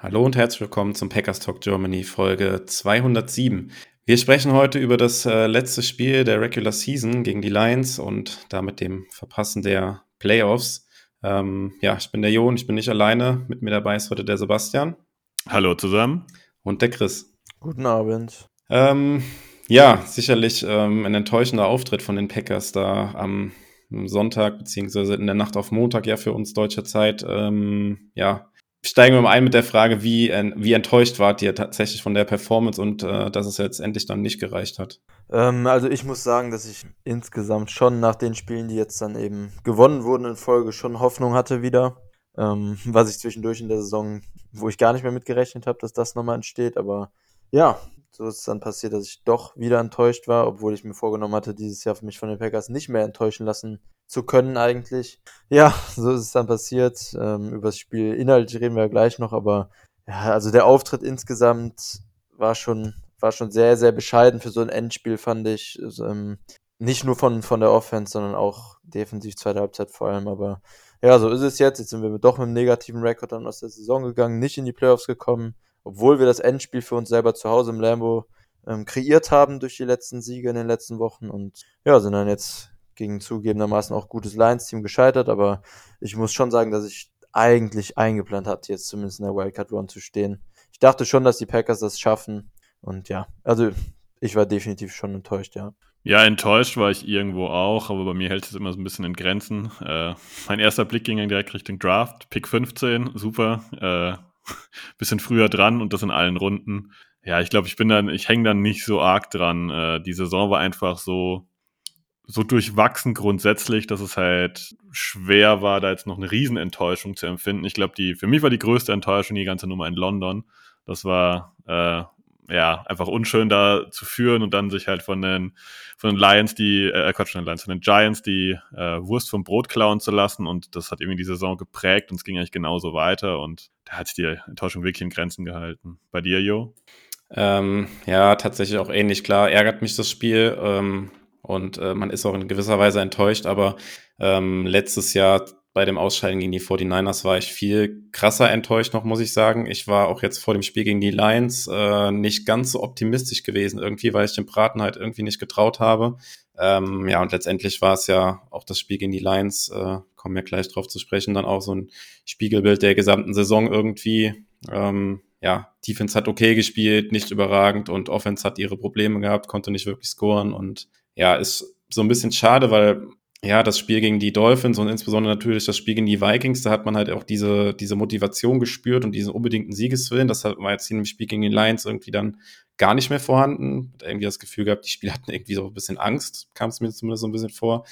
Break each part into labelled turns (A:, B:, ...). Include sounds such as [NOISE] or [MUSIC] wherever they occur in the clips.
A: Hallo und herzlich willkommen zum Packers Talk Germany Folge 207. Wir sprechen heute über das äh, letzte Spiel der Regular Season gegen die Lions und damit dem Verpassen der Playoffs. Ähm, ja, ich bin der Jo und ich bin nicht alleine. Mit mir dabei ist heute der Sebastian.
B: Hallo zusammen.
A: Und der Chris.
C: Guten Abend.
A: Ähm, ja, sicherlich ähm, ein enttäuschender Auftritt von den Packers da am Sonntag, beziehungsweise in der Nacht auf Montag, ja, für uns deutscher Zeit. Ähm, ja, steigen wir mal ein mit der Frage, wie, wie enttäuscht wart ihr tatsächlich von der Performance und äh, dass es jetzt endlich dann nicht gereicht hat?
C: Ähm, also ich muss sagen, dass ich insgesamt schon nach den Spielen, die jetzt dann eben gewonnen wurden in Folge, schon Hoffnung hatte wieder. Ähm, was ich zwischendurch in der Saison, wo ich gar nicht mehr mitgerechnet habe, dass das nochmal entsteht. Aber ja, so ist es dann passiert, dass ich doch wieder enttäuscht war, obwohl ich mir vorgenommen hatte, dieses Jahr für mich von den Packers nicht mehr enttäuschen lassen zu können eigentlich. Ja, so ist es dann passiert. Ähm, über das Spiel inhaltlich reden wir ja gleich noch, aber ja, also der Auftritt insgesamt war schon, war schon sehr, sehr bescheiden für so ein Endspiel, fand ich. Also, ähm, nicht nur von, von der Offense, sondern auch defensiv zweite Halbzeit vor allem, aber ja, so ist es jetzt. Jetzt sind wir doch mit einem negativen Rekord dann aus der Saison gegangen, nicht in die Playoffs gekommen, obwohl wir das Endspiel für uns selber zu Hause im Lambo ähm, kreiert haben durch die letzten Siege in den letzten Wochen und ja, sind dann jetzt gegen zugegebenermaßen auch gutes Lions-Team gescheitert, aber ich muss schon sagen, dass ich eigentlich eingeplant hatte, jetzt zumindest in der Wildcard Run zu stehen. Ich dachte schon, dass die Packers das schaffen und ja, also ich war definitiv schon enttäuscht, ja.
B: Ja, enttäuscht war ich irgendwo auch, aber bei mir hält es immer so ein bisschen in Grenzen. Äh, mein erster Blick ging dann direkt Richtung Draft, Pick 15, super, äh, bisschen früher dran und das in allen Runden. Ja, ich glaube, ich bin dann, ich hänge dann nicht so arg dran. Äh, die Saison war einfach so, so durchwachsen grundsätzlich, dass es halt schwer war, da jetzt noch eine Riesenenttäuschung zu empfinden. Ich glaube, die für mich war die größte Enttäuschung die ganze Nummer in London. Das war äh, ja einfach unschön da zu führen und dann sich halt von den von den Lions die äh, Quatsch, von den Lions, von den Giants die äh, Wurst vom Brot klauen zu lassen und das hat irgendwie die Saison geprägt und es ging eigentlich genauso weiter und da hat sich die Enttäuschung wirklich in Grenzen gehalten. Bei dir, Jo?
A: Ähm, ja, tatsächlich auch ähnlich klar. Ärgert mich das Spiel. Ähm, und äh, man ist auch in gewisser Weise enttäuscht, aber ähm, letztes Jahr bei dem Ausscheiden gegen die 49ers war ich viel krasser enttäuscht noch, muss ich sagen. Ich war auch jetzt vor dem Spiel gegen die Lions äh, nicht ganz so optimistisch gewesen, irgendwie, weil ich dem Braten halt irgendwie nicht getraut habe. Ähm, ja, und letztendlich war es ja auch das Spiel gegen die Lions, äh, kommen wir gleich drauf zu sprechen, dann auch so ein Spiegelbild der gesamten Saison irgendwie. Ähm, ja, Defense hat okay gespielt, nicht überragend und Offense hat ihre Probleme gehabt, konnte nicht wirklich scoren und ja, ist so ein bisschen schade, weil ja, das Spiel gegen die Dolphins und insbesondere natürlich das Spiel gegen die Vikings, da hat man halt auch diese, diese Motivation gespürt und diesen unbedingten Siegeswillen. Das hat man jetzt hier im Spiel gegen die Lions irgendwie dann gar nicht mehr vorhanden. Hat irgendwie das Gefühl gehabt, die Spieler [LAUGHS] hatten irgendwie so ein bisschen Angst, kam es mir zumindest so ein bisschen vor.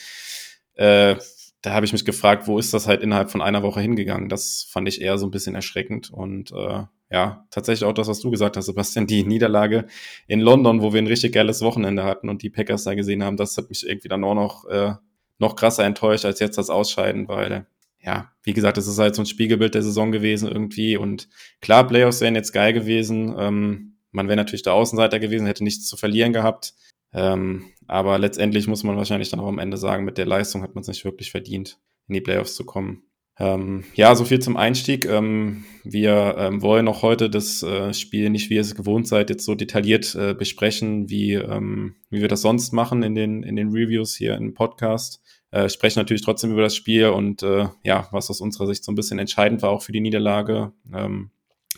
A: Äh, da habe ich mich gefragt, wo ist das halt innerhalb von einer Woche hingegangen? Das fand ich eher so ein bisschen erschreckend und äh, ja, tatsächlich auch das, was du gesagt hast, Sebastian, die Niederlage in London, wo wir ein richtig geiles Wochenende hatten und die Packers da gesehen haben, das hat mich irgendwie dann auch noch, äh, noch krasser enttäuscht als jetzt das Ausscheiden, weil, ja, wie gesagt, es ist halt so ein Spiegelbild der Saison gewesen irgendwie und klar, Playoffs wären jetzt geil gewesen, ähm, man wäre natürlich der Außenseiter gewesen, hätte nichts zu verlieren gehabt, ähm, aber letztendlich muss man wahrscheinlich dann auch am Ende sagen, mit der Leistung hat man es nicht wirklich verdient, in die Playoffs zu kommen. Ähm, ja, so viel zum Einstieg. Ähm, wir ähm, wollen auch heute das äh, Spiel nicht, wie ihr es gewohnt seid, jetzt so detailliert äh, besprechen, wie, ähm, wie wir das sonst machen in den, in den Reviews hier im Podcast. Äh, sprechen natürlich trotzdem über das Spiel und äh, ja, was aus unserer Sicht so ein bisschen entscheidend war auch für die Niederlage. Ähm,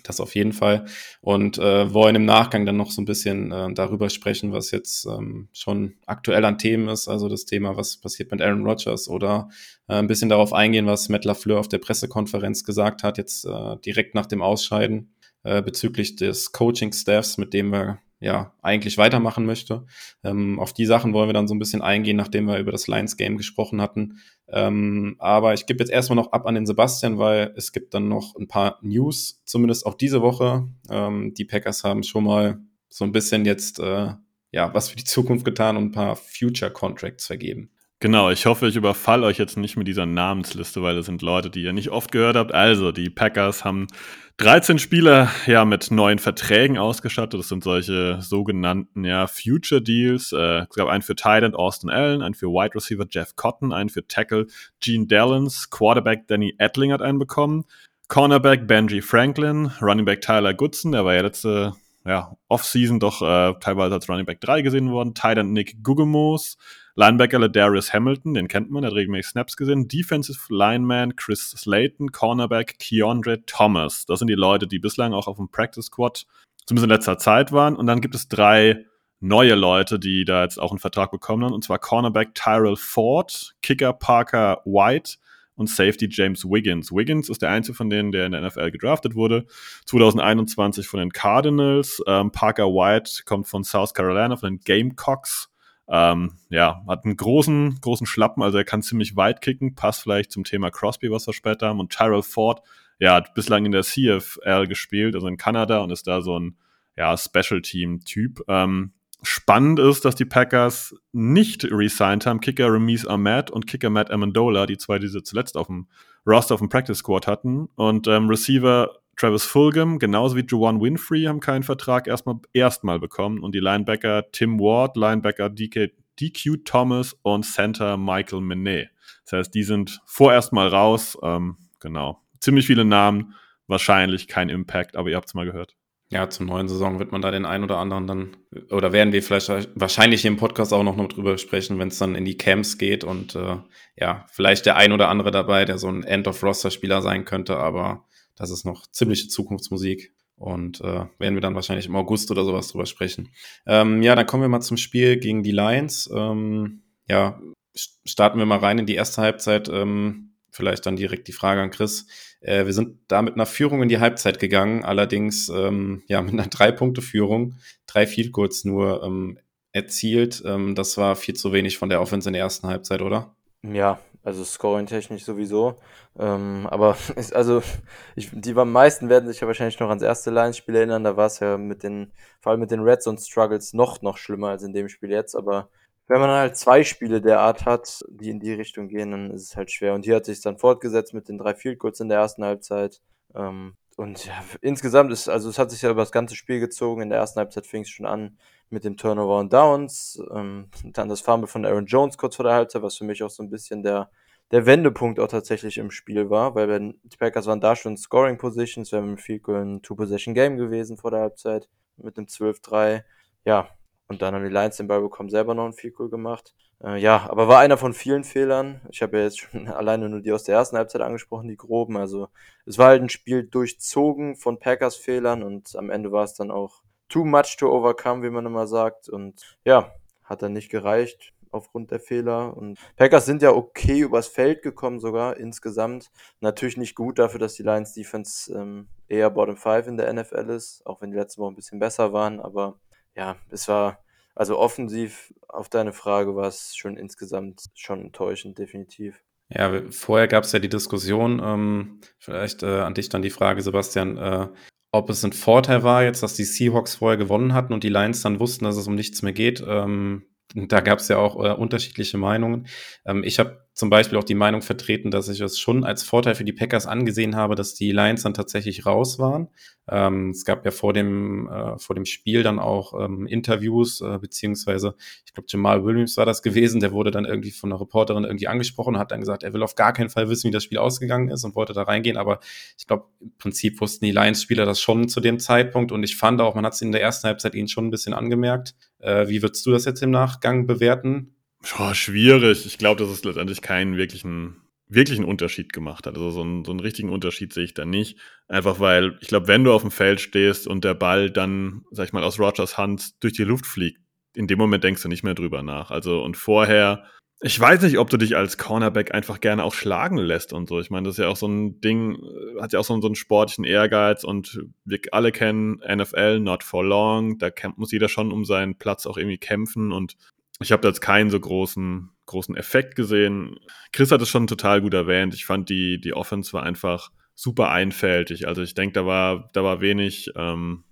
A: das auf jeden Fall. Und äh, wollen im Nachgang dann noch so ein bisschen äh, darüber sprechen, was jetzt ähm, schon aktuell an Themen ist. Also das Thema, was passiert mit Aaron Rodgers oder äh, ein bisschen darauf eingehen, was Matt LaFleur auf der Pressekonferenz gesagt hat, jetzt äh, direkt nach dem Ausscheiden äh, bezüglich des Coaching-Staffs, mit dem wir ja eigentlich weitermachen möchte. Ähm, auf die Sachen wollen wir dann so ein bisschen eingehen, nachdem wir über das Lions-Game gesprochen hatten. Ähm, aber ich gebe jetzt erstmal noch ab an den Sebastian, weil es gibt dann noch ein paar News, zumindest auch diese Woche. Ähm, die Packers haben schon mal so ein bisschen jetzt äh, ja was für die Zukunft getan und ein paar Future Contracts vergeben.
B: Genau, ich hoffe, ich überfalle euch jetzt nicht mit dieser Namensliste, weil das sind Leute, die ihr nicht oft gehört habt. Also, die Packers haben 13 Spieler ja mit neuen Verträgen ausgestattet. Das sind solche sogenannten ja Future Deals. Äh, es gab einen für Tight Austin Allen, einen für Wide Receiver Jeff Cotton, einen für Tackle Gene Dallins, Quarterback Danny Edling hat einen bekommen, Cornerback Benji Franklin, Running Back Tyler Goodson, der war ja letzte ja, Offseason doch äh, teilweise als Running Back 3 gesehen worden, Tight Nick Gugemos, Linebacker Ladarius Hamilton, den kennt man, der hat regelmäßig Snaps gesehen. Defensive Lineman Chris Slayton, Cornerback Keandre Thomas. Das sind die Leute, die bislang auch auf dem Practice Squad zumindest in letzter Zeit waren. Und dann gibt es drei neue Leute, die da jetzt auch einen Vertrag bekommen haben, und zwar Cornerback Tyrell Ford, Kicker Parker White und Safety James Wiggins. Wiggins ist der einzige von denen, der in der NFL gedraftet wurde. 2021 von den Cardinals. Ähm, Parker White kommt von South Carolina, von den Gamecocks. Ähm, ja, hat einen großen, großen Schlappen, also er kann ziemlich weit kicken, passt vielleicht zum Thema Crosby, was wir später haben. Und Tyrell Ford, ja, hat bislang in der CFL gespielt, also in Kanada und ist da so ein, ja, Special-Team-Typ. Ähm, spannend ist, dass die Packers nicht resigned haben, Kicker Remise Ahmed und Kicker Matt Amendola, die zwei, die sie zuletzt auf dem Roster auf dem Practice Squad hatten. Und ähm, Receiver Travis Fulgham, genauso wie Juwan Winfrey, haben keinen Vertrag erstmal erstmal bekommen. Und die Linebacker Tim Ward, Linebacker DK, DQ Thomas und Center Michael Menet. Das heißt, die sind vorerst mal raus. Ähm, genau. Ziemlich viele Namen, wahrscheinlich kein Impact, aber ihr habt es mal gehört.
A: Ja, zur neuen Saison wird man da den einen oder anderen dann, oder werden wir vielleicht wahrscheinlich hier im Podcast auch noch, noch drüber sprechen, wenn es dann in die Camps geht und äh, ja, vielleicht der ein oder andere dabei, der so ein End-of-Roster-Spieler sein könnte, aber das ist noch ziemliche Zukunftsmusik. Und äh, werden wir dann wahrscheinlich im August oder sowas drüber sprechen. Ähm, ja, dann kommen wir mal zum Spiel gegen die Lions. Ähm, ja, starten wir mal rein in die erste Halbzeit. Ähm, vielleicht dann direkt die Frage an Chris. Äh, wir sind da mit einer Führung in die Halbzeit gegangen, allerdings ähm, ja [LAUGHS] mit einer Drei-Punkte-Führung, drei Field Goals nur ähm, erzielt. Ähm, das war viel zu wenig von der Offense in der ersten Halbzeit, oder?
C: Ja, also scoring-technisch sowieso. Ähm, aber [LAUGHS] ist, also ich, die meisten werden sich ja wahrscheinlich noch ans erste Lions-Spiel erinnern. Da war es ja mit den, vor allem mit den Reds und Struggles noch, noch schlimmer als in dem Spiel jetzt. Aber wenn man halt zwei Spiele der Art hat, die in die Richtung gehen, dann ist es halt schwer. Und hier hat sich dann fortgesetzt mit den drei Field Goals in der ersten Halbzeit. Ähm, und ja, insgesamt ist, also es hat sich ja über das ganze Spiel gezogen. In der ersten Halbzeit fing es schon an mit dem Turnover und Downs. Ähm, dann das Fumble von Aaron Jones kurz vor der Halbzeit, was für mich auch so ein bisschen der, der Wendepunkt auch tatsächlich im Spiel war, weil wenn, die Packers waren da schon Scoring Positions, wir haben im Field ein Two-Possession-Game gewesen vor der Halbzeit mit dem 12-3. Ja, und dann haben die Lions den Ball bekommen, selber noch ein Field Goal gemacht. Äh, ja, aber war einer von vielen Fehlern. Ich habe ja jetzt schon [LAUGHS] alleine nur die aus der ersten Halbzeit angesprochen, die groben. Also es war halt ein Spiel durchzogen von Packers Fehlern und am Ende war es dann auch too much to overcome, wie man immer sagt. Und ja, hat dann nicht gereicht aufgrund der Fehler. Und Packers sind ja okay übers Feld gekommen sogar insgesamt. Natürlich nicht gut dafür, dass die Lions Defense ähm, eher Bottom 5 in der NFL ist, auch wenn die letzten Wochen ein bisschen besser waren. Aber ja, es war also offensiv auf deine Frage war es schon insgesamt schon enttäuschend, definitiv.
A: Ja, vorher gab es ja die Diskussion, ähm, vielleicht äh, an dich dann die Frage, Sebastian, äh, ob es ein Vorteil war jetzt, dass die Seahawks vorher gewonnen hatten und die Lions dann wussten, dass es um nichts mehr geht. Ähm, da gab es ja auch äh, unterschiedliche Meinungen. Ähm, ich habe zum Beispiel auch die Meinung vertreten, dass ich es schon als Vorteil für die Packers angesehen habe, dass die Lions dann tatsächlich raus waren. Ähm, es gab ja vor dem, äh, vor dem Spiel dann auch ähm, Interviews, äh, beziehungsweise, ich glaube, Jamal Williams war das gewesen, der wurde dann irgendwie von einer Reporterin irgendwie angesprochen und hat dann gesagt, er will auf gar keinen Fall wissen, wie das Spiel ausgegangen ist und wollte da reingehen. Aber ich glaube, im Prinzip wussten die Lions-Spieler das schon zu dem Zeitpunkt und ich fand auch, man hat es in der ersten Halbzeit ihnen schon ein bisschen angemerkt. Äh, wie würdest du das jetzt im Nachgang bewerten?
B: Oh, schwierig. Ich glaube, dass es letztendlich keinen wirklichen, wirklichen Unterschied gemacht hat. Also so einen, so einen richtigen Unterschied sehe ich da nicht. Einfach weil, ich glaube, wenn du auf dem Feld stehst und der Ball dann, sag ich mal, aus Rogers Hand durch die Luft fliegt, in dem Moment denkst du nicht mehr drüber nach. Also und vorher, ich weiß nicht, ob du dich als Cornerback einfach gerne auch schlagen lässt und so. Ich meine, das ist ja auch so ein Ding, hat ja auch so, einen, so einen sportlichen Ehrgeiz und wir alle kennen NFL, not for long. Da muss jeder schon um seinen Platz auch irgendwie kämpfen und ich habe da jetzt keinen so großen, großen Effekt gesehen. Chris hat es schon total gut erwähnt. Ich fand die, die Offense war einfach super einfältig. Also ich denke, da war, da war wenig, ähm,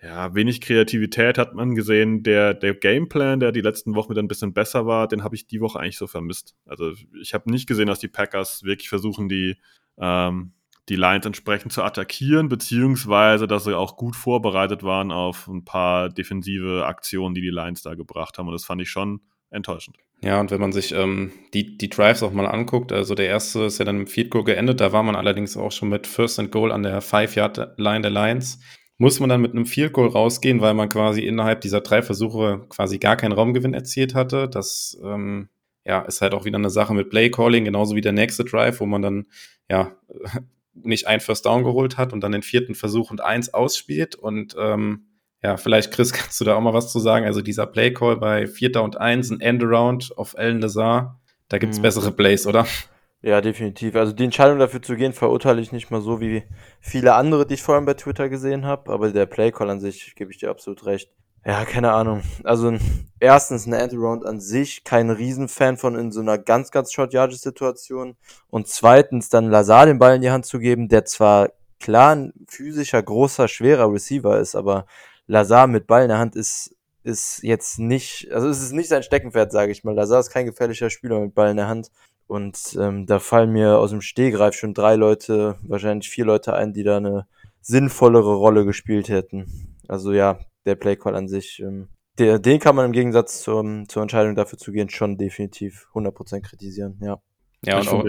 B: ja, wenig Kreativität hat man gesehen. Der, der Gameplan, der die letzten Wochen wieder ein bisschen besser war, den habe ich die Woche eigentlich so vermisst. Also ich habe nicht gesehen, dass die Packers wirklich versuchen, die, ähm, die Lions entsprechend zu attackieren, beziehungsweise dass sie auch gut vorbereitet waren auf ein paar defensive Aktionen, die die Lions da gebracht haben. Und das fand ich schon enttäuschend.
A: Ja, und wenn man sich ähm, die, die Drives auch mal anguckt, also der erste ist ja dann im Field Goal geendet, da war man allerdings auch schon mit First and Goal an der Five-Yard-Line der Lions. Muss man dann mit einem Field Goal rausgehen, weil man quasi innerhalb dieser drei Versuche quasi gar keinen Raumgewinn erzielt hatte. Das ähm, ja, ist halt auch wieder eine Sache mit Play Calling, genauso wie der nächste Drive, wo man dann ja nicht ein First Down geholt hat und dann den vierten Versuch und eins ausspielt. Und ähm, ja, vielleicht, Chris, [LAUGHS] kannst du da auch mal was zu sagen? Also dieser Play Call bei Vierter und Eins, ein Endaround auf Ellen Lazar, da gibt's mhm. bessere Plays, oder?
C: Ja, definitiv. Also die Entscheidung dafür zu gehen, verurteile ich nicht mal so wie viele andere, die ich vorhin bei Twitter gesehen habe. Aber der Play Call an sich gebe ich dir absolut recht. Ja, keine Ahnung. Also erstens ein Endaround an sich, kein Riesenfan von in so einer ganz, ganz short yardage Situation. Und zweitens dann Lazar den Ball in die Hand zu geben, der zwar klar ein physischer, großer, schwerer Receiver ist, aber Lazar mit Ball in der Hand ist, ist jetzt nicht, also es ist nicht sein Steckenpferd, sage ich mal. Lazar ist kein gefährlicher Spieler mit Ball in der Hand. Und ähm, da fallen mir aus dem Stehgreif schon drei Leute, wahrscheinlich vier Leute ein, die da eine sinnvollere Rolle gespielt hätten. Also ja, der Playcall an sich, ähm, der, den kann man im Gegensatz zur, zur Entscheidung dafür zu gehen schon definitiv 100% kritisieren, ja.
A: Ja, und auch,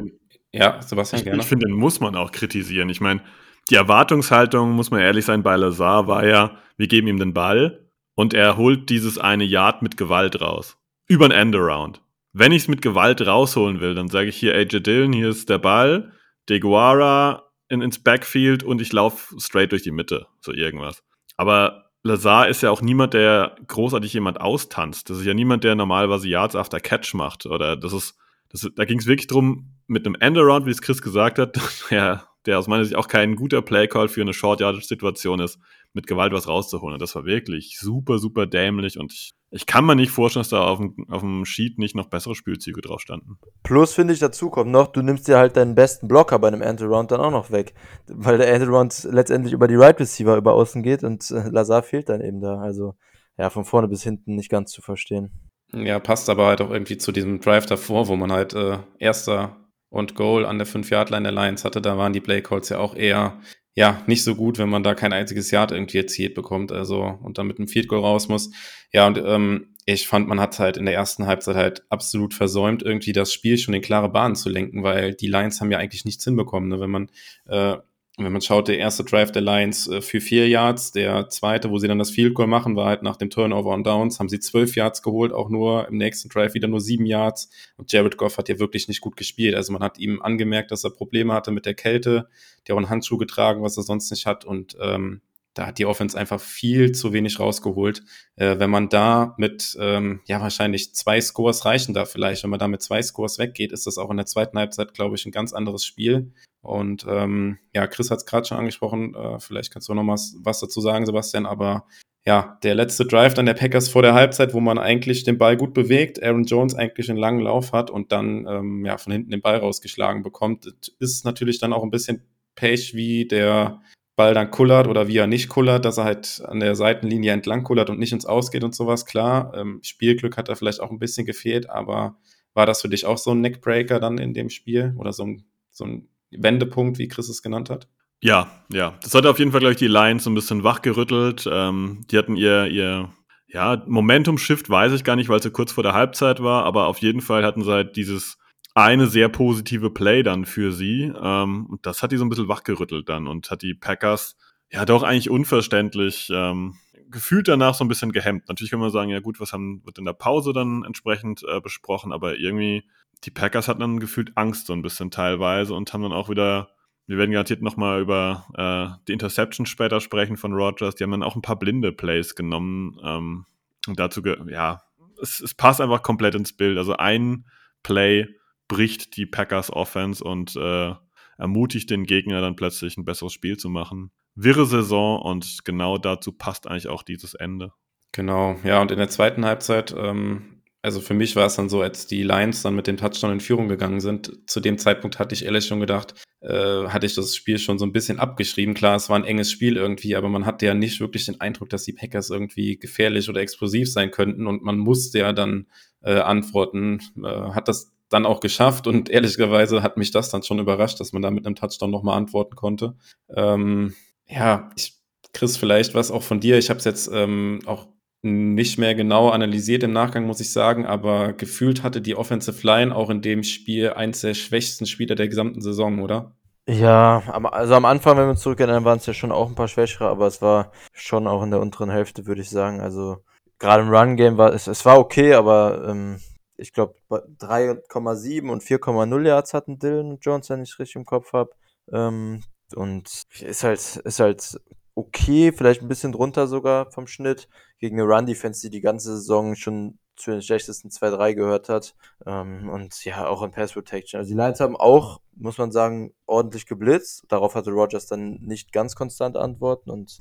A: ja, Sebastian,
B: ich, gerne. Ich finde, den muss man auch kritisieren. Ich meine, die Erwartungshaltung, muss man ehrlich sein, bei Lazar war ja, wir geben ihm den Ball und er holt dieses eine Yard mit Gewalt raus. Über ein Endaround. Wenn ich es mit Gewalt rausholen will, dann sage ich hier, AJ Dillon, hier ist der Ball, Deguara in, ins Backfield und ich laufe straight durch die Mitte. So irgendwas. Aber Lazar ist ja auch niemand, der großartig jemand austanzt. Das ist ja niemand, der normalerweise Yards after Catch macht. Oder das ist, das, da ging es wirklich drum, mit einem Endaround, wie es Chris gesagt hat, [LAUGHS] ja, der aus meiner Sicht auch kein guter Playcall für eine Short-Yardage-Situation ist, mit Gewalt was rauszuholen. Und das war wirklich super, super dämlich und ich, ich kann mir nicht vorstellen, dass da auf dem, auf dem Sheet nicht noch bessere Spielzüge drauf standen.
C: Plus finde ich dazu kommt noch, du nimmst dir halt deinen besten Blocker bei einem End-Around dann auch noch weg, weil der End-Around letztendlich über die Right Receiver über außen geht und äh, Lazar fehlt dann eben da. Also ja, von vorne bis hinten nicht ganz zu verstehen.
A: Ja, passt aber halt auch irgendwie zu diesem Drive davor, wo man halt äh, erster und Goal an der 5-Yard-Line der Lions hatte, da waren die Play Calls ja auch eher ja, nicht so gut, wenn man da kein einziges Yard irgendwie erzielt bekommt, also und dann mit einem Field Goal raus muss. Ja, und ähm, ich fand, man hat halt in der ersten Halbzeit halt absolut versäumt, irgendwie das Spiel schon in klare Bahnen zu lenken, weil die Lions haben ja eigentlich nichts hinbekommen. Ne? Wenn man äh, wenn man schaut, der erste Drive der Lions äh, für vier Yards, der zweite, wo sie dann das Field Goal machen, war halt nach dem Turnover on Downs, haben sie zwölf Yards geholt, auch nur im nächsten Drive wieder nur sieben Yards. Und Jared Goff hat ja wirklich nicht gut gespielt. Also man hat ihm angemerkt, dass er Probleme hatte mit der Kälte, der auch einen Handschuh getragen, was er sonst nicht hat. Und ähm, da hat die Offense einfach viel zu wenig rausgeholt. Äh, wenn man da mit, ähm, ja, wahrscheinlich zwei Scores reichen da vielleicht. Wenn man da mit zwei Scores weggeht, ist das auch in der zweiten Halbzeit, glaube ich, ein ganz anderes Spiel. Und ähm, ja, Chris hat es gerade schon angesprochen. Äh, vielleicht kannst du noch mal was dazu sagen, Sebastian. Aber ja, der letzte Drive dann der Packers vor der Halbzeit, wo man eigentlich den Ball gut bewegt, Aaron Jones eigentlich einen langen Lauf hat und dann ähm, ja von hinten den Ball rausgeschlagen bekommt, ist natürlich dann auch ein bisschen Pech, wie der Ball dann kullert oder wie er nicht kullert, dass er halt an der Seitenlinie entlang kullert und nicht ins Ausgeht und sowas. Klar, ähm, Spielglück hat da vielleicht auch ein bisschen gefehlt, aber war das für dich auch so ein Neckbreaker dann in dem Spiel oder so ein, so ein Wendepunkt, wie Chris es genannt hat?
B: Ja, ja. Das hat auf jeden Fall, glaube ich, die Lions so ein bisschen wachgerüttelt. Ähm, die hatten ihr, ihr ja, Momentum-Shift weiß ich gar nicht, weil es so kurz vor der Halbzeit war, aber auf jeden Fall hatten sie halt dieses eine sehr positive Play dann für sie. Ähm, und das hat die so ein bisschen wachgerüttelt dann und hat die Packers ja doch eigentlich unverständlich ähm, gefühlt danach so ein bisschen gehemmt. Natürlich kann man sagen, ja gut, was haben, wird in der Pause dann entsprechend äh, besprochen, aber irgendwie die Packers hatten dann gefühlt Angst so ein bisschen teilweise und haben dann auch wieder, wir werden garantiert nochmal über äh, die Interception später sprechen von Rogers, die haben dann auch ein paar blinde Plays genommen ähm, und dazu, ja, es, es passt einfach komplett ins Bild. Also ein Play bricht die Packers Offense und äh, ermutigt den Gegner dann plötzlich ein besseres Spiel zu machen. Wirre Saison und genau dazu passt eigentlich auch dieses Ende.
A: Genau, ja, und in der zweiten Halbzeit ähm, also für mich war es dann so, als die Lions dann mit dem Touchdown in Führung gegangen sind, zu dem Zeitpunkt hatte ich ehrlich schon gedacht, äh, hatte ich das Spiel schon so ein bisschen abgeschrieben. Klar, es war ein enges Spiel irgendwie, aber man hatte ja nicht wirklich den Eindruck, dass die Packers irgendwie gefährlich oder explosiv sein könnten und man musste ja dann äh, antworten. Äh, hat das dann auch geschafft und ehrlicherweise hat mich das dann schon überrascht, dass man da mit einem Touchdown nochmal antworten konnte. Ähm, ja, ich, Chris, vielleicht was auch von dir. Ich habe es jetzt ähm, auch nicht mehr genau analysiert im Nachgang, muss ich sagen, aber gefühlt hatte die Offensive Line auch in dem Spiel eins der schwächsten Spieler der gesamten Saison, oder?
C: Ja, also am Anfang, wenn wir uns zurückerinnern, waren es ja schon auch ein paar schwächere, aber es war schon auch in der unteren Hälfte, würde ich sagen. Also gerade im Run-Game war es, es war okay, aber ähm, ich glaube 3,7 und 4,0 Yards hatten Dylan und Jones, wenn ich richtig im Kopf habe. Ähm, und ist halt, ist halt okay, vielleicht ein bisschen drunter sogar vom Schnitt, gegen eine Run-Defense, die die ganze Saison schon zu den schlechtesten 2-3 gehört hat. Ähm, und ja, auch in Pass Protection. Also die Lions haben auch, muss man sagen, ordentlich geblitzt. Darauf hatte Rogers dann nicht ganz konstant antworten und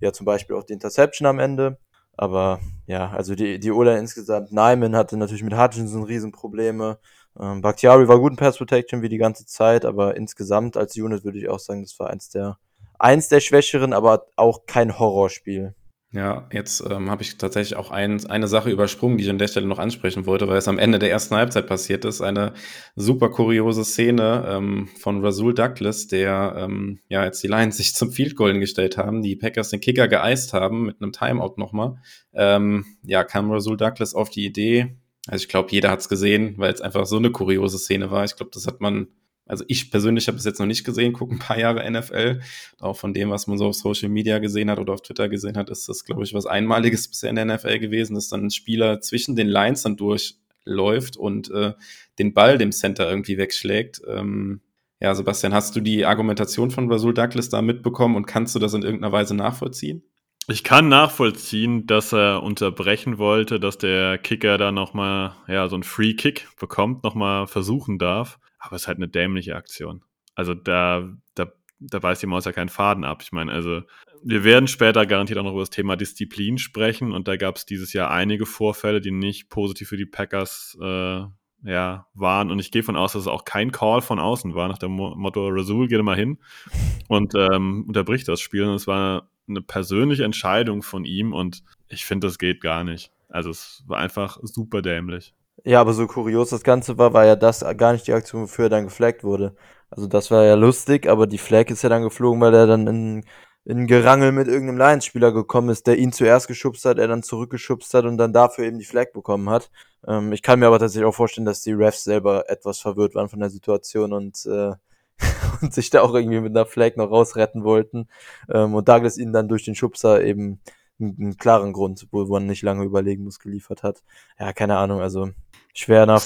C: ja, zum Beispiel auch die Interception am Ende. Aber ja, also die, die Ola insgesamt, Nyman hatte natürlich mit Hutchinson Riesenprobleme. Ähm, Bakhtiari war gut in Pass Protection wie die ganze Zeit, aber insgesamt als Unit würde ich auch sagen, das war eins der eins der schwächeren, aber auch kein Horrorspiel.
A: Ja, jetzt ähm, habe ich tatsächlich auch ein, eine Sache übersprungen, die ich an der Stelle noch ansprechen wollte, weil es am Ende der ersten Halbzeit passiert ist. Eine super kuriose Szene ähm, von Rasul Douglas, der ähm, ja jetzt die Lions [LAUGHS] sich zum Field Goal gestellt haben, die Packers den Kicker geeist haben mit einem Timeout nochmal. Ähm, ja, kam Rasul Douglas auf die Idee. Also ich glaube, jeder hat es gesehen, weil es einfach so eine kuriose Szene war. Ich glaube, das hat man also ich persönlich habe es jetzt noch nicht gesehen, gucke ein paar Jahre NFL. Auch von dem, was man so auf Social Media gesehen hat oder auf Twitter gesehen hat, ist das, glaube ich, was Einmaliges bisher in der NFL gewesen, dass dann ein Spieler zwischen den Lines dann durchläuft und äh, den Ball dem Center irgendwie wegschlägt. Ähm, ja, Sebastian, hast du die Argumentation von Rasul Douglas da mitbekommen und kannst du das in irgendeiner Weise nachvollziehen?
B: Ich kann nachvollziehen, dass er unterbrechen wollte, dass der Kicker da nochmal, ja, so einen Free Kick bekommt, nochmal versuchen darf. Aber es ist halt eine dämliche Aktion. Also da, da, da weiß die Maus ja keinen Faden ab. Ich meine, also wir werden später garantiert auch noch über das Thema Disziplin sprechen und da gab es dieses Jahr einige Vorfälle, die nicht positiv für die Packers äh, ja, waren. Und ich gehe von aus, dass es auch kein Call von außen war, nach dem Motto, Rasul, geh mal hin [LAUGHS] und ähm, unterbricht das Spiel. Und es war eine persönliche Entscheidung von ihm und ich finde, das geht gar nicht. Also es war einfach super dämlich.
C: Ja, aber so kurios das Ganze war, war ja das gar nicht die Aktion, wofür er dann geflaggt wurde. Also das war ja lustig, aber die Flag ist ja dann geflogen, weil er dann in, in Gerangel mit irgendeinem Lions-Spieler gekommen ist, der ihn zuerst geschubst hat, er dann zurückgeschubst hat und dann dafür eben die Flag bekommen hat. Ähm, ich kann mir aber tatsächlich auch vorstellen, dass die Refs selber etwas verwirrt waren von der Situation und, äh, [LAUGHS] und sich da auch irgendwie mit einer Flag noch rausretten wollten. Ähm, und Douglas ihn dann durch den Schubser eben einen, klaren Grund, wo man nicht lange überlegen muss, geliefert hat. Ja, keine Ahnung, also schwer nach,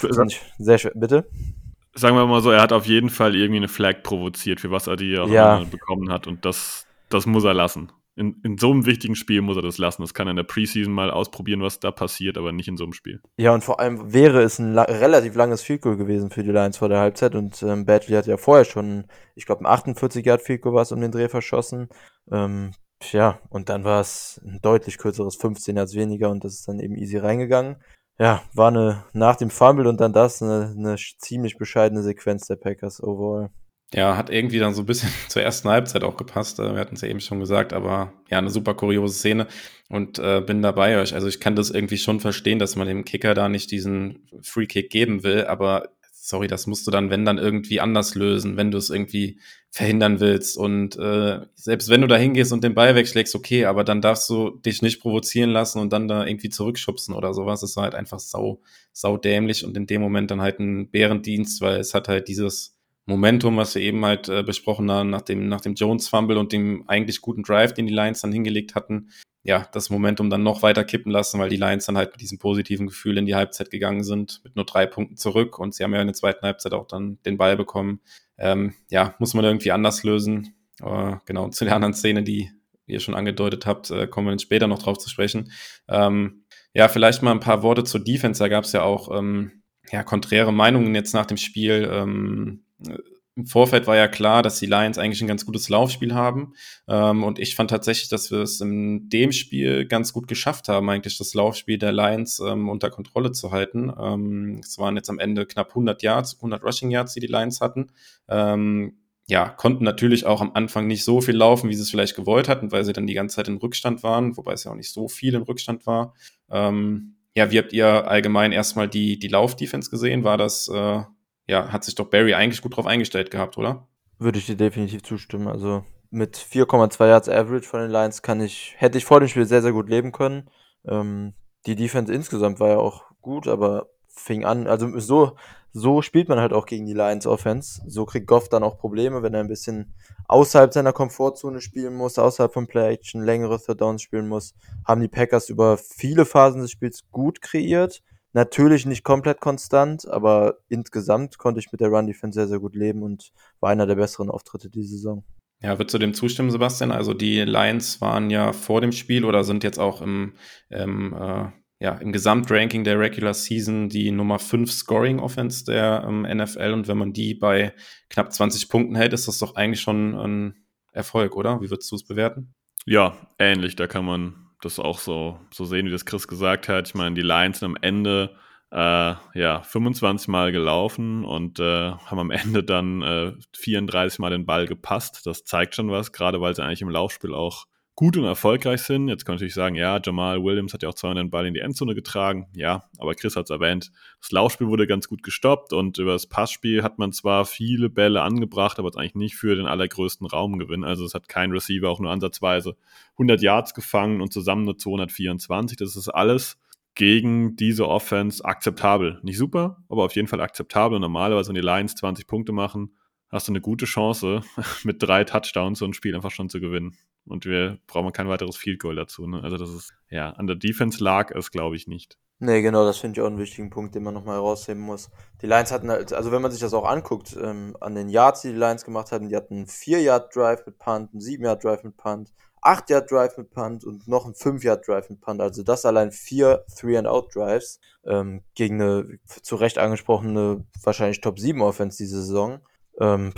C: sehr schwer, bitte?
B: Sagen wir mal so, er hat auf jeden Fall irgendwie eine Flag provoziert, für was er die auch ja. bekommen hat und das, das muss er lassen. In, in so einem wichtigen Spiel muss er das lassen. Das kann er in der Preseason mal ausprobieren, was da passiert, aber nicht in so einem Spiel.
C: Ja, und vor allem wäre es ein la relativ langes Field Goal gewesen für die Lions vor der Halbzeit und ähm, Badley hat ja vorher schon, ich glaube, ein 48 Yard Field Goal war es um den Dreh verschossen. Ähm, ja, und dann war es ein deutlich kürzeres 15 als weniger und das ist dann eben easy reingegangen. Ja, war eine nach dem Fumble und dann das eine, eine ziemlich bescheidene Sequenz der Packers overall.
A: Ja, hat irgendwie dann so ein bisschen [LAUGHS] zur ersten Halbzeit auch gepasst. Äh, wir hatten es ja eben schon gesagt, aber ja, eine super kuriose Szene und äh, bin dabei euch. Also ich kann das irgendwie schon verstehen, dass man dem Kicker da nicht diesen Free Kick geben will, aber sorry, das musst du dann, wenn dann irgendwie anders lösen, wenn du es irgendwie verhindern willst. Und äh, selbst wenn du da hingehst und den Ball wegschlägst, okay, aber dann darfst du dich nicht provozieren lassen und dann da irgendwie zurückschubsen oder sowas. Das war halt einfach sau, sau dämlich und in dem Moment dann halt ein Bärendienst, weil es hat halt dieses Momentum, was wir eben halt äh, besprochen haben, nach dem, nach dem Jones-Fumble und dem eigentlich guten Drive, den die Lions dann hingelegt hatten, ja, das Momentum dann noch weiter kippen lassen, weil die Lions dann halt mit diesem positiven Gefühl in die Halbzeit gegangen sind, mit nur drei Punkten zurück und sie haben ja in der zweiten Halbzeit auch dann den Ball bekommen. Ähm, ja, muss man irgendwie anders lösen. Äh, genau, zu der anderen Szene, die ihr schon angedeutet habt, äh, kommen wir später noch drauf zu sprechen. Ähm, ja, vielleicht mal ein paar Worte zur Defense. Da gab es ja auch ähm, ja, konträre Meinungen jetzt nach dem Spiel. Ähm, im Vorfeld war ja klar, dass die Lions eigentlich ein ganz gutes Laufspiel haben. Ähm, und ich fand tatsächlich, dass wir es in dem Spiel ganz gut geschafft haben, eigentlich das Laufspiel der Lions ähm, unter Kontrolle zu halten. Ähm, es waren jetzt am Ende knapp 100 Yards, 100 Rushing Yards, die die Lions hatten. Ähm, ja, konnten natürlich auch am Anfang nicht so viel laufen, wie sie es vielleicht gewollt hatten, weil sie dann die ganze Zeit in Rückstand waren, wobei es ja auch nicht so viel in Rückstand war. Ähm, ja, wie habt ihr allgemein erstmal die, die Lauf-Defense gesehen? War das äh, ja, hat sich doch Barry eigentlich gut drauf eingestellt gehabt, oder?
C: Würde ich dir definitiv zustimmen. Also mit 4,2 Yards Average von den Lions kann ich, hätte ich vor dem Spiel sehr, sehr gut leben können. Ähm, die Defense insgesamt war ja auch gut, aber fing an, also so, so spielt man halt auch gegen die Lions Offense. So kriegt Goff dann auch Probleme, wenn er ein bisschen außerhalb seiner Komfortzone spielen muss, außerhalb von Play Action, längere Third Downs spielen muss. Haben die Packers über viele Phasen des Spiels gut kreiert. Natürlich nicht komplett konstant, aber insgesamt konnte ich mit der Run Defense sehr, sehr gut leben und war einer der besseren Auftritte diese Saison.
A: Ja, würdest du dem zustimmen, Sebastian? Also die Lions waren ja vor dem Spiel oder sind jetzt auch im, im, äh, ja, im Gesamtranking der Regular Season die Nummer 5 Scoring Offense der ähm, NFL und wenn man die bei knapp 20 Punkten hält, ist das doch eigentlich schon ein Erfolg, oder? Wie würdest du es bewerten?
B: Ja, ähnlich. Da kann man das auch so, so sehen, wie das Chris gesagt hat. Ich meine, die Lions sind am Ende äh, ja 25 Mal gelaufen und äh, haben am Ende dann äh, 34 Mal den Ball gepasst. Das zeigt schon was, gerade weil sie eigentlich im Laufspiel auch gut und erfolgreich sind. Jetzt könnte ich sagen, ja, Jamal Williams hat ja auch zweimal den Ball in die Endzone getragen. Ja, aber Chris hat es erwähnt. Das Laufspiel wurde ganz gut gestoppt und über das Passspiel hat man zwar viele Bälle angebracht, aber es eigentlich nicht für den allergrößten Raumgewinn. Also es hat kein Receiver auch nur ansatzweise 100 Yards gefangen und zusammen nur 224. Das ist alles gegen diese Offense akzeptabel. Nicht super, aber auf jeden Fall akzeptabel. Normalerweise, wenn die Lions 20 Punkte machen, hast du eine gute Chance, [LAUGHS] mit drei Touchdowns so ein Spiel einfach schon zu gewinnen. Und wir brauchen kein weiteres Field Goal dazu. Ne? Also das ist, ja, an der Defense lag es, glaube ich, nicht.
C: Nee, genau, das finde ich auch einen wichtigen Punkt, den man nochmal herausheben muss. Die Lions hatten halt, also wenn man sich das auch anguckt, ähm, an den Yards, die die Lions gemacht hatten, die hatten einen 4-Yard-Drive mit Punt, einen 7-Yard-Drive mit Punt, 8-Yard-Drive mit Punt und noch einen 5-Yard-Drive mit Punt. Also das allein vier Three-and-Out-Drives ähm, gegen eine zu Recht angesprochene, wahrscheinlich Top-7-Offense diese Saison. Ähm,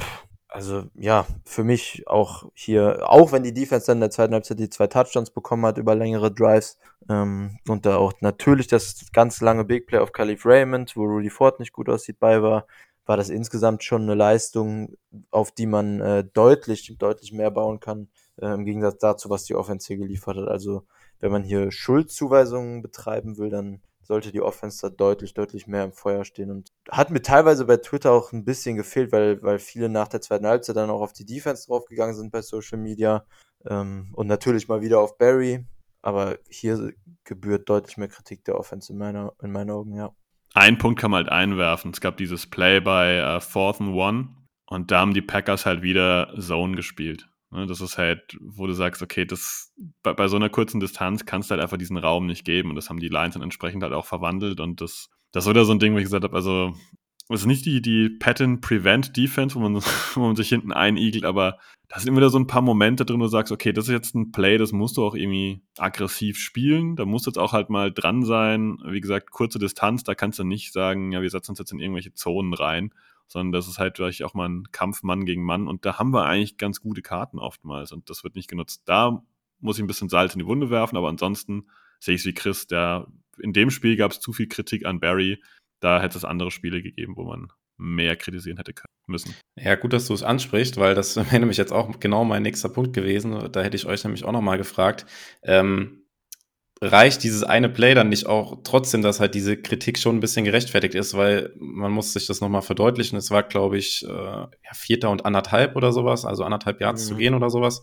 C: also ja, für mich auch hier, auch wenn die Defense dann in der zweiten Halbzeit die zwei Touchdowns bekommen hat über längere Drives ähm, und da auch natürlich das ganz lange Big Play auf Khalif Raymond, wo Rudy Ford nicht gut aussieht, bei war, war das insgesamt schon eine Leistung, auf die man äh, deutlich, deutlich mehr bauen kann, äh, im Gegensatz dazu, was die Offense hier geliefert hat. Also wenn man hier Schuldzuweisungen betreiben will, dann sollte die Offense da deutlich, deutlich mehr im Feuer stehen. Und hat mir teilweise bei Twitter auch ein bisschen gefehlt, weil, weil viele nach der zweiten Halbzeit dann auch auf die Defense draufgegangen sind bei Social Media. Ähm, und natürlich mal wieder auf Barry. Aber hier gebührt deutlich mehr Kritik der Offense in, meiner, in meinen Augen, ja.
B: Ein Punkt kann man halt einwerfen. Es gab dieses Play bei uh, Fourth and One. Und da haben die Packers halt wieder Zone gespielt. Ne, das ist halt, wo du sagst, okay, das bei, bei, so einer kurzen Distanz kannst du halt einfach diesen Raum nicht geben. Und das haben die Lions dann entsprechend halt auch verwandelt. Und das, das ist wieder so ein Ding, wo ich gesagt habe, also es ist nicht die, die Pattern-Prevent-Defense, wo man, [LAUGHS] wo man sich hinten einigelt, aber da sind immer wieder so ein paar Momente drin, wo du sagst, okay, das ist jetzt ein Play, das musst du auch irgendwie aggressiv spielen. Da musst du jetzt auch halt mal dran sein. Wie gesagt, kurze Distanz, da kannst du nicht sagen, ja, wir setzen uns jetzt in irgendwelche Zonen rein sondern das ist halt vielleicht auch mal ein Kampf Mann gegen Mann und da haben wir eigentlich ganz gute Karten oftmals und das wird nicht genutzt. Da muss ich ein bisschen Salz in die Wunde werfen, aber ansonsten sehe ich es wie Chris, der in dem Spiel gab es zu viel Kritik an Barry, da hätte es andere Spiele gegeben, wo man mehr kritisieren hätte können müssen.
A: Ja, gut, dass du es ansprichst, weil das [LAUGHS] wäre nämlich jetzt auch genau mein nächster Punkt gewesen. Da hätte ich euch nämlich auch nochmal gefragt. Ähm, reicht dieses eine Play dann nicht auch trotzdem, dass halt diese Kritik schon ein bisschen gerechtfertigt ist, weil man muss sich das nochmal verdeutlichen. Es war, glaube ich, äh, ja, Vierter und anderthalb oder sowas, also anderthalb Yards mhm. zu gehen oder sowas.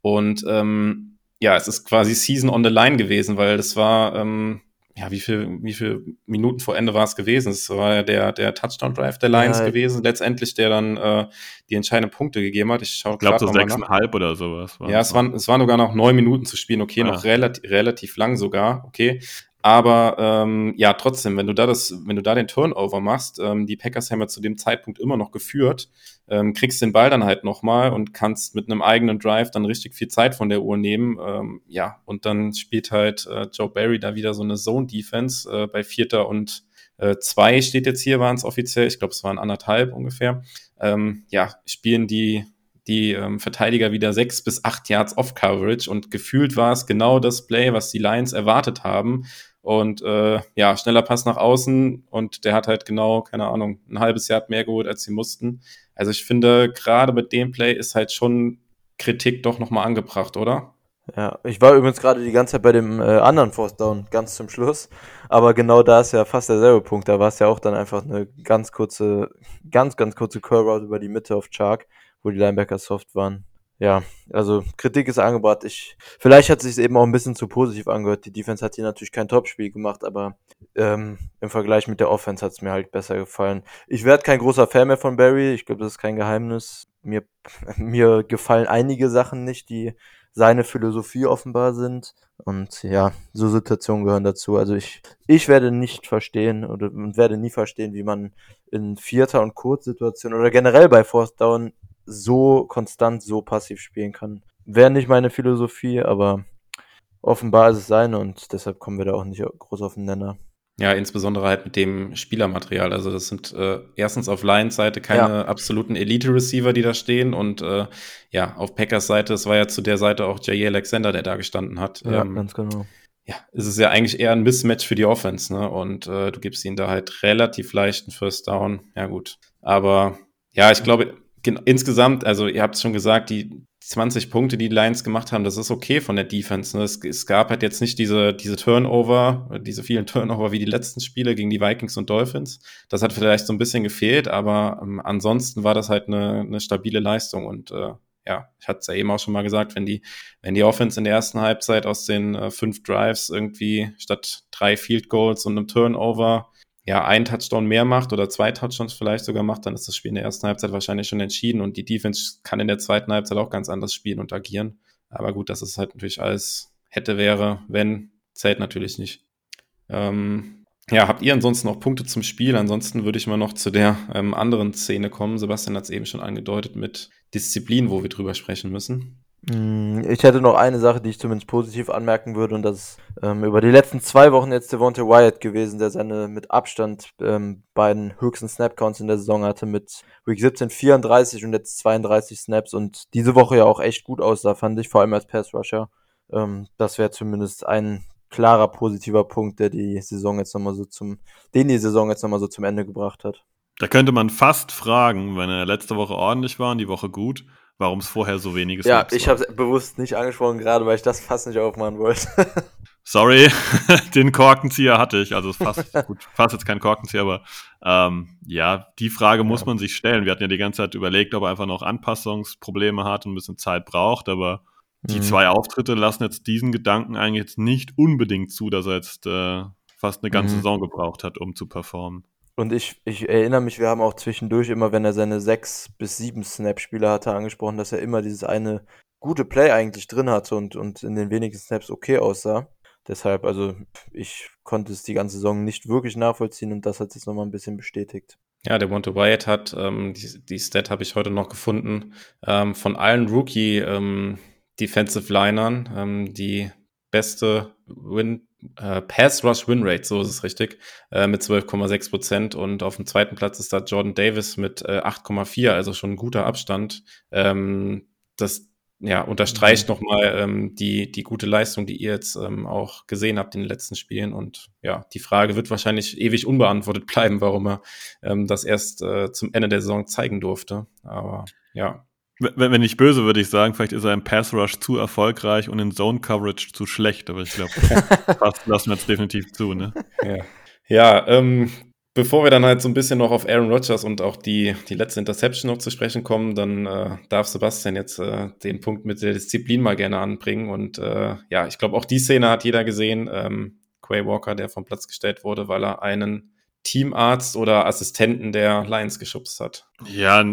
A: Und ähm, ja, es ist quasi Season on the Line gewesen, weil das war, ähm, ja, wie viel, wie viel Minuten vor Ende war es gewesen? Es war ja der, der Touchdown-Drive der Lions ja, gewesen, letztendlich, der dann äh, die entscheidenden Punkte gegeben hat. Ich
B: schaue glaube so sechseinhalb oder sowas.
A: Ja, es waren, es waren sogar noch neun Minuten zu spielen, okay, ja. noch relativ, relativ lang sogar, okay. Aber ähm, ja, trotzdem, wenn du da das, wenn du da den Turnover machst, ähm, die Packers haben ja zu dem Zeitpunkt immer noch geführt, ähm, kriegst den Ball dann halt nochmal und kannst mit einem eigenen Drive dann richtig viel Zeit von der Uhr nehmen. Ähm, ja, und dann spielt halt äh, Joe Barry da wieder so eine Zone-Defense äh, bei Vierter und äh, zwei steht jetzt hier, waren es offiziell, ich glaube, es waren anderthalb ungefähr, ähm, ja, spielen die die ähm, Verteidiger wieder sechs bis acht Yards Off-Coverage und gefühlt war es genau das Play, was die Lions erwartet haben. Und äh, ja, schneller Pass nach außen und der hat halt genau, keine Ahnung, ein halbes Jahr mehr geholt, als sie mussten. Also ich finde, gerade mit dem Play ist halt schon Kritik doch nochmal angebracht, oder?
C: Ja, ich war übrigens gerade die ganze Zeit bei dem äh, anderen Force Down ganz zum Schluss, aber genau da ist ja fast derselbe Punkt. Da war es ja auch dann einfach eine ganz kurze, ganz, ganz kurze Curve-Out über die Mitte auf Chark, wo die Linebacker soft waren ja, also Kritik ist angebracht. Ich, vielleicht hat sich eben auch ein bisschen zu positiv angehört. Die Defense hat hier natürlich kein Topspiel gemacht, aber ähm, im Vergleich mit der Offense hat es mir halt besser gefallen. Ich werde kein großer Fan mehr von Barry. Ich glaube, das ist kein Geheimnis. Mir, [LAUGHS] mir gefallen einige Sachen nicht, die seine Philosophie offenbar sind. Und ja, so Situationen gehören dazu. Also ich, ich werde nicht verstehen oder werde nie verstehen, wie man in Vierter- und Kurzsituationen oder generell bei Force Down so konstant, so passiv spielen kann. Wäre nicht meine Philosophie, aber offenbar ist es seine und deshalb kommen wir da auch nicht groß auf den Nenner.
A: Ja, insbesondere halt mit dem Spielermaterial. Also das sind äh, erstens auf Lions Seite keine ja. absoluten Elite-Receiver, die da stehen und äh, ja, auf Packers Seite, es war ja zu der Seite auch Jay Alexander, der da gestanden hat.
C: Ja, ähm, ganz genau.
A: Ja, es ist ja eigentlich eher ein Mismatch für die Offense, ne? Und äh, du gibst ihnen da halt relativ leichten First Down. Ja, gut. Aber ja, ich glaube, insgesamt, also ihr habt es schon gesagt, die 20 Punkte, die die Lions gemacht haben, das ist okay von der Defense. Ne? Es, es, gab halt jetzt nicht diese, diese Turnover, diese vielen [LAUGHS] Turnover wie die letzten Spiele gegen die Vikings und Dolphins. Das hat vielleicht so ein bisschen gefehlt, aber ähm, ansonsten war das halt eine, eine stabile Leistung und äh, ja, ich hatte es ja eben auch schon mal gesagt, wenn die, wenn die Offense in der ersten Halbzeit aus den äh, fünf Drives irgendwie statt drei Field Goals und einem Turnover ja, ein Touchdown mehr macht oder zwei Touchdowns vielleicht sogar macht, dann ist das Spiel in der ersten Halbzeit wahrscheinlich schon entschieden und die Defense kann in der zweiten Halbzeit auch ganz anders spielen und agieren. Aber gut, das ist halt natürlich alles hätte, wäre, wenn, zählt natürlich nicht. Ähm, ja, habt ihr ansonsten noch Punkte zum Spiel? Ansonsten würde ich mal noch zu der ähm, anderen Szene kommen. Sebastian hat es eben schon angedeutet mit Disziplin, wo wir drüber sprechen müssen.
C: Mm, ich hätte noch eine Sache, die ich zumindest positiv anmerken würde, und das ist ähm, über die letzten zwei Wochen jetzt Devontae Wyatt gewesen, der seine mit Abstand ähm, beiden höchsten Snap-Counts in der Saison hatte, mit Week 17 34 und jetzt 32 Snaps und diese Woche ja auch echt gut aussah, fand ich, vor allem als Pass-Rusher. Ähm, das wäre zumindest ein klarer positiver Punkt, der die Saison jetzt nochmal so zum, den die Saison jetzt nochmal so zum Ende gebracht hat.
B: Da könnte man fast fragen, wenn er letzte Woche ordentlich war und die Woche gut, warum es vorher so weniges
C: Ja, ich habe es bewusst nicht angesprochen, gerade weil ich das fast nicht aufmachen wollte. [LAUGHS]
B: Sorry, [LAUGHS] den Korkenzieher hatte ich. Also fast, [LAUGHS] gut, fast jetzt kein Korkenzieher, aber ähm, ja, die Frage muss man sich stellen. Wir hatten ja die ganze Zeit überlegt, ob er einfach noch Anpassungsprobleme hat und ein bisschen Zeit braucht, aber die mhm. zwei Auftritte lassen jetzt diesen Gedanken eigentlich jetzt nicht unbedingt zu, dass er jetzt äh, fast eine ganze mhm. Saison gebraucht hat, um zu performen.
C: Und ich, ich erinnere mich, wir haben auch zwischendurch immer, wenn er seine sechs bis sieben Snap-Spiele hatte, angesprochen, dass er immer dieses eine gute Play eigentlich drin hatte und, und in den wenigen Snaps okay aussah. Deshalb, also ich konnte es die ganze Saison nicht wirklich nachvollziehen und das hat sich nochmal ein bisschen bestätigt.
A: Ja, der Monte Wyatt hat, ähm, die, die Stat habe ich heute noch gefunden, ähm, von allen Rookie ähm, Defensive Linern ähm, die beste Win äh, Pass Rush Win Rate, so ist es richtig, äh, mit 12,6 Prozent und auf dem zweiten Platz ist da Jordan Davis mit äh, 8,4, also schon ein guter Abstand. Ähm, das ja, unterstreicht mhm. nochmal ähm, die, die gute Leistung, die ihr jetzt ähm, auch gesehen habt in den letzten Spielen. Und ja, die Frage wird wahrscheinlich ewig unbeantwortet [LAUGHS] bleiben, warum er ähm, das erst äh, zum Ende der Saison zeigen durfte. Aber ja,
B: wenn, wenn ich böse würde ich sagen, vielleicht ist er im Pass Rush zu erfolgreich und in Zone Coverage zu schlecht, aber ich glaube, [LAUGHS] das lassen wir jetzt definitiv zu, ne?
A: Ja, ja ähm, bevor wir dann halt so ein bisschen noch auf Aaron Rodgers und auch die, die letzte Interception noch zu sprechen kommen, dann äh, darf Sebastian jetzt äh, den Punkt mit der Disziplin mal gerne anbringen. Und äh, ja, ich glaube, auch die Szene hat jeder gesehen. Ähm, Quay Walker, der vom Platz gestellt wurde, weil er einen Teamarzt oder Assistenten der Lions geschubst hat.
B: Ja,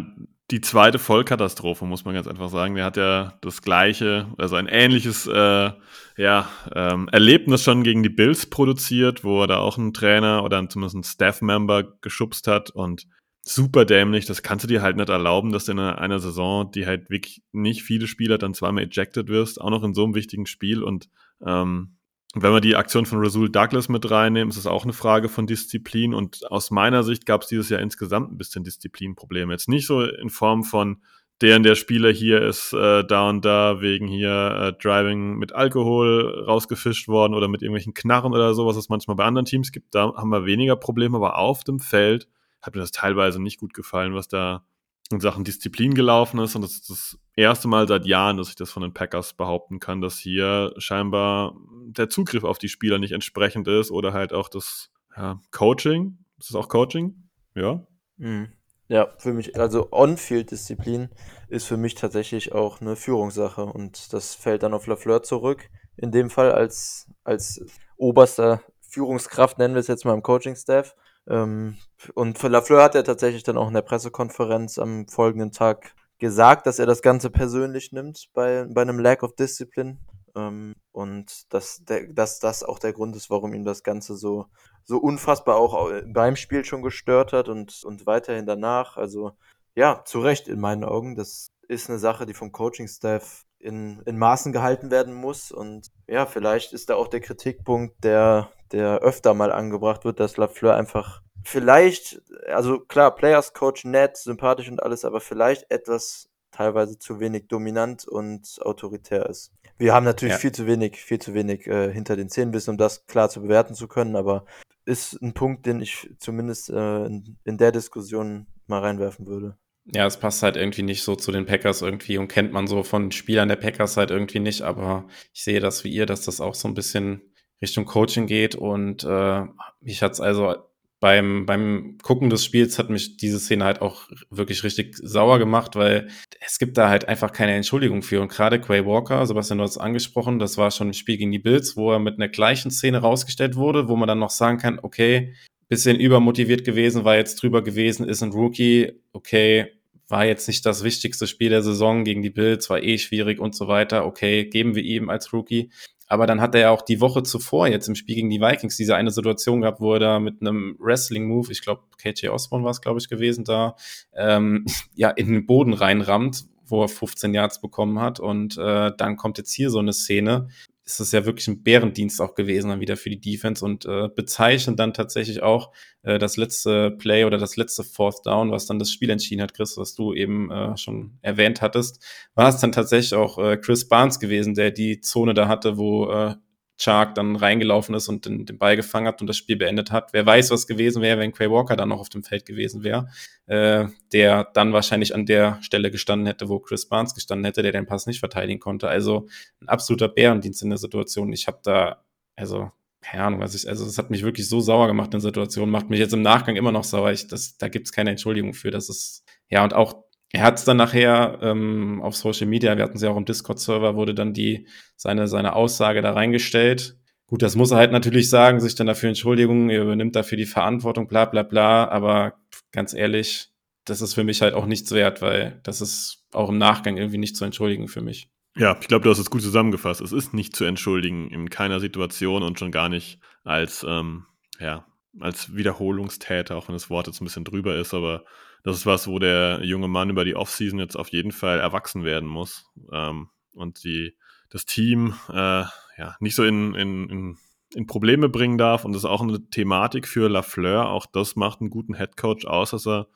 B: die zweite Vollkatastrophe, muss man ganz einfach sagen. Der hat ja das gleiche, also ein ähnliches äh, ja, ähm, Erlebnis schon gegen die Bills produziert, wo er da auch einen Trainer oder zumindest einen Staff-Member geschubst hat und super dämlich. Das kannst du dir halt nicht erlauben, dass du in einer, Saison, die halt wirklich nicht viele Spieler dann zweimal ejected wirst, auch noch in so einem wichtigen Spiel und ähm, wenn wir die Aktion von Rasul Douglas mit reinnehmen, ist es auch eine Frage von Disziplin. Und aus meiner Sicht gab es dieses Jahr insgesamt ein bisschen Disziplinprobleme. Jetzt nicht so in Form von der und der Spieler hier ist äh, da und da wegen hier äh, Driving mit Alkohol rausgefischt worden oder mit irgendwelchen Knarren oder so, was es manchmal bei anderen Teams gibt. Da haben wir weniger Probleme, aber auf dem Feld hat mir das teilweise nicht gut gefallen, was da in Sachen Disziplin gelaufen ist. Und das ist das erste Mal seit Jahren, dass ich das von den Packers behaupten kann, dass hier scheinbar der Zugriff auf die Spieler nicht entsprechend ist oder halt auch das ja, Coaching. Ist das auch Coaching? Ja.
C: Mhm. Ja, für mich, also On-Field-Disziplin ist für mich tatsächlich auch eine Führungssache und das fällt dann auf Lafleur zurück. In dem Fall als, als oberster Führungskraft, nennen wir es jetzt mal im Coaching-Staff. Ähm, und Lafleur hat ja tatsächlich dann auch in der Pressekonferenz am folgenden Tag gesagt, dass er das Ganze persönlich nimmt bei, bei einem Lack of Discipline. Ähm, und dass, der, dass das auch der Grund ist, warum ihm das Ganze so, so unfassbar auch beim Spiel schon gestört hat und, und weiterhin danach. Also ja, zu Recht in meinen Augen. Das ist eine Sache, die vom Coaching-Staff in, in Maßen gehalten werden muss. Und ja, vielleicht ist da auch der Kritikpunkt, der, der öfter mal angebracht wird, dass Lafleur einfach vielleicht, also klar, Players Coach nett, sympathisch und alles, aber vielleicht etwas teilweise zu wenig dominant und autoritär ist. Wir haben natürlich ja. viel zu wenig, viel zu wenig äh, hinter den Zähnen wissen, um das klar zu bewerten zu können, aber ist ein Punkt, den ich zumindest äh, in, in der Diskussion mal reinwerfen würde.
A: Ja, es passt halt irgendwie nicht so zu den Packers irgendwie und kennt man so von Spielern der Packers halt irgendwie nicht, aber ich sehe das wie ihr, dass das auch so ein bisschen Richtung Coaching geht und äh, mich hat's also beim, beim Gucken des Spiels hat mich diese Szene halt auch wirklich richtig sauer gemacht, weil es gibt da halt einfach keine Entschuldigung für. Und gerade Quay Walker, Sebastian, du hast es angesprochen, das war schon im Spiel gegen die Bills, wo er mit einer gleichen Szene rausgestellt wurde, wo man dann noch sagen kann, okay, bisschen übermotiviert gewesen, war jetzt drüber gewesen, ist ein Rookie, okay, war jetzt nicht das wichtigste Spiel der Saison gegen die Bills, war eh schwierig und so weiter, okay, geben wir ihm als Rookie. Aber dann hat er ja auch die Woche zuvor jetzt im Spiel gegen die Vikings diese eine Situation gehabt, wo er da mit einem Wrestling-Move, ich glaube, KJ Osborne war es, glaube ich, gewesen, da ähm, [LAUGHS] ja in den Boden reinrammt, wo er 15 Yards bekommen hat. Und äh, dann kommt jetzt hier so eine Szene, ist es ja wirklich ein Bärendienst auch gewesen dann wieder für die Defense und äh, bezeichnen dann tatsächlich auch äh, das letzte Play oder das letzte Fourth Down, was dann das Spiel entschieden hat, Chris, was du eben äh, schon erwähnt hattest, war es dann tatsächlich auch äh, Chris Barnes gewesen, der die Zone da hatte, wo äh, Chark dann reingelaufen ist und den, den, Ball gefangen hat und das Spiel beendet hat. Wer weiß, was gewesen wäre, wenn Quay Walker dann noch auf dem Feld gewesen wäre, äh, der dann wahrscheinlich an der Stelle gestanden hätte, wo Chris Barnes gestanden hätte, der den Pass nicht verteidigen konnte. Also ein absoluter Bärendienst in der Situation. Ich habe da, also keine Ahnung, was ich, also es hat mich wirklich so sauer gemacht in der Situation, macht mich jetzt im Nachgang immer noch sauer. Ich, das, da gibt es keine Entschuldigung für. Das ist, ja, und auch er hat dann nachher ähm, auf Social Media, wir hatten sie auch im Discord-Server, wurde dann die seine, seine Aussage da reingestellt. Gut, das muss er halt natürlich sagen, sich dann dafür Entschuldigung, er übernimmt dafür die Verantwortung, bla bla bla, aber ganz ehrlich, das ist für mich halt auch nichts wert, weil das ist auch im Nachgang irgendwie nicht zu entschuldigen für mich.
B: Ja, ich glaube, du hast es gut zusammengefasst. Es ist nicht zu entschuldigen in keiner Situation und schon gar nicht als, ähm, ja, als Wiederholungstäter, auch wenn das Wort jetzt ein bisschen drüber ist, aber das ist was, wo der junge Mann über die Offseason jetzt auf jeden Fall erwachsen werden muss ähm, und die, das Team äh, ja, nicht so in, in, in, in, Probleme bringen darf. Und das ist auch eine Thematik für Lafleur. Auch das macht einen guten Headcoach aus, dass er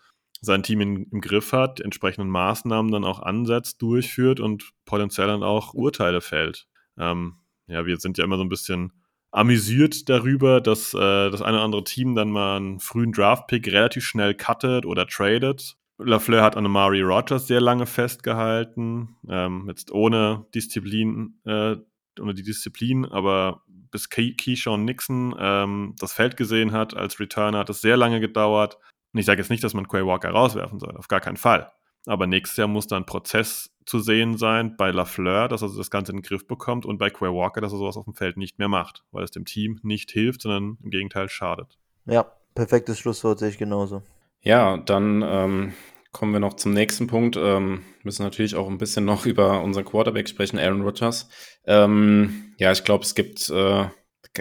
B: sein Team in, im Griff hat, entsprechenden Maßnahmen dann auch ansetzt, durchführt und potenziell dann auch Urteile fällt. Ähm, ja, wir sind ja immer so ein bisschen amüsiert darüber, dass äh, das eine oder andere Team dann mal einen frühen Draft-Pick relativ schnell cuttet oder tradet. Lafleur hat an Amari Rogers sehr lange festgehalten, ähm, jetzt ohne Disziplin, äh, ohne die Disziplin, aber bis Key Keyshawn Nixon ähm, das Feld gesehen hat als Returner, hat es sehr lange gedauert. Und ich sage jetzt nicht, dass man Quay Walker rauswerfen soll, auf gar keinen Fall. Aber nächstes Jahr muss da ein Prozess zu sehen sein bei Lafleur, dass er das Ganze in den Griff bekommt und bei Quay Walker, dass er sowas auf dem Feld nicht mehr macht, weil es dem Team nicht hilft, sondern im Gegenteil schadet.
C: Ja, perfektes Schlusswort sehe ich genauso.
A: Ja, dann ähm, kommen wir noch zum nächsten Punkt. Ähm, müssen natürlich auch ein bisschen noch über unseren Quarterback sprechen, Aaron Rodgers. Ähm, ja, ich glaube, es gibt äh,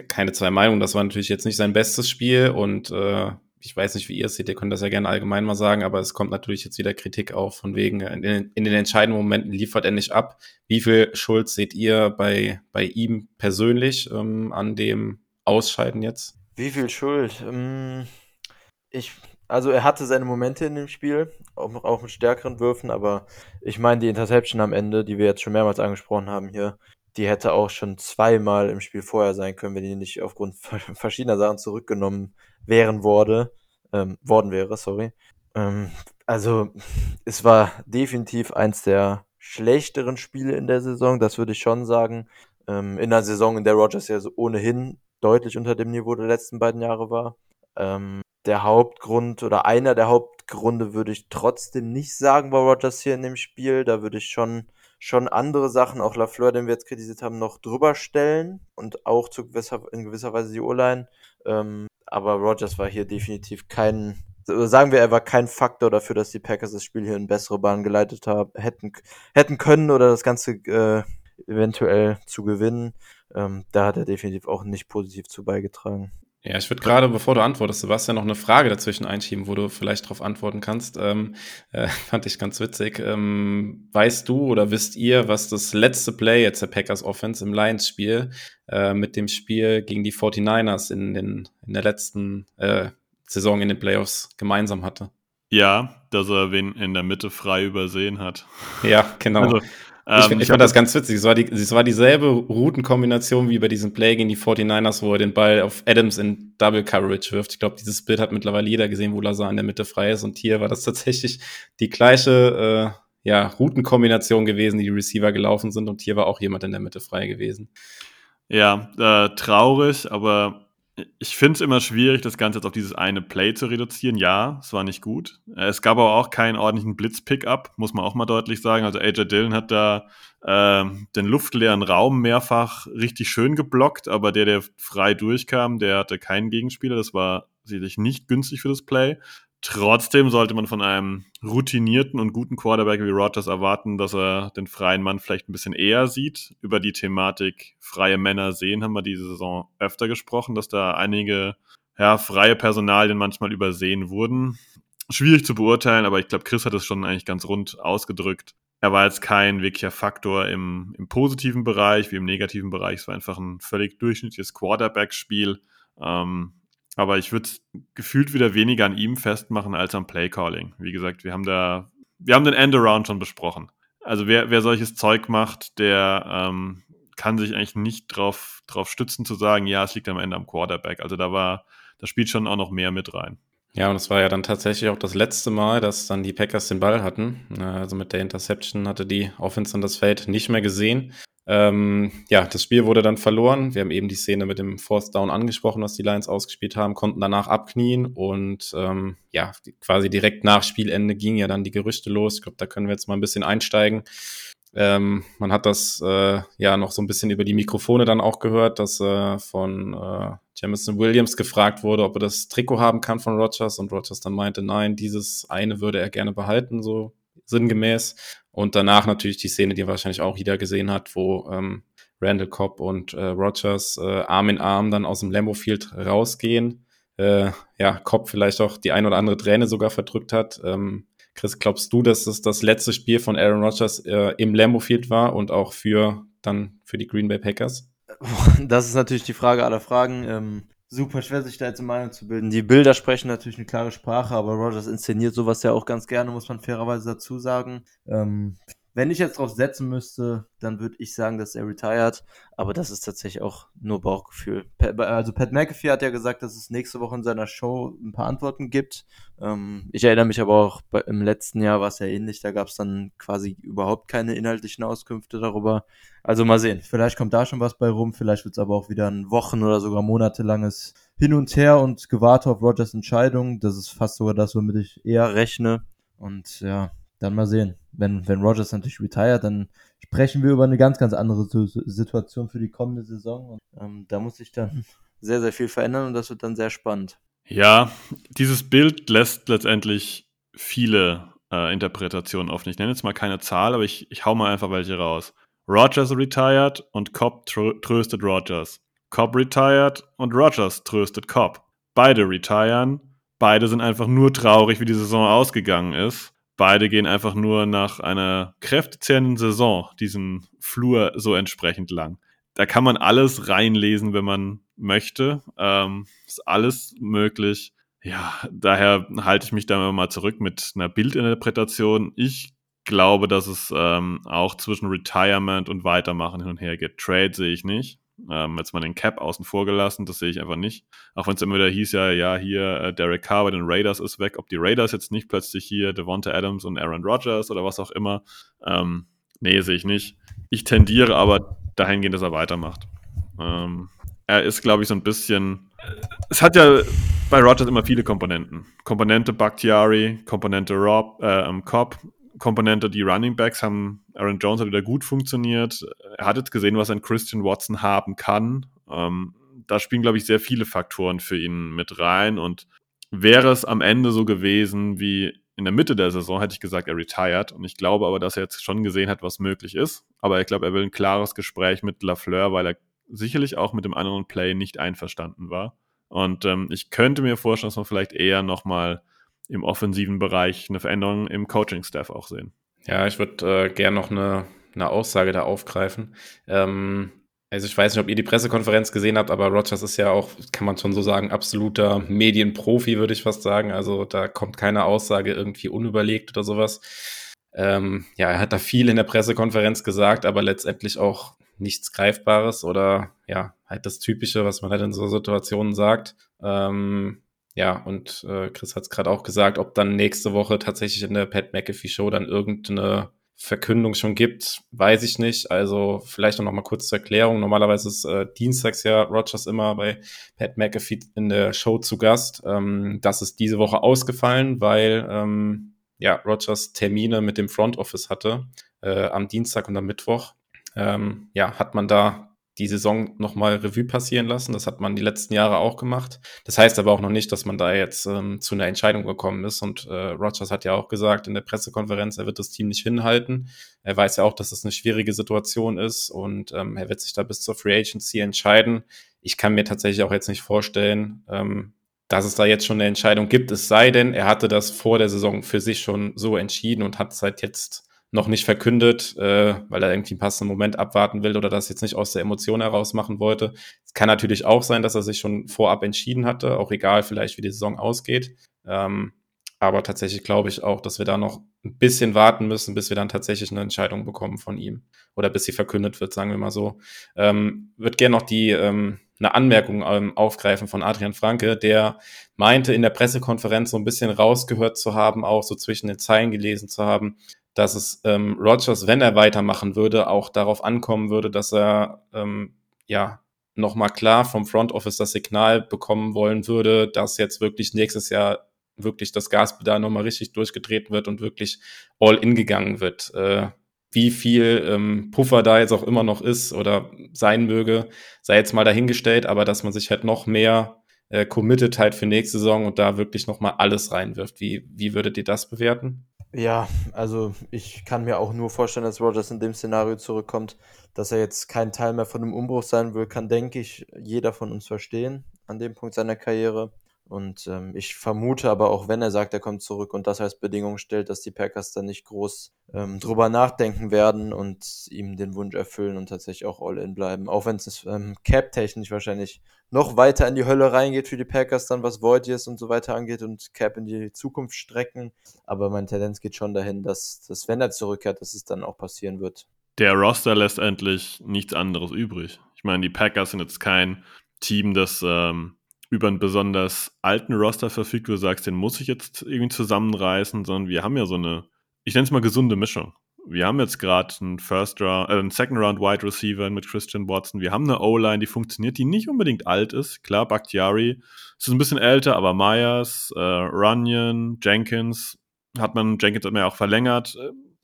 A: keine zwei Meinungen. Das war natürlich jetzt nicht sein bestes Spiel und äh, ich weiß nicht, wie ihr es seht, ihr könnt das ja gerne allgemein mal sagen, aber es kommt natürlich jetzt wieder Kritik auf, von wegen, in den, in den entscheidenden Momenten liefert er nicht ab. Wie viel Schuld seht ihr bei, bei ihm persönlich ähm, an dem Ausscheiden jetzt?
C: Wie viel Schuld? Ähm, ich, also er hatte seine Momente in dem Spiel, auch, auch mit stärkeren Würfen, aber ich meine, die Interception am Ende, die wir jetzt schon mehrmals angesprochen haben hier, die hätte auch schon zweimal im Spiel vorher sein können, wenn die nicht aufgrund [LAUGHS] verschiedener Sachen zurückgenommen wären wurde, ähm, worden wäre, sorry. Ähm, also es war definitiv eins der schlechteren Spiele in der Saison, das würde ich schon sagen. Ähm, in der Saison, in der Rogers ja so ohnehin deutlich unter dem Niveau der letzten beiden Jahre war. Ähm, der Hauptgrund oder einer der Hauptgründe würde ich trotzdem nicht sagen bei Rogers hier in dem Spiel. Da würde ich schon, schon andere Sachen, auch Lafleur, den wir jetzt kritisiert haben, noch drüber stellen und auch zu gewisser, in gewisser Weise die O-Line. Ähm, aber Rogers war hier definitiv kein, sagen wir, er war kein Faktor dafür, dass die Packers das Spiel hier in bessere Bahn geleitet haben, hätten, hätten können oder das Ganze äh, eventuell zu gewinnen. Ähm, da hat er definitiv auch nicht positiv zu beigetragen.
A: Ja, ich würde gerade, bevor du antwortest, Sebastian, noch eine Frage dazwischen einschieben, wo du vielleicht darauf antworten kannst. Ähm, äh, [LAUGHS] fand ich ganz witzig. Ähm, weißt du oder wisst ihr, was das letzte Play jetzt der Packers Offense im Lions-Spiel äh, mit dem Spiel gegen die 49ers in, den, in der letzten äh, Saison in den Playoffs gemeinsam hatte?
B: Ja, dass er wen in der Mitte frei übersehen hat.
A: Ja, genau. Also, ich, ähm, ich, fand das ganz witzig. Es war, die, es war dieselbe Routenkombination wie bei diesem Play gegen die 49ers, wo er den Ball auf Adams in Double Coverage wirft. Ich glaube, dieses Bild hat mittlerweile jeder gesehen, wo Lazar in der Mitte frei ist. Und hier war das tatsächlich die gleiche äh, ja, Routenkombination gewesen, die die Receiver gelaufen sind. Und hier war auch jemand in der Mitte frei gewesen.
B: Ja, äh, traurig, aber ich finde es immer schwierig, das Ganze jetzt auf dieses eine Play zu reduzieren. Ja, es war nicht gut. Äh, es gab aber auch keinen ordentlichen Blitz-Pickup, muss man auch mal deutlich sagen. Also AJ Dillon hat da äh, den luftleeren Raum mehrfach richtig schön geblockt, aber der, der frei durchkam, der hatte keinen Gegenspieler. Das war sicherlich nicht günstig für das Play. Trotzdem sollte man von einem routinierten und guten Quarterback wie Rogers erwarten, dass er den freien Mann vielleicht ein bisschen eher sieht. Über die Thematik freie Männer sehen haben wir diese Saison öfter gesprochen, dass da einige ja, freie Personalien manchmal übersehen wurden. Schwierig zu beurteilen, aber ich glaube, Chris hat es schon eigentlich ganz rund ausgedrückt. Er war jetzt kein wirklicher Faktor im, im positiven Bereich wie im negativen Bereich. Es war einfach ein völlig durchschnittliches Quarterback-Spiel. Ähm, aber ich würde gefühlt wieder weniger an ihm festmachen als am Playcalling. Wie gesagt, wir haben da, wir haben den Endaround schon besprochen. Also wer, wer solches Zeug macht, der ähm, kann sich eigentlich nicht drauf, drauf stützen zu sagen, ja, es liegt am Ende am Quarterback. Also da war, da spielt schon auch noch mehr mit rein.
A: Ja, und es war ja dann tatsächlich auch das letzte Mal, dass dann die Packers den Ball hatten. Also mit der Interception hatte die Offense dann das Feld nicht mehr gesehen. Ähm, ja, das Spiel wurde dann verloren. Wir haben eben die Szene mit dem Fourth Down angesprochen, was die Lions ausgespielt haben, konnten danach abknien und ähm, ja, quasi direkt nach Spielende gingen ja dann die Gerüchte los. Ich glaube, da können wir jetzt mal ein bisschen einsteigen. Ähm, man hat das äh, ja noch so ein bisschen über die Mikrofone dann auch gehört, dass äh, von äh, Jamison Williams gefragt wurde, ob er das Trikot haben kann von Rogers und Rogers dann meinte, nein, dieses eine würde er gerne behalten, so sinngemäß. Und danach natürlich die Szene, die wahrscheinlich auch jeder gesehen hat, wo ähm, Randall Cobb und äh, Rogers äh, Arm in Arm dann aus dem Lambo Field rausgehen. Äh, ja, Cobb vielleicht auch die ein oder andere Träne sogar verdrückt hat. Ähm, Chris, glaubst du, dass es das letzte Spiel von Aaron Rodgers äh, im Lambo Field war und auch für dann für die Green Bay Packers? [LAUGHS]
C: Das ist natürlich die Frage aller Fragen. Ähm, super schwer, sich da jetzt eine Meinung zu bilden. Die Bilder sprechen natürlich eine klare Sprache, aber Rogers inszeniert sowas ja auch ganz gerne, muss man fairerweise dazu sagen. Ähm, wenn ich jetzt drauf setzen müsste, dann würde ich sagen, dass er retired. Aber das ist tatsächlich auch nur Bauchgefühl. Also Pat McAfee hat ja gesagt, dass es nächste Woche in seiner Show ein paar Antworten gibt. Ähm, ich erinnere mich aber auch, im letzten Jahr war es ja ähnlich. Da gab es dann quasi überhaupt keine inhaltlichen Auskünfte darüber. Also mal sehen. Vielleicht kommt da schon was bei rum. Vielleicht wird es aber auch wieder ein Wochen- oder sogar monatelanges Hin und Her und gewarte auf Rogers Entscheidung. Das ist fast sogar das, womit ich eher rechne. Und ja, dann mal sehen. Wenn, wenn Rogers natürlich retired, dann sprechen wir über eine ganz, ganz andere Situation für die kommende Saison. Und ähm, da muss sich dann [LAUGHS] sehr, sehr viel verändern und das wird dann sehr spannend.
B: Ja, dieses Bild lässt letztendlich viele äh, Interpretationen offen. Ich nenne jetzt mal keine Zahl, aber ich, ich hau mal einfach welche raus. Rogers retired und Cobb tr tröstet Rogers. Cobb retired und Rogers tröstet Cobb. Beide retiren, Beide sind einfach nur traurig, wie die Saison ausgegangen ist. Beide gehen einfach nur nach einer kräftezehrenden Saison diesen Flur so entsprechend lang. Da kann man alles reinlesen, wenn man möchte. Ähm, ist alles möglich. Ja, daher halte ich mich da mal zurück mit einer Bildinterpretation. Ich glaube, dass es ähm, auch zwischen Retirement und Weitermachen hin und her geht. Trade sehe ich nicht. Ähm, jetzt mal den Cap außen vor gelassen, das sehe ich einfach nicht. Auch wenn es immer wieder hieß, ja, ja, hier äh, Derek Carr bei den Raiders ist weg. Ob die Raiders jetzt nicht plötzlich hier Devonta Adams und Aaron Rodgers oder was auch immer, ähm, nee, sehe ich nicht. Ich tendiere aber dahingehend, dass er weitermacht. Ähm, er ist, glaube ich, so ein bisschen. Es hat ja bei Rodgers immer viele Komponenten. Komponente Bakhtiari, Komponente Rob, äh, Cobb, Komponente, die Running Backs haben, Aaron Jones hat wieder gut funktioniert. Er hat jetzt gesehen, was ein Christian Watson haben kann. Ähm, da spielen, glaube ich, sehr viele Faktoren für ihn mit rein. Und wäre es am Ende so gewesen wie in der Mitte der Saison, hätte ich gesagt, er retired. Und ich glaube aber, dass er jetzt schon gesehen hat, was möglich ist. Aber ich glaube, er will ein klares Gespräch mit Lafleur, weil er sicherlich auch mit dem anderen Play nicht einverstanden war. Und ähm, ich könnte mir vorstellen, dass man vielleicht eher nochmal im offensiven Bereich eine Veränderung im Coaching-Staff auch sehen.
A: Ja, ich würde äh, gerne noch eine, eine Aussage da aufgreifen. Ähm, also ich weiß nicht, ob ihr die Pressekonferenz gesehen habt, aber Rogers ist ja auch, kann man schon so sagen, absoluter Medienprofi, würde ich fast sagen. Also da kommt keine Aussage irgendwie unüberlegt oder sowas. Ähm, ja, er hat da viel in der Pressekonferenz gesagt, aber letztendlich auch nichts Greifbares oder ja, halt das Typische, was man halt in so Situationen sagt. Ähm, ja, und äh, Chris hat es gerade auch gesagt, ob dann nächste Woche tatsächlich in der Pat McAfee Show dann irgendeine Verkündung schon gibt, weiß ich nicht. Also vielleicht noch mal kurz zur Erklärung. Normalerweise ist äh, dienstags ja Rogers immer bei Pat McAfee in der Show zu Gast. Ähm, das ist diese Woche ausgefallen, weil ähm, ja Rogers Termine mit dem Front Office hatte äh, am Dienstag und am Mittwoch. Ähm, ja, hat man da die Saison nochmal Revue passieren lassen. Das hat man die letzten Jahre auch gemacht. Das heißt aber auch noch nicht, dass man da jetzt ähm, zu einer Entscheidung gekommen ist. Und äh, Rogers hat ja auch gesagt in der Pressekonferenz, er wird das Team nicht hinhalten. Er weiß ja auch, dass es das eine schwierige Situation ist und ähm, er wird sich da bis zur Free Agency entscheiden. Ich kann mir tatsächlich auch jetzt nicht vorstellen, ähm, dass es da jetzt schon eine Entscheidung gibt. Es sei denn, er hatte das vor der Saison für sich schon so entschieden und hat seit jetzt noch nicht verkündet, äh, weil er irgendwie einen passenden Moment abwarten will oder das jetzt nicht aus der Emotion heraus machen wollte. Es kann natürlich auch sein, dass er sich schon vorab entschieden hatte, auch egal vielleicht, wie die Saison ausgeht. Ähm, aber tatsächlich glaube ich auch, dass wir da noch ein bisschen warten müssen, bis wir dann tatsächlich eine Entscheidung bekommen von ihm. Oder bis sie verkündet wird, sagen wir mal so. Ähm, wird gerne noch die ähm, eine Anmerkung ähm, aufgreifen von Adrian Franke, der meinte in der Pressekonferenz so ein bisschen rausgehört zu haben, auch so zwischen den Zeilen gelesen zu haben, dass es ähm, Rogers, wenn er weitermachen würde, auch darauf ankommen würde, dass er ähm, ja nochmal klar vom Front Office das Signal bekommen wollen würde, dass jetzt wirklich nächstes Jahr wirklich das Gaspedal nochmal richtig durchgedreht wird und wirklich all in gegangen wird. Äh, wie viel ähm, Puffer da jetzt auch immer noch ist oder sein möge, sei jetzt mal dahingestellt, aber dass man sich halt noch mehr äh, committed halt für nächste Saison und da wirklich nochmal alles reinwirft. Wie, wie würdet ihr das bewerten?
C: Ja, also ich kann mir auch nur vorstellen, dass Rogers in dem Szenario zurückkommt, dass er jetzt kein Teil mehr von einem Umbruch sein will, kann, denke ich, jeder von uns verstehen an dem Punkt seiner Karriere. Und ähm, ich vermute aber auch, wenn er sagt, er kommt zurück und das als Bedingung stellt, dass die Packers dann nicht groß ähm, drüber nachdenken werden und ihm den Wunsch erfüllen und tatsächlich auch All-In bleiben. Auch wenn es ähm, Cap-technisch wahrscheinlich noch weiter in die Hölle reingeht für die Packers, dann was Voidiers und so weiter angeht und Cap in die Zukunft strecken. Aber mein Tendenz geht schon dahin, dass, dass wenn er zurückkehrt, dass es dann auch passieren wird.
B: Der Roster lässt endlich nichts anderes übrig. Ich meine, die Packers sind jetzt kein Team, das ähm, über einen besonders alten Roster verfügt, wo du sagst, den muss ich jetzt irgendwie zusammenreißen, sondern wir haben ja so eine, ich nenne es mal gesunde Mischung. Wir haben jetzt gerade einen First Round, äh, einen Second Round Wide Receiver mit Christian Watson. Wir haben eine O-Line, die funktioniert, die nicht unbedingt alt ist. Klar, Bakhtiari ist ein bisschen älter, aber Myers, äh, Runyon, Jenkins hat man, Jenkins hat man ja auch verlängert.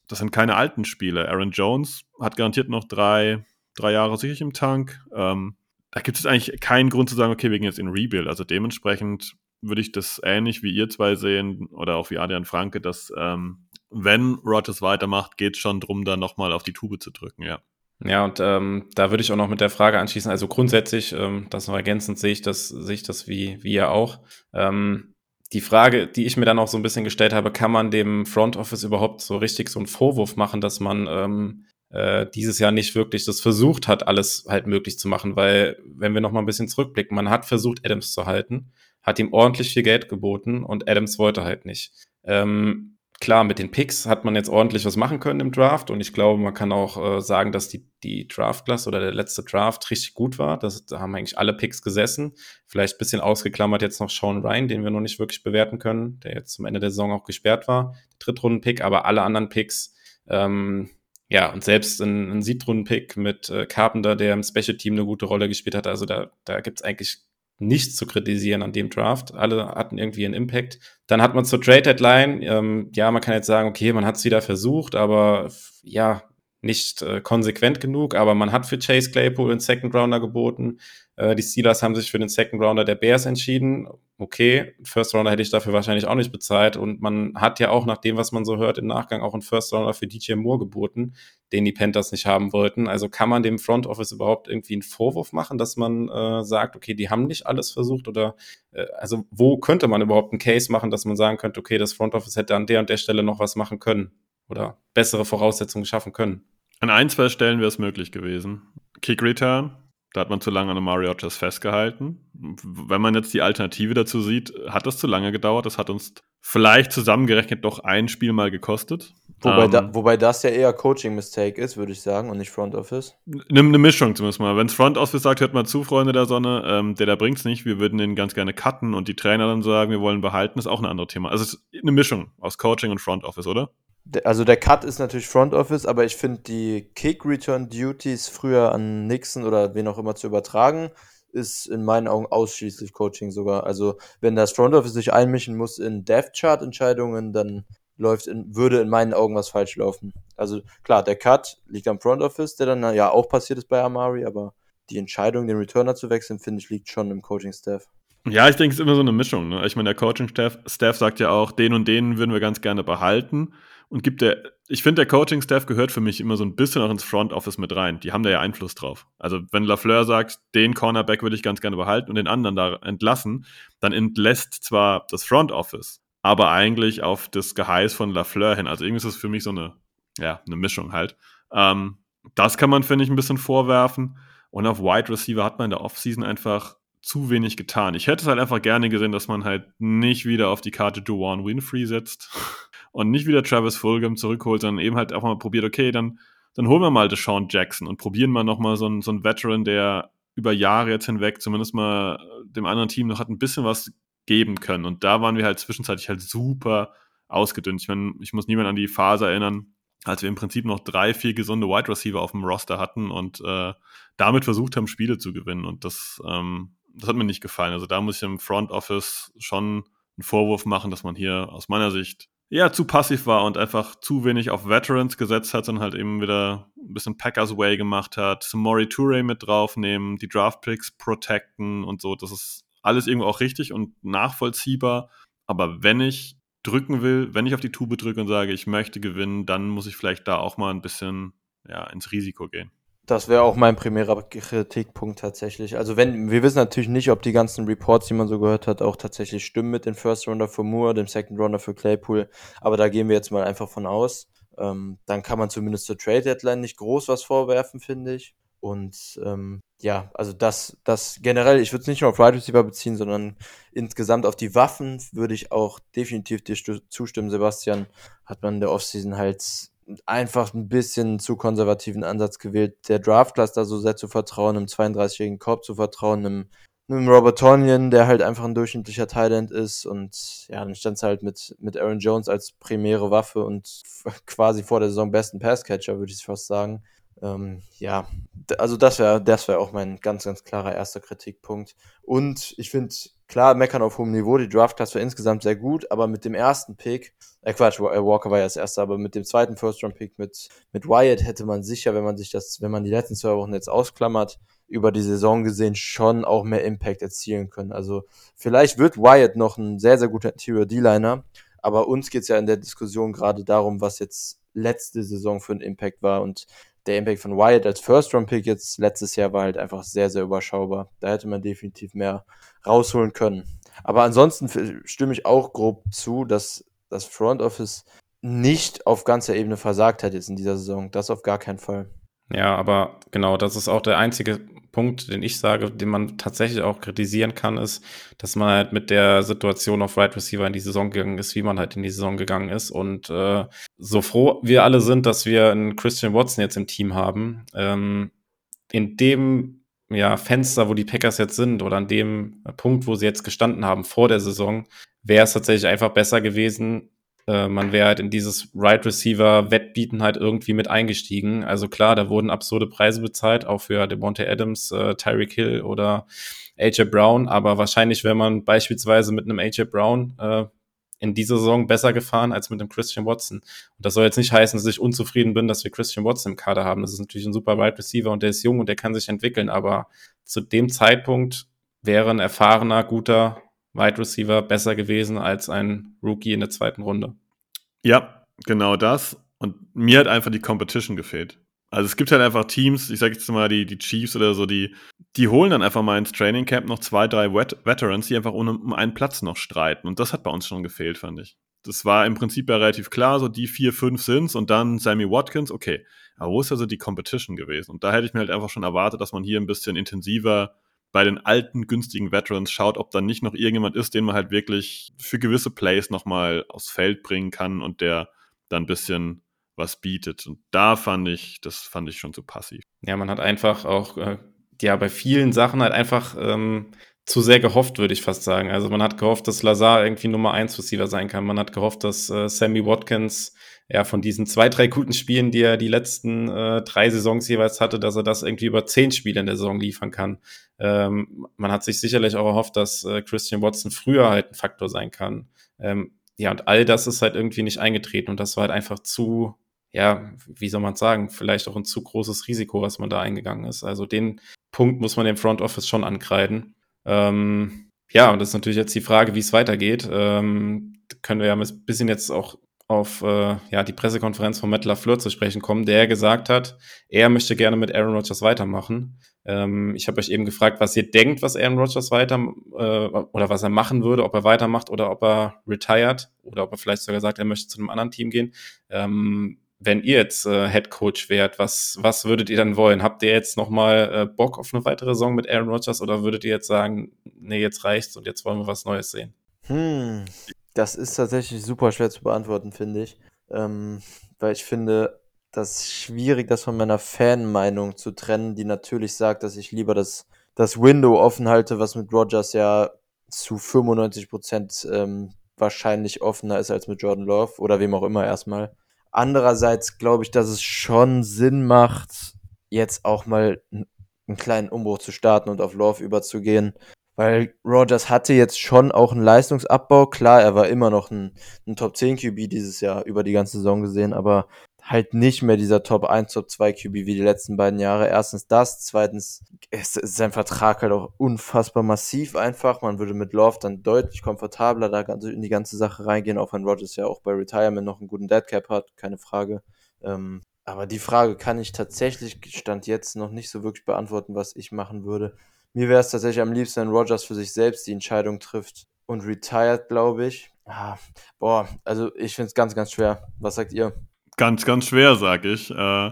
B: Das sind keine alten Spiele. Aaron Jones hat garantiert noch drei, drei Jahre sicherlich im Tank. Ähm, da gibt es eigentlich keinen Grund zu sagen, okay, wir gehen jetzt in Rebuild. Also dementsprechend würde ich das ähnlich wie ihr zwei sehen oder auch wie Adrian Franke, dass ähm, wenn Rogers weitermacht, geht es schon darum, da nochmal auf die Tube zu drücken, ja.
A: Ja, und ähm, da würde ich auch noch mit der Frage anschließen. Also grundsätzlich, ähm, das noch ergänzend sehe ich das, sehe ich das wie, wie ihr auch. Ähm, die Frage, die ich mir dann auch so ein bisschen gestellt habe, kann man dem Front Office überhaupt so richtig so einen Vorwurf machen, dass man ähm, äh, dieses Jahr nicht wirklich das versucht hat, alles halt möglich zu machen, weil wenn wir noch mal ein bisschen zurückblicken, man hat versucht, Adams zu halten, hat ihm ordentlich viel Geld geboten und Adams wollte halt nicht. Ähm, klar, mit den Picks hat man jetzt ordentlich was machen können im Draft und ich glaube, man kann auch äh, sagen, dass die, die Draft-Class oder der letzte Draft richtig gut war. Das, da haben eigentlich alle Picks gesessen. Vielleicht ein bisschen ausgeklammert jetzt noch Sean Ryan, den wir noch nicht wirklich bewerten können, der jetzt zum Ende der Saison auch gesperrt war. Drittrunden-Pick, aber alle anderen Picks, ähm, ja, und selbst ein, ein Siebtrunden-Pick mit äh, Carpenter, der im Special-Team eine gute Rolle gespielt hat. Also da, da gibt es eigentlich nichts zu kritisieren an dem Draft. Alle hatten irgendwie einen Impact. Dann hat man zur Trade Deadline, ähm, ja, man kann jetzt sagen, okay, man hat es wieder versucht, aber ja, nicht äh, konsequent genug, aber man hat für Chase Claypool einen Second Rounder geboten. Äh, die Steelers haben sich für den Second Rounder der Bears entschieden. Okay, First Rounder hätte ich dafür wahrscheinlich auch nicht bezahlt. Und man hat ja auch nach dem, was man so hört, im Nachgang auch einen First Rounder für DJ Moore geboten, den die Panthers nicht haben wollten. Also kann man dem Front Office überhaupt irgendwie einen Vorwurf machen, dass man äh, sagt, okay, die haben nicht alles versucht oder äh, also wo könnte man überhaupt einen Case machen, dass man sagen könnte, okay, das Front Office hätte an der und der Stelle noch was machen können? Oder bessere Voraussetzungen schaffen können.
B: An ein, zwei Stellen wäre es möglich gewesen. Kick Return, da hat man zu lange an Mario Rogers festgehalten. Wenn man jetzt die Alternative dazu sieht, hat das zu lange gedauert. Das hat uns vielleicht zusammengerechnet doch ein Spiel mal gekostet.
C: Wobei, ähm, da, wobei das ja eher Coaching-Mistake ist, würde ich sagen, und nicht Front Office.
B: Eine ne Mischung zumindest mal. Wenn es Front Office sagt, hört mal zu, Freunde der Sonne, ähm, der da bringt's nicht, wir würden den ganz gerne cutten und die Trainer dann sagen, wir wollen behalten, ist auch ein anderes Thema. Also es ist eine Mischung aus Coaching und Front Office, oder?
C: Also der Cut ist natürlich Front Office, aber ich finde die Kick Return Duties früher an Nixon oder wen auch immer zu übertragen, ist in meinen Augen ausschließlich Coaching sogar. Also wenn das Front Office sich einmischen muss in Death Chart Entscheidungen, dann läuft in, würde in meinen Augen was falsch laufen. Also klar, der Cut liegt am Front Office, der dann ja auch passiert ist bei Amari, aber die Entscheidung, den Returner zu wechseln, finde ich, liegt schon im Coaching Staff.
B: Ja, ich denke, es ist immer so eine Mischung. Ne? Ich meine, der Coaching-Staff Staff sagt ja auch, den und den würden wir ganz gerne behalten und gibt der, ich finde, der Coaching-Staff gehört für mich immer so ein bisschen auch ins Front Office mit rein. Die haben da ja Einfluss drauf. Also, wenn Lafleur sagt, den Cornerback würde ich ganz gerne behalten und den anderen da entlassen, dann entlässt zwar das Front Office, aber eigentlich auf das Geheiß von Lafleur hin. Also, irgendwie ist es für mich so eine, ja, eine Mischung halt. Ähm, das kann man, finde ich, ein bisschen vorwerfen. Und auf Wide Receiver hat man in der Offseason einfach zu wenig getan. Ich hätte es halt einfach gerne gesehen, dass man halt nicht wieder auf die Karte Duane Winfrey setzt [LAUGHS] und nicht wieder Travis Fulgham zurückholt, sondern eben halt auch mal probiert, okay, dann, dann holen wir mal Deshaun Jackson und probieren mal nochmal so einen, so einen Veteran, der über Jahre jetzt hinweg zumindest mal dem anderen Team noch hat ein bisschen was geben können. Und da waren wir halt zwischenzeitlich halt super ausgedünnt. Ich meine, ich muss niemand an die Phase erinnern, als wir im Prinzip noch drei, vier gesunde Wide Receiver auf dem Roster hatten und äh, damit versucht haben, Spiele zu gewinnen. Und das, ähm, das hat mir nicht gefallen. Also da muss ich im Front Office schon einen Vorwurf machen, dass man hier aus meiner Sicht ja, zu passiv war und einfach zu wenig auf Veterans gesetzt hat und halt eben wieder ein bisschen Packers Way gemacht hat, Samori Toure mit draufnehmen, die Draft Picks protecten und so. Das ist alles irgendwo auch richtig und nachvollziehbar. Aber wenn ich drücken will, wenn ich auf die Tube drücke und sage, ich möchte gewinnen, dann muss ich vielleicht da auch mal ein bisschen ja, ins Risiko gehen.
C: Das wäre auch mein primärer Kritikpunkt tatsächlich. Also wenn, wir wissen natürlich nicht, ob die ganzen Reports, die man so gehört hat, auch tatsächlich stimmen mit dem First Rounder für Moore, dem Second Rounder für Claypool. Aber da gehen wir jetzt mal einfach von aus. Ähm, dann kann man zumindest zur Trade Deadline nicht groß was vorwerfen, finde ich. Und ähm, ja, also das, das generell, ich würde es nicht nur auf Right Receiver beziehen, sondern insgesamt auf die Waffen würde ich auch definitiv dir zustimmen, Sebastian. Hat man in der Offseason halt einfach ein bisschen zu konservativen Ansatz gewählt, der Draft-Class so sehr zu vertrauen, einem 32-jährigen Korb zu vertrauen, einem, einem Robert Tonyan, der halt einfach ein durchschnittlicher Thailand ist und ja, dann stand es halt mit, mit Aaron Jones als primäre Waffe und [LAUGHS] quasi vor der Saison besten Passcatcher, würde ich fast sagen. Ähm, ja, also das wäre das wäre auch mein ganz, ganz klarer erster Kritikpunkt. Und ich finde, klar, meckern auf hohem Niveau, die Draft-Class war insgesamt sehr gut, aber mit dem ersten Pick äh, Quatsch, äh, Walker war ja das erste, aber mit dem zweiten First-Round-Pick mit, mit Wyatt hätte man sicher, wenn man sich das, wenn man die letzten zwei Wochen jetzt ausklammert, über die Saison gesehen schon auch mehr Impact erzielen können. Also vielleicht wird Wyatt noch ein sehr, sehr guter Interior D-Liner, aber uns geht's ja in der Diskussion gerade darum, was jetzt letzte Saison für ein Impact war und der Impact von Wyatt als First-Round-Pick jetzt letztes Jahr war halt einfach sehr, sehr überschaubar. Da hätte man definitiv mehr rausholen können. Aber ansonsten stimme ich auch grob zu, dass das Front Office nicht auf ganzer Ebene versagt hat jetzt in dieser Saison. Das auf gar keinen Fall.
A: Ja, aber genau, das ist auch der einzige Punkt, den ich sage, den man tatsächlich auch kritisieren kann, ist, dass man halt mit der Situation auf Right Receiver in die Saison gegangen ist, wie man halt in die Saison gegangen ist. Und äh, so froh wir alle sind, dass wir einen Christian Watson jetzt im Team haben, ähm, in dem ja, Fenster, wo die Packers jetzt sind, oder an dem Punkt, wo sie jetzt gestanden haben vor der Saison, wäre es tatsächlich einfach besser gewesen, äh, man wäre halt in dieses Right Receiver Wettbieten halt irgendwie mit eingestiegen. Also klar, da wurden absurde Preise bezahlt, auch für Devontae Adams, äh, Tyreek Hill oder AJ Brown. Aber wahrscheinlich wäre man beispielsweise mit einem AJ Brown äh, in dieser Saison besser gefahren als mit dem Christian Watson. Und das soll jetzt nicht heißen, dass ich unzufrieden bin, dass wir Christian Watson im Kader haben. Das ist natürlich ein super Wide Receiver und der ist jung und der kann sich entwickeln. Aber zu dem Zeitpunkt wäre ein erfahrener, guter Wide Receiver besser gewesen als ein Rookie in der zweiten Runde.
B: Ja, genau das. Und mir hat einfach die Competition gefehlt. Also es gibt halt einfach Teams, ich sag jetzt mal die, die Chiefs oder so, die, die holen dann einfach mal ins Training Camp noch zwei, drei Vet Veterans, die einfach um, um einen Platz noch streiten. Und das hat bei uns schon gefehlt, fand ich. Das war im Prinzip ja relativ klar, so die vier, fünf sind's und dann Sammy Watkins, okay. Aber wo ist also die Competition gewesen? Und da hätte ich mir halt einfach schon erwartet, dass man hier ein bisschen intensiver bei den alten, günstigen Veterans schaut, ob da nicht noch irgendjemand ist, den man halt wirklich für gewisse Plays nochmal aufs Feld bringen kann und der dann ein bisschen was bietet. Und da fand ich, das fand ich schon zu passiv.
A: Ja, man hat einfach auch, äh, ja, bei vielen Sachen halt einfach ähm, zu sehr gehofft, würde ich fast sagen. Also man hat gehofft, dass Lazar irgendwie Nummer 1 Receiver sein kann. Man hat gehofft, dass äh, Sammy Watkins ja, von diesen zwei, drei guten Spielen, die er die letzten äh, drei Saisons jeweils hatte, dass er das irgendwie über zehn Spiele in der Saison liefern kann. Ähm, man hat sich sicherlich auch erhofft, dass äh, Christian Watson früher halt ein Faktor sein kann. Ähm, ja, und all das ist halt irgendwie nicht eingetreten und das war halt einfach zu, ja, wie soll man sagen, vielleicht auch ein zu großes Risiko, was man da eingegangen ist. Also den Punkt muss man dem Front Office schon ankreiden. Ähm, ja, und das ist natürlich jetzt die Frage, wie es weitergeht. Ähm, können wir ja ein bisschen jetzt auch auf äh, ja, die Pressekonferenz von Matt LaFleur zu sprechen kommen, der gesagt hat, er möchte gerne mit Aaron Rodgers weitermachen. Ähm, ich habe euch eben gefragt, was ihr denkt, was Aaron Rodgers weiter äh, oder was er machen würde, ob er weitermacht oder ob er retired oder ob er vielleicht sogar sagt, er möchte zu einem anderen Team gehen. Ähm, wenn ihr jetzt äh, Head Coach wärt, was, was würdet ihr dann wollen? Habt ihr jetzt nochmal äh, Bock auf eine weitere Saison mit Aaron Rodgers oder würdet ihr jetzt sagen, nee, jetzt reicht's und jetzt wollen wir was Neues sehen?
C: Hm, das ist tatsächlich super schwer zu beantworten, finde ich. Ähm, weil ich finde, das ist schwierig, das von meiner Fanmeinung zu trennen, die natürlich sagt, dass ich lieber das, das Window offen halte, was mit Rogers ja zu 95 Prozent ähm, wahrscheinlich offener ist als mit Jordan Love oder wem auch immer erstmal. Andererseits glaube ich, dass es schon Sinn macht, jetzt auch mal einen kleinen Umbruch zu starten und auf Love überzugehen, weil Rogers hatte jetzt schon auch einen Leistungsabbau. Klar, er war immer noch ein, ein Top 10 QB dieses Jahr über die ganze Saison gesehen, aber halt nicht mehr dieser Top 1, Top 2 QB wie die letzten beiden Jahre. Erstens das, zweitens ist, ist sein Vertrag halt auch unfassbar massiv einfach. Man würde mit Love dann deutlich komfortabler da in die ganze Sache reingehen, auch wenn Rogers ja auch bei Retirement noch einen guten Deadcap hat, keine Frage. Ähm, aber die Frage kann ich tatsächlich, stand jetzt noch nicht so wirklich beantworten, was ich machen würde. Mir wäre es tatsächlich am liebsten, wenn Rogers für sich selbst die Entscheidung trifft und retired, glaube ich. Ah, boah, also ich finde es ganz, ganz schwer. Was sagt ihr?
B: Ganz, ganz schwer, sag ich. Äh,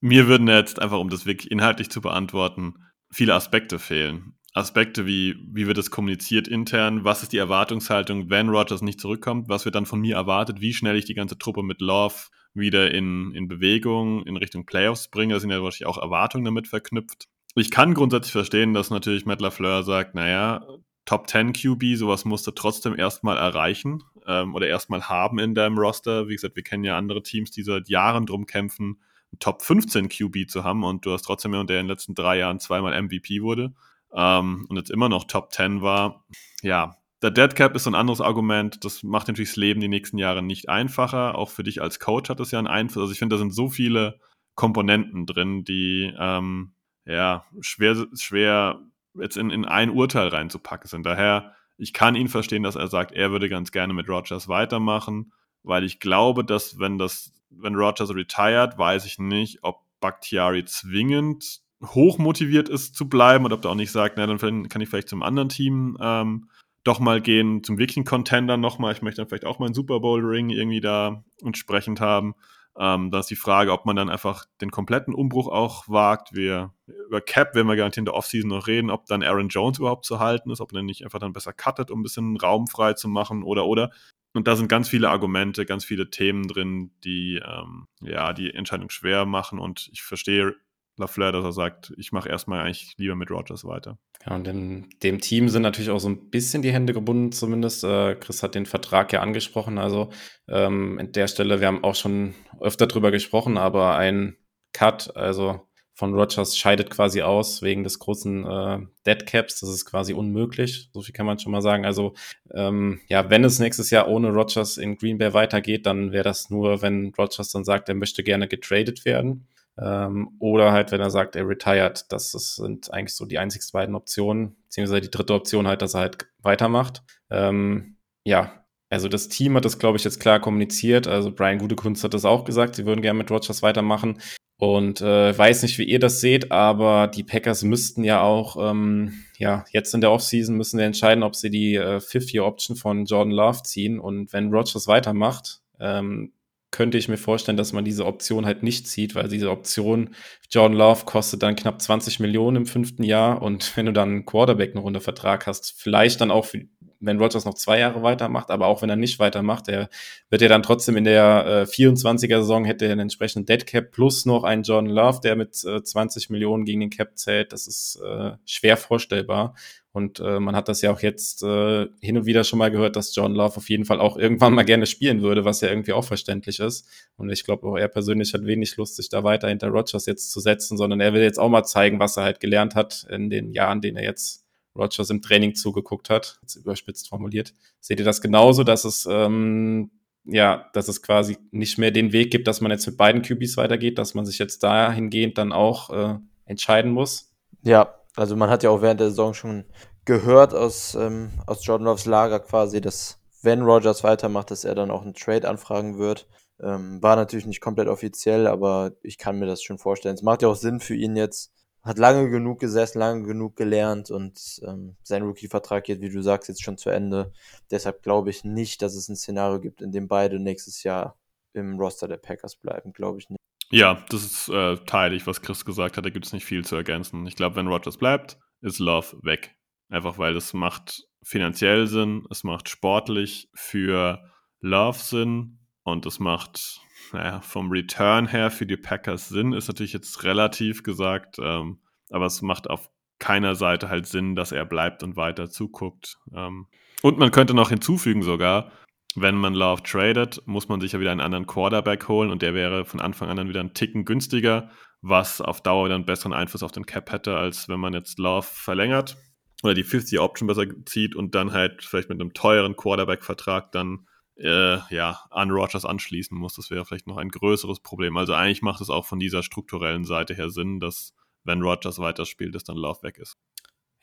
B: mir würden jetzt einfach, um das wirklich inhaltlich zu beantworten, viele Aspekte fehlen. Aspekte wie, wie wird es kommuniziert intern, was ist die Erwartungshaltung, wenn Rogers nicht zurückkommt, was wird dann von mir erwartet, wie schnell ich die ganze Truppe mit Love wieder in, in Bewegung in Richtung Playoffs bringe. Da sind ja wahrscheinlich auch Erwartungen damit verknüpft ich kann grundsätzlich verstehen, dass natürlich Matt LaFleur sagt, naja, Top 10 QB, sowas musst du trotzdem erstmal erreichen ähm, oder erstmal haben in deinem Roster. Wie gesagt, wir kennen ja andere Teams, die seit Jahren drum kämpfen, Top 15 QB zu haben und du hast trotzdem jemanden, der in den letzten drei Jahren zweimal MVP wurde ähm, und jetzt immer noch Top 10 war. Ja, der Dead Cap ist so ein anderes Argument. Das macht natürlich das Leben die nächsten Jahre nicht einfacher. Auch für dich als Coach hat das ja einen Einfluss. Also ich finde, da sind so viele Komponenten drin, die ähm, ja, schwer, schwer jetzt in, in ein Urteil reinzupacken sind. Daher, ich kann ihn verstehen, dass er sagt, er würde ganz gerne mit Rogers weitermachen, weil ich glaube, dass wenn das, wenn Rogers retired, weiß ich nicht, ob Bakhtiari zwingend hoch motiviert ist zu bleiben oder ob er auch nicht sagt, na, dann kann ich vielleicht zum anderen Team ähm, doch mal gehen, zum wirklichen Contender nochmal. Ich möchte dann vielleicht auch mal einen Super Bowl-Ring irgendwie da entsprechend haben. Ähm, da ist die Frage, ob man dann einfach den kompletten Umbruch auch wagt. Wir, über Cap werden wir garantiert in der Offseason noch reden, ob dann Aaron Jones überhaupt zu halten ist, ob man nicht einfach dann besser cuttet, um ein bisschen Raum frei zu machen oder oder. Und da sind ganz viele Argumente, ganz viele Themen drin, die ähm, ja die Entscheidung schwer machen. Und ich verstehe Lafleur, dass er sagt, ich mache erstmal eigentlich lieber mit Rogers weiter.
A: Ja, und dem, dem, Team sind natürlich auch so ein bisschen die Hände gebunden, zumindest. Äh, Chris hat den Vertrag ja angesprochen. Also ähm, an der Stelle, wir haben auch schon öfter drüber gesprochen, aber ein Cut, also von Rogers scheidet quasi aus wegen des großen äh, Dead Caps. Das ist quasi unmöglich. So viel kann man schon mal sagen. Also ähm, ja, wenn es nächstes Jahr ohne Rogers in Green Bay weitergeht, dann wäre das nur, wenn Rogers dann sagt, er möchte gerne getradet werden. Ähm, oder halt, wenn er sagt, er retired. Das, das sind eigentlich so die einzigsten beiden Optionen. Beziehungsweise die dritte Option halt, dass er halt weitermacht. Ähm, ja, also das Team hat das, glaube ich, jetzt klar kommuniziert. Also Brian Gutekunst hat das auch gesagt, sie würden gerne mit Rogers weitermachen. Und äh, weiß nicht, wie ihr das seht, aber die Packers müssten ja auch, ähm, ja, jetzt in der Offseason müssen sie entscheiden, ob sie die äh, Fifth-Year-Option von Jordan Love ziehen. Und wenn Rogers weitermacht, ähm, könnte ich mir vorstellen, dass man diese Option halt nicht zieht, weil diese Option Jordan Love kostet dann knapp 20 Millionen im fünften Jahr und [LAUGHS] wenn du dann einen Quarterback noch unter Vertrag hast, vielleicht dann auch, wenn Rogers noch zwei Jahre weitermacht, aber auch wenn er nicht weitermacht, der wird ja dann trotzdem in der äh, 24er Saison hätte er einen entsprechenden Dead Cap plus noch einen Jordan Love, der mit äh, 20 Millionen gegen den Cap zählt. Das ist äh, schwer vorstellbar. Und äh, man hat das ja auch jetzt äh, hin und wieder schon mal gehört, dass John Love auf jeden Fall auch irgendwann mal gerne spielen würde, was ja irgendwie auch verständlich ist. Und ich glaube auch er persönlich hat wenig Lust, sich da weiter hinter Rogers jetzt zu setzen, sondern er will jetzt auch mal zeigen, was er halt gelernt hat in den Jahren, denen er jetzt Rogers im Training zugeguckt hat, jetzt überspitzt formuliert. Seht ihr das genauso, dass es ähm, ja, dass es quasi nicht mehr den Weg gibt, dass man jetzt mit beiden QBs weitergeht, dass man sich jetzt dahingehend dann auch äh, entscheiden muss?
C: Ja, also man hat ja auch während der Saison schon gehört aus, ähm, aus Jordan Loves Lager quasi, dass wenn Rogers weitermacht, dass er dann auch einen Trade anfragen wird. Ähm, war natürlich nicht komplett offiziell, aber ich kann mir das schon vorstellen. Es macht ja auch Sinn für ihn jetzt. Hat lange genug gesessen, lange genug gelernt und ähm, sein Rookie-Vertrag geht, wie du sagst, jetzt schon zu Ende. Deshalb glaube ich nicht, dass es ein Szenario gibt, in dem beide nächstes Jahr im Roster der Packers bleiben. Glaube ich nicht.
B: Ja, das ist äh, teilig, was Chris gesagt hat. Da gibt es nicht viel zu ergänzen. Ich glaube, wenn Rogers bleibt, ist Love weg. Einfach weil es macht finanziell Sinn, es macht sportlich für Love Sinn und es macht naja, vom Return her für die Packers Sinn, ist natürlich jetzt relativ gesagt, ähm, aber es macht auf keiner Seite halt Sinn, dass er bleibt und weiter zuguckt. Ähm, und man könnte noch hinzufügen sogar, wenn man Love tradet, muss man sich ja wieder einen anderen Quarterback holen und der wäre von Anfang an dann wieder einen Ticken günstiger, was auf Dauer wieder einen besseren Einfluss auf den Cap hätte, als wenn man jetzt Love verlängert oder die 50-Option besser zieht und dann halt vielleicht mit einem teuren Quarterback-Vertrag dann äh, ja, an Rogers anschließen muss. Das wäre vielleicht noch ein größeres Problem. Also eigentlich macht es auch von dieser strukturellen Seite her Sinn, dass wenn Rogers weiterspielt, dass dann Love weg ist.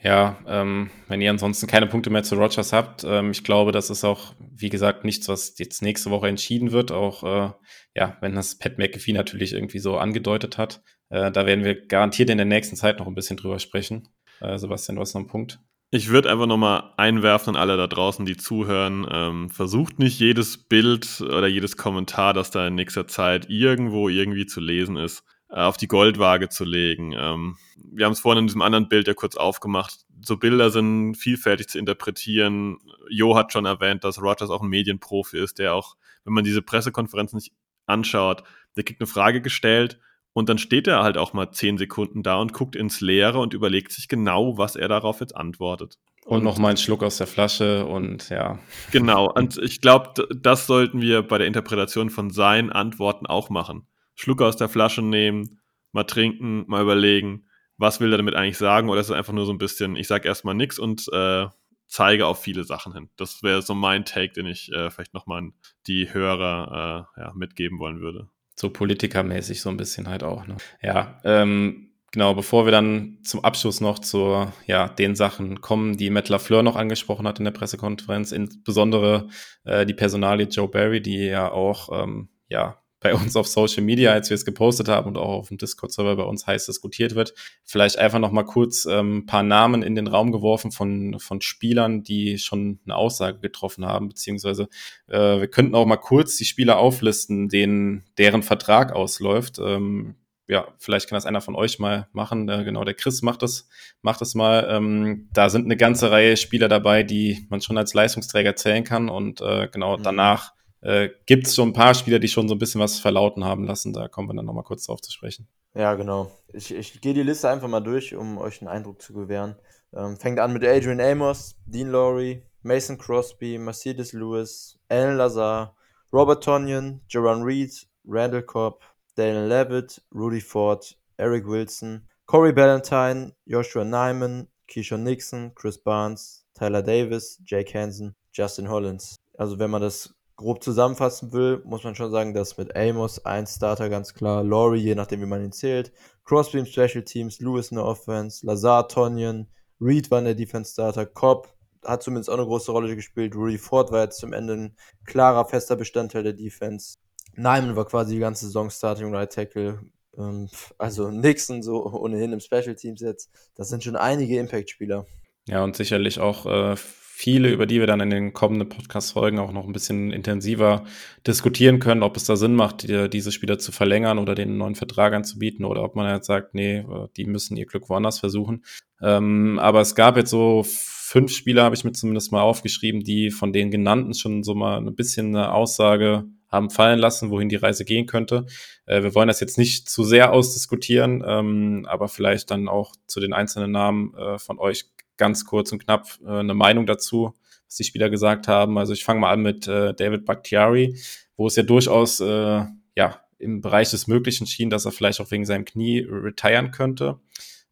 A: Ja, ähm, wenn ihr ansonsten keine Punkte mehr zu Rogers habt, ähm, ich glaube, das ist auch, wie gesagt, nichts, was jetzt nächste Woche entschieden wird. Auch, äh, ja, wenn das Pat McAfee natürlich irgendwie so angedeutet hat. Äh, da werden wir garantiert in der nächsten Zeit noch ein bisschen drüber sprechen. Äh, Sebastian, du hast noch einen Punkt.
B: Ich würde einfach nochmal einwerfen an alle da draußen, die zuhören. Ähm, versucht nicht jedes Bild oder jedes Kommentar, das da in nächster Zeit irgendwo irgendwie zu lesen ist, auf die Goldwaage zu legen. Ähm, wir haben es vorhin in diesem anderen Bild ja kurz aufgemacht. So Bilder sind vielfältig zu interpretieren. Jo hat schon erwähnt, dass Rogers auch ein Medienprofi ist, der auch, wenn man diese Pressekonferenz nicht anschaut, der kriegt eine Frage gestellt und dann steht er halt auch mal zehn Sekunden da und guckt ins Leere und überlegt sich genau, was er darauf jetzt antwortet.
A: Und, und noch mal einen Schluck aus der Flasche und ja.
B: Genau. Und ich glaube, das sollten wir bei der Interpretation von seinen Antworten auch machen. Schluck aus der Flasche nehmen, mal trinken, mal überlegen, was will er damit eigentlich sagen? Oder ist es einfach nur so ein bisschen, ich sage erstmal nichts und äh, zeige auf viele Sachen hin. Das wäre so mein Take, den ich äh, vielleicht nochmal an die Hörer äh, ja, mitgeben wollen würde
A: so politikermäßig so ein bisschen halt auch. Ne? Ja, ähm, genau, bevor wir dann zum Abschluss noch zu ja, den Sachen kommen, die Matt LaFleur noch angesprochen hat in der Pressekonferenz, insbesondere äh, die Personalie Joe Barry, die ja auch ähm, ja bei uns auf Social Media, als wir es gepostet haben und auch auf dem Discord-Server bei uns heiß diskutiert wird. Vielleicht einfach noch mal kurz ähm, ein paar Namen in den Raum geworfen von, von Spielern, die schon eine Aussage getroffen haben, beziehungsweise äh, wir könnten auch mal kurz die Spieler auflisten, denen, deren Vertrag ausläuft. Ähm, ja, vielleicht kann das einer von euch mal machen. Äh, genau, der Chris macht das, macht das mal. Ähm, da sind eine ganze Reihe Spieler dabei, die man schon als Leistungsträger zählen kann. Und äh, genau mhm. danach äh, gibt es so ein paar Spieler, die schon so ein bisschen was verlauten haben lassen. Da kommen wir dann nochmal kurz drauf zu sprechen.
C: Ja, genau. Ich, ich gehe die Liste einfach mal durch, um euch einen Eindruck zu gewähren. Ähm, fängt an mit Adrian Amos, Dean Laurie, Mason Crosby, Mercedes Lewis, Alan Lazar, Robert Tonyan, Jerron Reed, Randall Cobb, Daniel Levitt, Rudy Ford, Eric Wilson, Corey Ballantyne, Joshua Nyman, Keyshawn Nixon, Chris Barnes, Tyler Davis, Jake Hansen, Justin Hollins. Also wenn man das grob zusammenfassen will, muss man schon sagen, dass mit Amos ein Starter ganz klar, Laurie, je nachdem wie man ihn zählt, Crosby im Special Teams, Lewis in der Offense, Lazar, Tonyan, Reed war in der Defense Starter, Cobb hat zumindest auch eine große Rolle gespielt, Rudy Ford war jetzt zum Ende ein klarer, fester Bestandteil der Defense. Nyman war quasi die ganze Saison Starting Right Tackle, ähm, also Nixon so ohnehin im Special Teams jetzt. Das sind schon einige Impact-Spieler.
A: Ja, und sicherlich auch äh, viele, über die wir dann in den kommenden Podcast-Folgen auch noch ein bisschen intensiver diskutieren können, ob es da Sinn macht, die, diese Spieler zu verlängern oder den neuen Vertrag anzubieten oder ob man jetzt sagt, nee, die müssen ihr Glück woanders versuchen. Ähm, aber es gab jetzt so fünf Spieler, habe ich mir zumindest mal aufgeschrieben, die von den genannten schon so mal ein bisschen eine Aussage haben fallen lassen, wohin die Reise gehen könnte. Äh, wir wollen das jetzt nicht zu sehr ausdiskutieren, ähm, aber vielleicht dann auch zu den einzelnen Namen äh, von euch ganz kurz und knapp äh, eine Meinung dazu, was die Spieler gesagt haben. Also ich fange mal an mit äh, David Bakhtiari, wo es ja durchaus äh, ja im Bereich des Möglichen schien, dass er vielleicht auch wegen seinem Knie retiren könnte.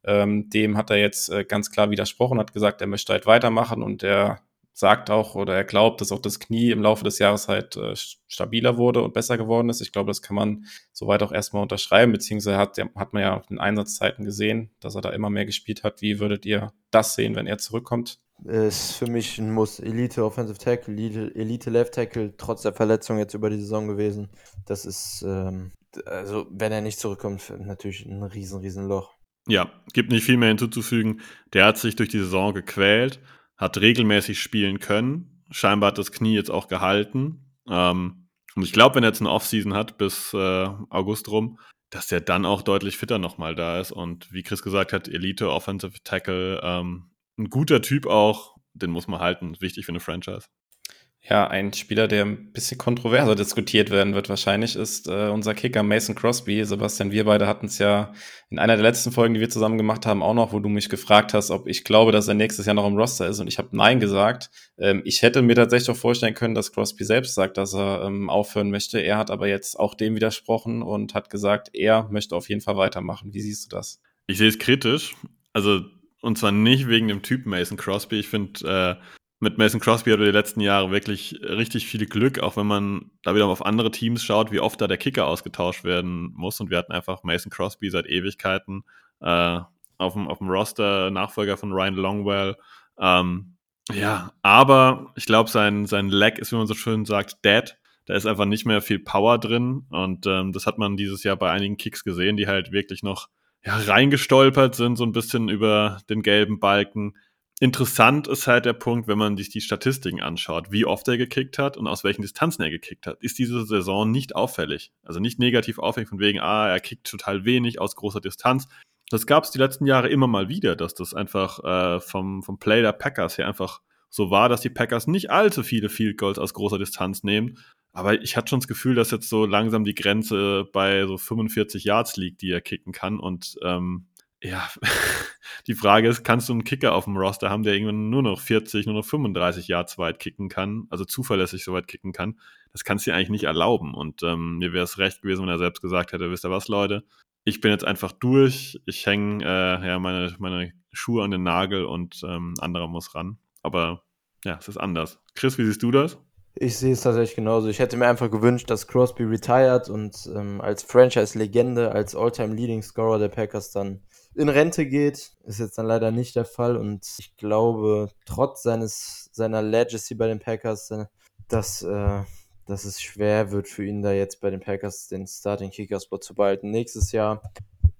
A: Ähm, dem hat er jetzt äh, ganz klar widersprochen, hat gesagt, er möchte halt weitermachen und er sagt auch oder er glaubt, dass auch das Knie im Laufe des Jahres halt äh, stabiler wurde und besser geworden ist. Ich glaube, das kann man soweit auch erstmal unterschreiben, beziehungsweise hat, hat man ja auf den Einsatzzeiten gesehen, dass er da immer mehr gespielt hat. Wie würdet ihr das sehen, wenn er zurückkommt?
C: Ist für mich ein Muss. Elite Offensive Tackle, Elite, Elite Left Tackle, trotz der Verletzung jetzt über die Saison gewesen. Das ist, ähm, also wenn er nicht zurückkommt, natürlich ein riesen, riesen Loch.
B: Ja, gibt nicht viel mehr hinzuzufügen. Der hat sich durch die Saison gequält hat regelmäßig spielen können. Scheinbar hat das Knie jetzt auch gehalten. Ähm, und ich glaube, wenn er jetzt eine Offseason hat bis äh, August rum, dass der dann auch deutlich fitter nochmal da ist. Und wie Chris gesagt hat, Elite Offensive Tackle, ähm, ein guter Typ auch, den muss man halten. Wichtig für eine Franchise.
A: Ja, ein Spieler, der ein bisschen kontroverser diskutiert werden wird wahrscheinlich, ist äh, unser Kicker Mason Crosby. Sebastian, wir beide hatten es ja in einer der letzten Folgen, die wir zusammen gemacht haben, auch noch, wo du mich gefragt hast, ob ich glaube, dass er nächstes Jahr noch im Roster ist. Und ich habe Nein gesagt. Ähm, ich hätte mir tatsächlich auch vorstellen können, dass Crosby selbst sagt, dass er ähm, aufhören möchte. Er hat aber jetzt auch dem widersprochen und hat gesagt, er möchte auf jeden Fall weitermachen. Wie siehst du das?
B: Ich sehe es kritisch. Also und zwar nicht wegen dem Typ Mason Crosby. Ich finde, äh, mit Mason Crosby hat er die letzten Jahre wirklich richtig viel Glück, auch wenn man da wieder auf andere Teams schaut, wie oft da der Kicker ausgetauscht werden muss. Und wir hatten einfach Mason Crosby seit Ewigkeiten äh, auf, dem, auf dem Roster, Nachfolger von Ryan Longwell. Ähm, ja, aber ich glaube, sein, sein Leg ist, wie man so schön sagt, dead. Da ist einfach nicht mehr viel Power drin. Und ähm, das hat man dieses Jahr bei einigen Kicks gesehen, die halt wirklich noch ja, reingestolpert sind, so ein bisschen über den gelben Balken. Interessant ist halt der Punkt, wenn man sich die Statistiken anschaut, wie oft er gekickt hat und aus welchen Distanzen er gekickt hat, ist diese Saison nicht auffällig. Also nicht negativ auffällig von wegen, ah, er kickt total wenig aus großer Distanz. Das gab es die letzten Jahre immer mal wieder, dass das einfach äh, vom, vom Play der Packers her einfach so war, dass die Packers nicht allzu viele Field Goals aus großer Distanz nehmen. Aber ich hatte schon das Gefühl, dass jetzt so langsam die Grenze bei so 45 Yards liegt, die er kicken kann. Und ähm, ja, [LAUGHS] die Frage ist, kannst du einen Kicker auf dem Roster haben, der irgendwann nur noch 40, nur noch 35 Yards weit kicken kann, also zuverlässig so weit kicken kann? Das kannst du dir eigentlich nicht erlauben. Und ähm, mir wäre es recht gewesen, wenn er selbst gesagt hätte, wisst ihr was, Leute, ich bin jetzt einfach durch, ich hänge äh, ja, meine, meine Schuhe an den Nagel und ähm, anderer muss ran. Aber ja, es ist anders. Chris, wie siehst du das?
C: Ich sehe es tatsächlich genauso. Ich hätte mir einfach gewünscht, dass Crosby retired und ähm, als Franchise-Legende, als All-Time-Leading-Scorer der Packers dann in Rente geht. Ist jetzt dann leider nicht der Fall und ich glaube, trotz seines, seiner Legacy bei den Packers, äh, dass, äh, dass es schwer wird für ihn da jetzt bei den Packers den Starting Kicker Spot zu behalten nächstes Jahr.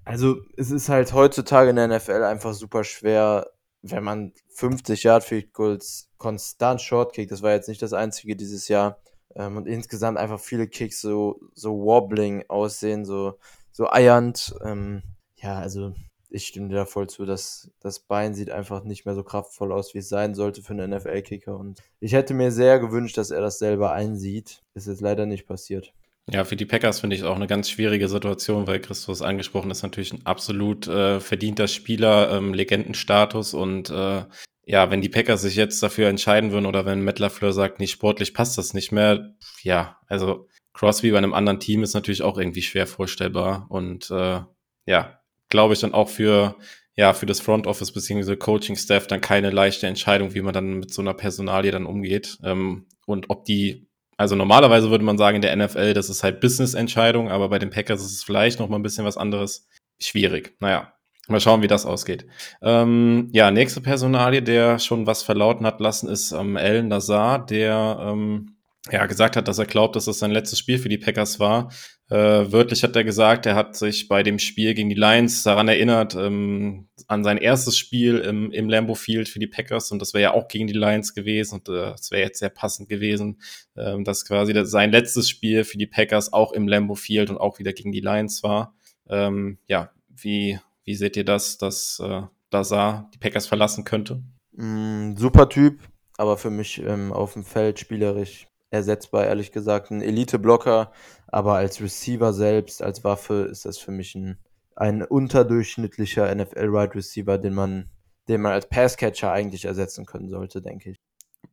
C: Also es ist halt heutzutage in der NFL einfach super schwer, wenn man 50 Yard Field Goals konstant short kickt. Das war jetzt nicht das einzige dieses Jahr. Ähm, und insgesamt einfach viele Kicks so, so wobbling aussehen, so, so eiernd. Ähm, ja, also ich stimme dir da voll zu, dass das Bein sieht einfach nicht mehr so kraftvoll aus, wie es sein sollte für einen NFL-Kicker. Und ich hätte mir sehr gewünscht, dass er das selber einsieht. Ist jetzt leider nicht passiert.
A: Ja, für die Packers finde ich auch eine ganz schwierige Situation, weil Christus angesprochen ist natürlich ein absolut äh, verdienter Spieler, ähm, Legendenstatus und äh, ja, wenn die Packers sich jetzt dafür entscheiden würden oder wenn Matt LaFleur sagt, nicht sportlich passt das nicht mehr, ja, also Crosby bei einem anderen Team ist natürlich auch irgendwie schwer vorstellbar und äh, ja, glaube ich dann auch für ja für das Front Office beziehungsweise Coaching Staff dann keine leichte Entscheidung, wie man dann mit so einer Personalie dann umgeht ähm, und ob die also normalerweise würde man sagen in der NFL, das ist halt Business-Entscheidung, aber bei den Packers ist es vielleicht noch ein bisschen was anderes. Schwierig. Naja, mal schauen, wie das ausgeht. Ähm, ja, nächste Personalie, der schon was verlauten hat lassen, ist ähm, Alan Lazar, der ähm, ja, gesagt hat, dass er glaubt, dass das sein letztes Spiel für die Packers war. Äh, wörtlich hat er gesagt, er hat sich bei dem Spiel gegen die Lions daran erinnert, ähm, an sein erstes Spiel im, im Lambo Field für die Packers und das wäre ja auch gegen die Lions gewesen und äh, das wäre jetzt sehr passend gewesen, ähm, dass quasi sein letztes Spiel für die Packers auch im Lambo Field und auch wieder gegen die Lions war. Ähm, ja, wie, wie seht ihr das, dass äh, Lazar die Packers verlassen könnte?
C: Mm, super Typ, aber für mich ähm, auf dem Feld spielerisch ersetzbar, ehrlich gesagt. Ein Elite-Blocker, aber als Receiver selbst, als Waffe ist das für mich ein, ein unterdurchschnittlicher NFL-Wide Receiver, den man, den man als Passcatcher eigentlich ersetzen können sollte, denke ich.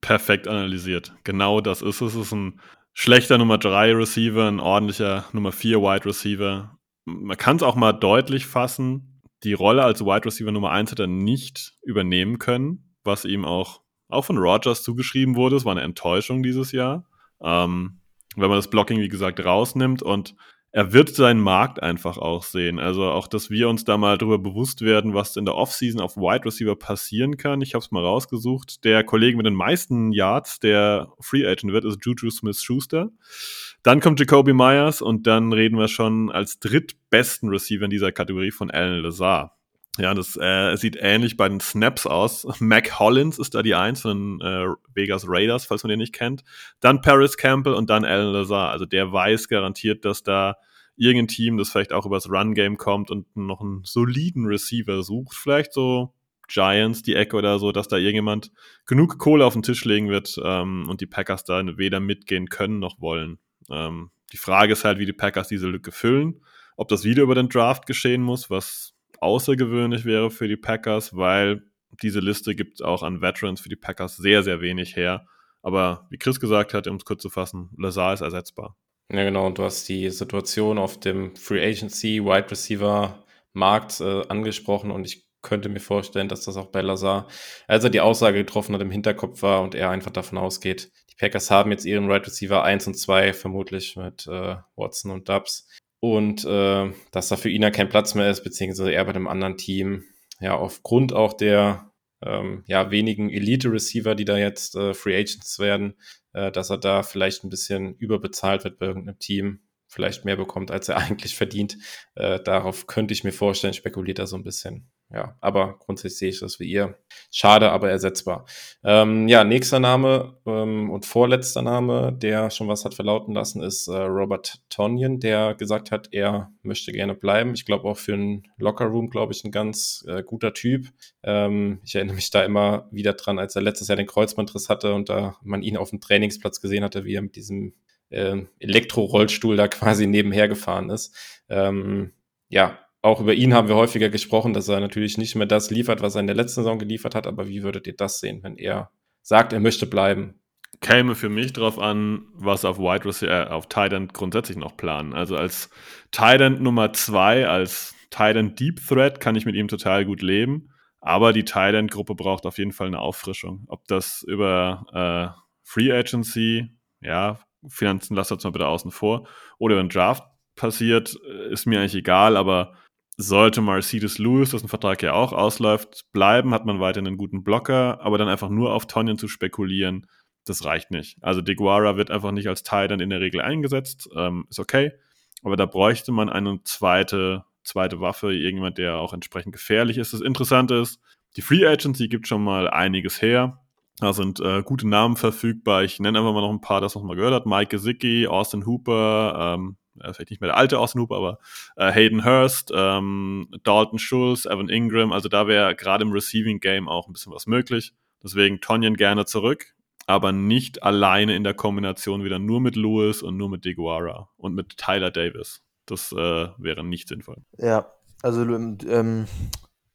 B: Perfekt analysiert. Genau das ist es. Es ist ein schlechter Nummer 3 Receiver, ein ordentlicher Nummer 4 Wide Receiver. Man kann es auch mal deutlich fassen. Die Rolle als Wide Receiver Nummer 1 hat er nicht übernehmen können, was ihm auch, auch von Rogers zugeschrieben wurde. Es war eine Enttäuschung dieses Jahr. Ähm, wenn man das Blocking, wie gesagt, rausnimmt und er wird seinen Markt einfach auch sehen. Also auch, dass wir uns da mal darüber bewusst werden, was in der Offseason auf Wide Receiver passieren kann. Ich habe es mal rausgesucht. Der Kollege mit den meisten Yards, der Free Agent wird, ist Juju Smith-Schuster. Dann kommt Jacoby Myers und dann reden wir schon als drittbesten Receiver in dieser Kategorie von Alan Lazar. Ja, das äh, sieht ähnlich bei den Snaps aus. Mac Hollins ist da die Eins von äh, Vegas Raiders, falls man den nicht kennt. Dann Paris Campbell und dann Alan Lazar. Also der weiß garantiert, dass da irgendein Team, das vielleicht auch übers Run-Game kommt und noch einen soliden Receiver sucht. Vielleicht so Giants, die Ecke oder so, dass da irgendjemand genug Kohle auf den Tisch legen wird ähm, und die Packers da weder mitgehen können noch wollen. Ähm, die Frage ist halt, wie die Packers diese Lücke füllen. Ob das wieder über den Draft geschehen muss, was außergewöhnlich wäre für die Packers, weil diese Liste gibt auch an Veterans für die Packers sehr, sehr wenig her. Aber wie Chris gesagt hat, um es kurz zu fassen, Lazar ist ersetzbar.
A: Ja, genau. Und du hast die Situation auf dem Free Agency Wide Receiver Markt äh, angesprochen und ich könnte mir vorstellen, dass das auch bei Lazar, als er die Aussage getroffen hat, im Hinterkopf war und er einfach davon ausgeht, die Packers haben jetzt ihren Wide Receiver 1 und 2 vermutlich mit äh, Watson und Dubs und äh, dass da für ihn ja kein Platz mehr ist, beziehungsweise er bei einem anderen Team, ja, aufgrund auch der ähm, ja, wenigen Elite-Receiver, die da jetzt äh, Free Agents werden, äh, dass er da vielleicht ein bisschen überbezahlt wird bei irgendeinem Team, vielleicht mehr bekommt, als er [LAUGHS] eigentlich verdient. Äh, darauf könnte ich mir vorstellen, spekuliert er so ein bisschen ja, aber grundsätzlich sehe ich das wie ihr. Schade, aber ersetzbar. Ähm, ja, nächster Name ähm, und vorletzter Name, der schon was hat verlauten lassen, ist äh, Robert Tonyan, der gesagt hat, er möchte gerne bleiben. Ich glaube auch für einen Lockerroom, glaube ich, ein ganz äh, guter Typ. Ähm, ich erinnere mich da immer wieder dran, als er letztes Jahr den Kreuzbandriss hatte und da man ihn auf dem Trainingsplatz gesehen hatte, wie er mit diesem äh, Elektrorollstuhl da quasi nebenher gefahren ist. Ähm, ja, auch über ihn haben wir häufiger gesprochen, dass er natürlich nicht mehr das liefert, was er in der letzten Saison geliefert hat. Aber wie würdet ihr das sehen, wenn er sagt, er möchte bleiben?
B: Käme für mich darauf an, was auf Wide Receiver, äh, auf Tight End grundsätzlich noch planen. Also als Tight End Nummer zwei, als Tight End Deep Threat kann ich mit ihm total gut leben. Aber die Tight End Gruppe braucht auf jeden Fall eine Auffrischung. Ob das über äh, Free Agency, ja, Finanzen lasst das mal bitte außen vor, oder über einen Draft passiert, äh, ist mir eigentlich egal, aber sollte Mercedes Lewis, dessen Vertrag ja auch ausläuft, bleiben, hat man weiterhin einen guten Blocker, aber dann einfach nur auf Tonyan zu spekulieren, das reicht nicht. Also DeGuara wird einfach nicht als Teil dann in der Regel eingesetzt, ähm, ist okay, aber da bräuchte man eine zweite, zweite Waffe, irgendjemand, der auch entsprechend gefährlich ist. Das Interessante ist, die Free Agency gibt schon mal einiges her. Da sind äh, gute Namen verfügbar. Ich nenne einfach mal noch ein paar, das noch mal gehört hat. Mike Gesicki, Austin Hooper, ähm, vielleicht nicht mehr der alte Austin Hooper, aber äh, Hayden Hurst, ähm, Dalton Schulz, Evan Ingram. Also da wäre gerade im Receiving Game auch ein bisschen was möglich. Deswegen Tonyan gerne zurück, aber nicht alleine in der Kombination wieder nur mit Lewis und nur mit DeGuara und mit Tyler Davis. Das äh, wäre nicht sinnvoll.
C: Ja, also ähm,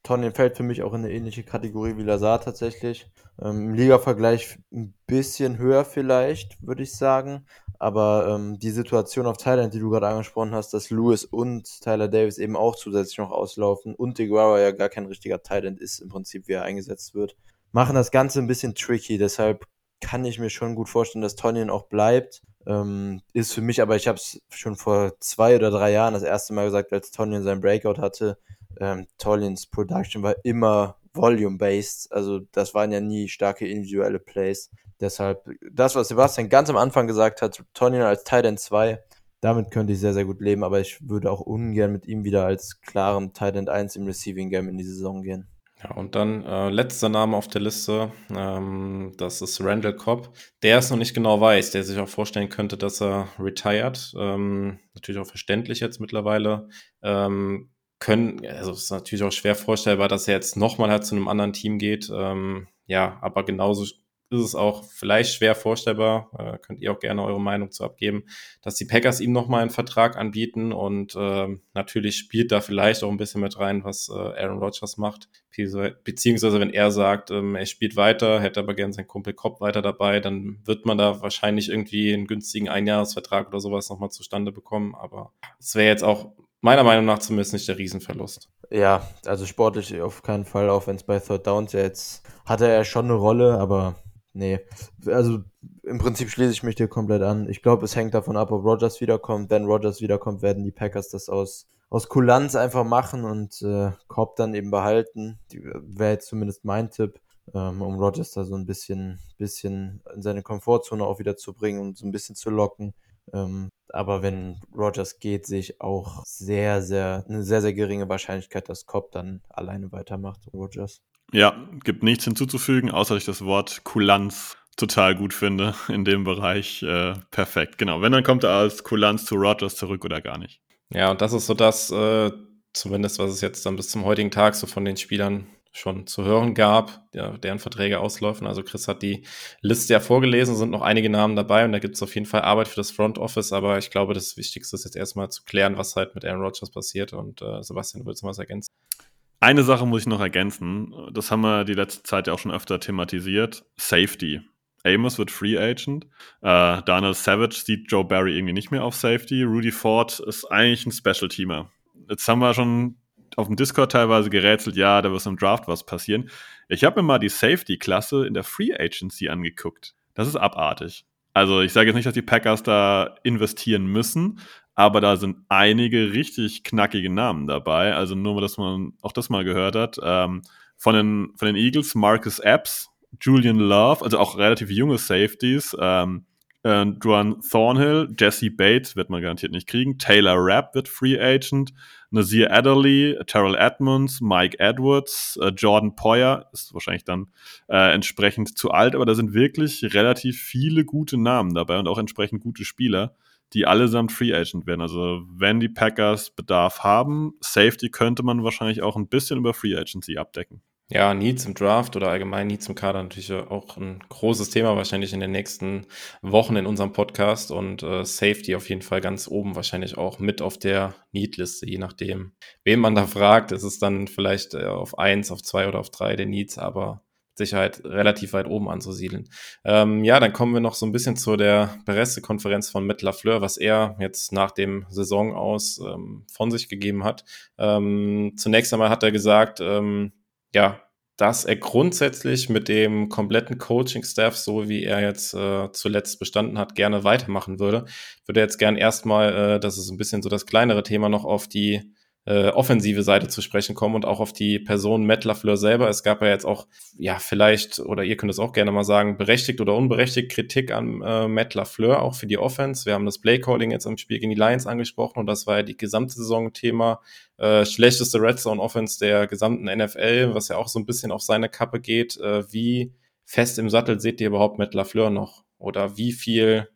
C: Tonyan fällt für mich auch in eine ähnliche Kategorie wie Lazar tatsächlich. Ähm, Im Liga-Vergleich ein bisschen höher vielleicht, würde ich sagen. Aber ähm, die Situation auf Thailand, die du gerade angesprochen hast, dass Lewis und Tyler Davis eben auch zusätzlich noch auslaufen und DeGuara ja gar kein richtiger Thailand ist, im Prinzip, wie er eingesetzt wird, machen das Ganze ein bisschen tricky. Deshalb kann ich mir schon gut vorstellen, dass Tonyan auch bleibt. Ähm, ist für mich, aber ich habe es schon vor zwei oder drei Jahren das erste Mal gesagt, als Tonyan seinen Breakout hatte, ähm, Tollins Production war immer volume-based. Also das waren ja nie starke individuelle Plays. Deshalb, das, was Sebastian ganz am Anfang gesagt hat, Tonyan als Titan 2, damit könnte ich sehr, sehr gut leben, aber ich würde auch ungern mit ihm wieder als klarem Titan 1 im Receiving Game in die Saison gehen.
A: Ja, und dann äh, letzter Name auf der Liste, ähm, das ist Randall Cobb. Der es noch nicht genau weiß, der sich auch vorstellen könnte, dass er retired. Ähm, natürlich auch verständlich jetzt mittlerweile. Ähm, können, also es ist natürlich auch schwer vorstellbar, dass er jetzt nochmal halt zu einem anderen Team geht. Ähm, ja, aber genauso ist es auch vielleicht schwer vorstellbar, äh, könnt ihr auch gerne eure Meinung zu abgeben, dass die Packers ihm nochmal einen Vertrag anbieten und äh, natürlich spielt da vielleicht auch ein bisschen mit rein, was äh, Aaron Rodgers macht, beziehungsweise wenn er sagt, ähm, er spielt weiter, hätte aber gern seinen Kumpel Kopp weiter dabei, dann wird man da wahrscheinlich irgendwie einen günstigen Einjahresvertrag oder sowas nochmal zustande bekommen, aber es wäre jetzt auch meiner Meinung nach zumindest nicht der Riesenverlust.
C: Ja, also sportlich auf keinen Fall, auch wenn es bei Third Downs ja jetzt hatte er schon eine Rolle, aber nee. Also im Prinzip schließe ich mich dir komplett an. Ich glaube, es hängt davon ab, ob Rogers wiederkommt. Wenn Rogers wiederkommt, werden die Packers das aus, aus Kulanz einfach machen und äh, Cobb dann eben behalten. Wäre jetzt zumindest mein Tipp, ähm, um Rogers da so ein bisschen, bisschen in seine Komfortzone auch wieder zu bringen und so ein bisschen zu locken. Ähm, aber wenn Rogers geht, sehe ich auch sehr, sehr, eine sehr, sehr geringe Wahrscheinlichkeit, dass Cobb dann alleine weitermacht, Rogers.
B: Ja, gibt nichts hinzuzufügen, außer dass ich das Wort Kulanz total gut finde in dem Bereich. Äh, perfekt, genau. Wenn, dann kommt er als Kulanz zu Rogers zurück oder gar nicht.
A: Ja, und das ist so das, äh, zumindest was es jetzt dann bis zum heutigen Tag so von den Spielern schon zu hören gab, der, deren Verträge ausläufen. Also Chris hat die Liste ja vorgelesen, sind noch einige Namen dabei und da gibt es auf jeden Fall Arbeit für das Front Office, aber ich glaube, das Wichtigste ist jetzt erstmal zu klären, was halt mit Aaron Rodgers passiert und äh, Sebastian, du willst noch was ergänzen?
B: Eine Sache muss ich noch ergänzen, das haben wir die letzte Zeit ja auch schon öfter thematisiert, Safety. Amos wird Free Agent. Äh, Daniel Savage sieht Joe Barry irgendwie nicht mehr auf Safety. Rudy Ford ist eigentlich ein Special-Teamer. Jetzt haben wir schon auf dem Discord teilweise gerätselt, ja, da wird im Draft was passieren. Ich habe mir mal die Safety-Klasse in der Free Agency angeguckt. Das ist abartig. Also ich sage jetzt nicht, dass die Packers da investieren müssen, aber da sind einige richtig knackige Namen dabei. Also nur, dass man auch das mal gehört hat. Ähm, von, den, von den Eagles Marcus Epps, Julian Love, also auch relativ junge Safeties. Ähm, äh, Duan Thornhill, Jesse Bates wird man garantiert nicht kriegen. Taylor Rapp wird Free Agent. Nazir Adderley, Terrell Edmonds, Mike Edwards, äh, Jordan Poyer ist wahrscheinlich dann äh, entsprechend zu alt, aber da sind wirklich relativ viele gute Namen dabei und auch entsprechend gute Spieler, die allesamt Free Agent werden. Also wenn die Packers Bedarf haben, Safety könnte man wahrscheinlich auch ein bisschen über Free Agency abdecken.
A: Ja, Needs im Draft oder allgemein Needs im Kader natürlich auch ein großes Thema wahrscheinlich in den nächsten Wochen in unserem Podcast und äh, Safety auf jeden Fall ganz oben wahrscheinlich auch mit auf der Need-Liste, je nachdem, wen man da fragt. Ist es dann vielleicht äh, auf eins, auf zwei oder auf drei der Needs, aber Sicherheit relativ weit oben anzusiedeln. Ähm, ja, dann kommen wir noch so ein bisschen zu der Pressekonferenz von Matt LaFleur, was er jetzt nach dem Saison aus ähm, von sich gegeben hat. Ähm, zunächst einmal hat er gesagt, ähm, ja, dass er grundsätzlich mit dem kompletten Coaching-Staff, so wie er jetzt äh, zuletzt bestanden hat, gerne weitermachen würde. Würde jetzt gern erstmal, äh, das ist ein bisschen so das kleinere Thema, noch auf die äh, offensive Seite zu sprechen kommen und auch auf die Person Matt LaFleur selber. Es gab ja jetzt auch, ja, vielleicht, oder ihr könnt es auch gerne mal sagen, berechtigt oder unberechtigt Kritik an äh, Matt LaFleur, auch für die Offense. Wir haben das Play-Calling jetzt im Spiel gegen die Lions angesprochen und das war ja die gesamte Saison Thema. Äh, schlechteste Red Zone Offense der gesamten NFL, was ja auch so ein bisschen auf seine Kappe geht. Äh, wie fest im Sattel seht ihr überhaupt Matt LaFleur noch? Oder wie viel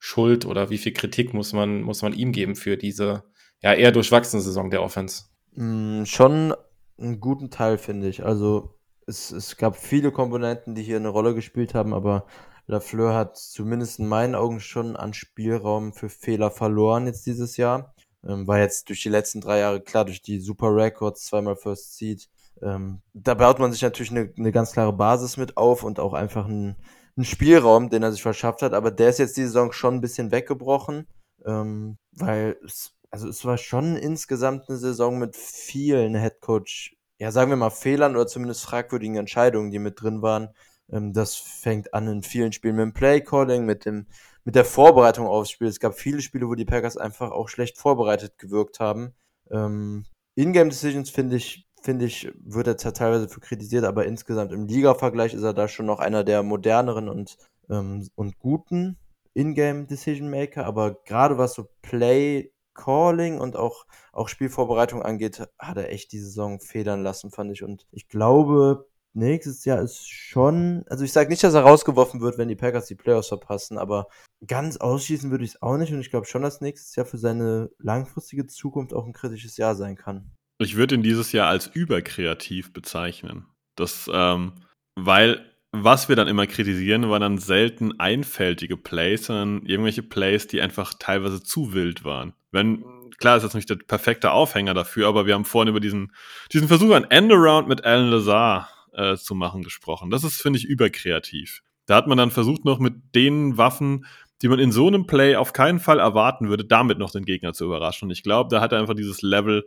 A: Schuld oder wie viel Kritik muss man, muss man ihm geben für diese ja, eher durchwachsene Saison der Offense.
C: Mm, schon einen guten Teil, finde ich. Also es, es gab viele Komponenten, die hier eine Rolle gespielt haben, aber Lafleur hat zumindest in meinen Augen schon an Spielraum für Fehler verloren jetzt dieses Jahr. Ähm, war jetzt durch die letzten drei Jahre klar, durch die Super Records, zweimal First Seed. Ähm, da baut man sich natürlich eine, eine ganz klare Basis mit auf und auch einfach einen, einen Spielraum, den er sich verschafft hat. Aber der ist jetzt die Saison schon ein bisschen weggebrochen, ähm, weil es also es war schon insgesamt eine Saison mit vielen Headcoach, ja, sagen wir mal Fehlern oder zumindest fragwürdigen Entscheidungen, die mit drin waren. Ähm, das fängt an in vielen Spielen mit dem Playcalling, mit dem, mit der Vorbereitung aufs Spiel. Es gab viele Spiele, wo die Packers einfach auch schlecht vorbereitet gewirkt haben. Ähm, In-Game Decisions finde ich, finde ich, wird er teilweise für kritisiert, aber insgesamt im Liga-Vergleich ist er da schon noch einer der moderneren und, ähm, und guten In-Game Decision Maker. Aber gerade was so Play Calling und auch, auch Spielvorbereitung angeht, hat er echt die Saison federn lassen, fand ich. Und ich glaube, nächstes Jahr ist schon, also ich sage nicht, dass er rausgeworfen wird, wenn die Packers die Playoffs verpassen, aber ganz ausschließen würde ich es auch nicht. Und ich glaube schon, dass nächstes Jahr für seine langfristige Zukunft auch ein kritisches Jahr sein kann.
B: Ich würde ihn dieses Jahr als überkreativ bezeichnen. Das, ähm, weil was wir dann immer kritisieren, waren dann selten einfältige Plays, sondern irgendwelche Plays, die einfach teilweise zu wild waren. Wenn, klar ist das nicht der perfekte Aufhänger dafür, aber wir haben vorhin über diesen, diesen Versuch, ein Endaround mit Alan Lazar äh, zu machen, gesprochen. Das ist, finde ich, überkreativ. Da hat man dann versucht, noch mit den Waffen, die man in so einem Play auf keinen Fall erwarten würde, damit noch den Gegner zu überraschen. Und ich glaube, da hat er einfach dieses Level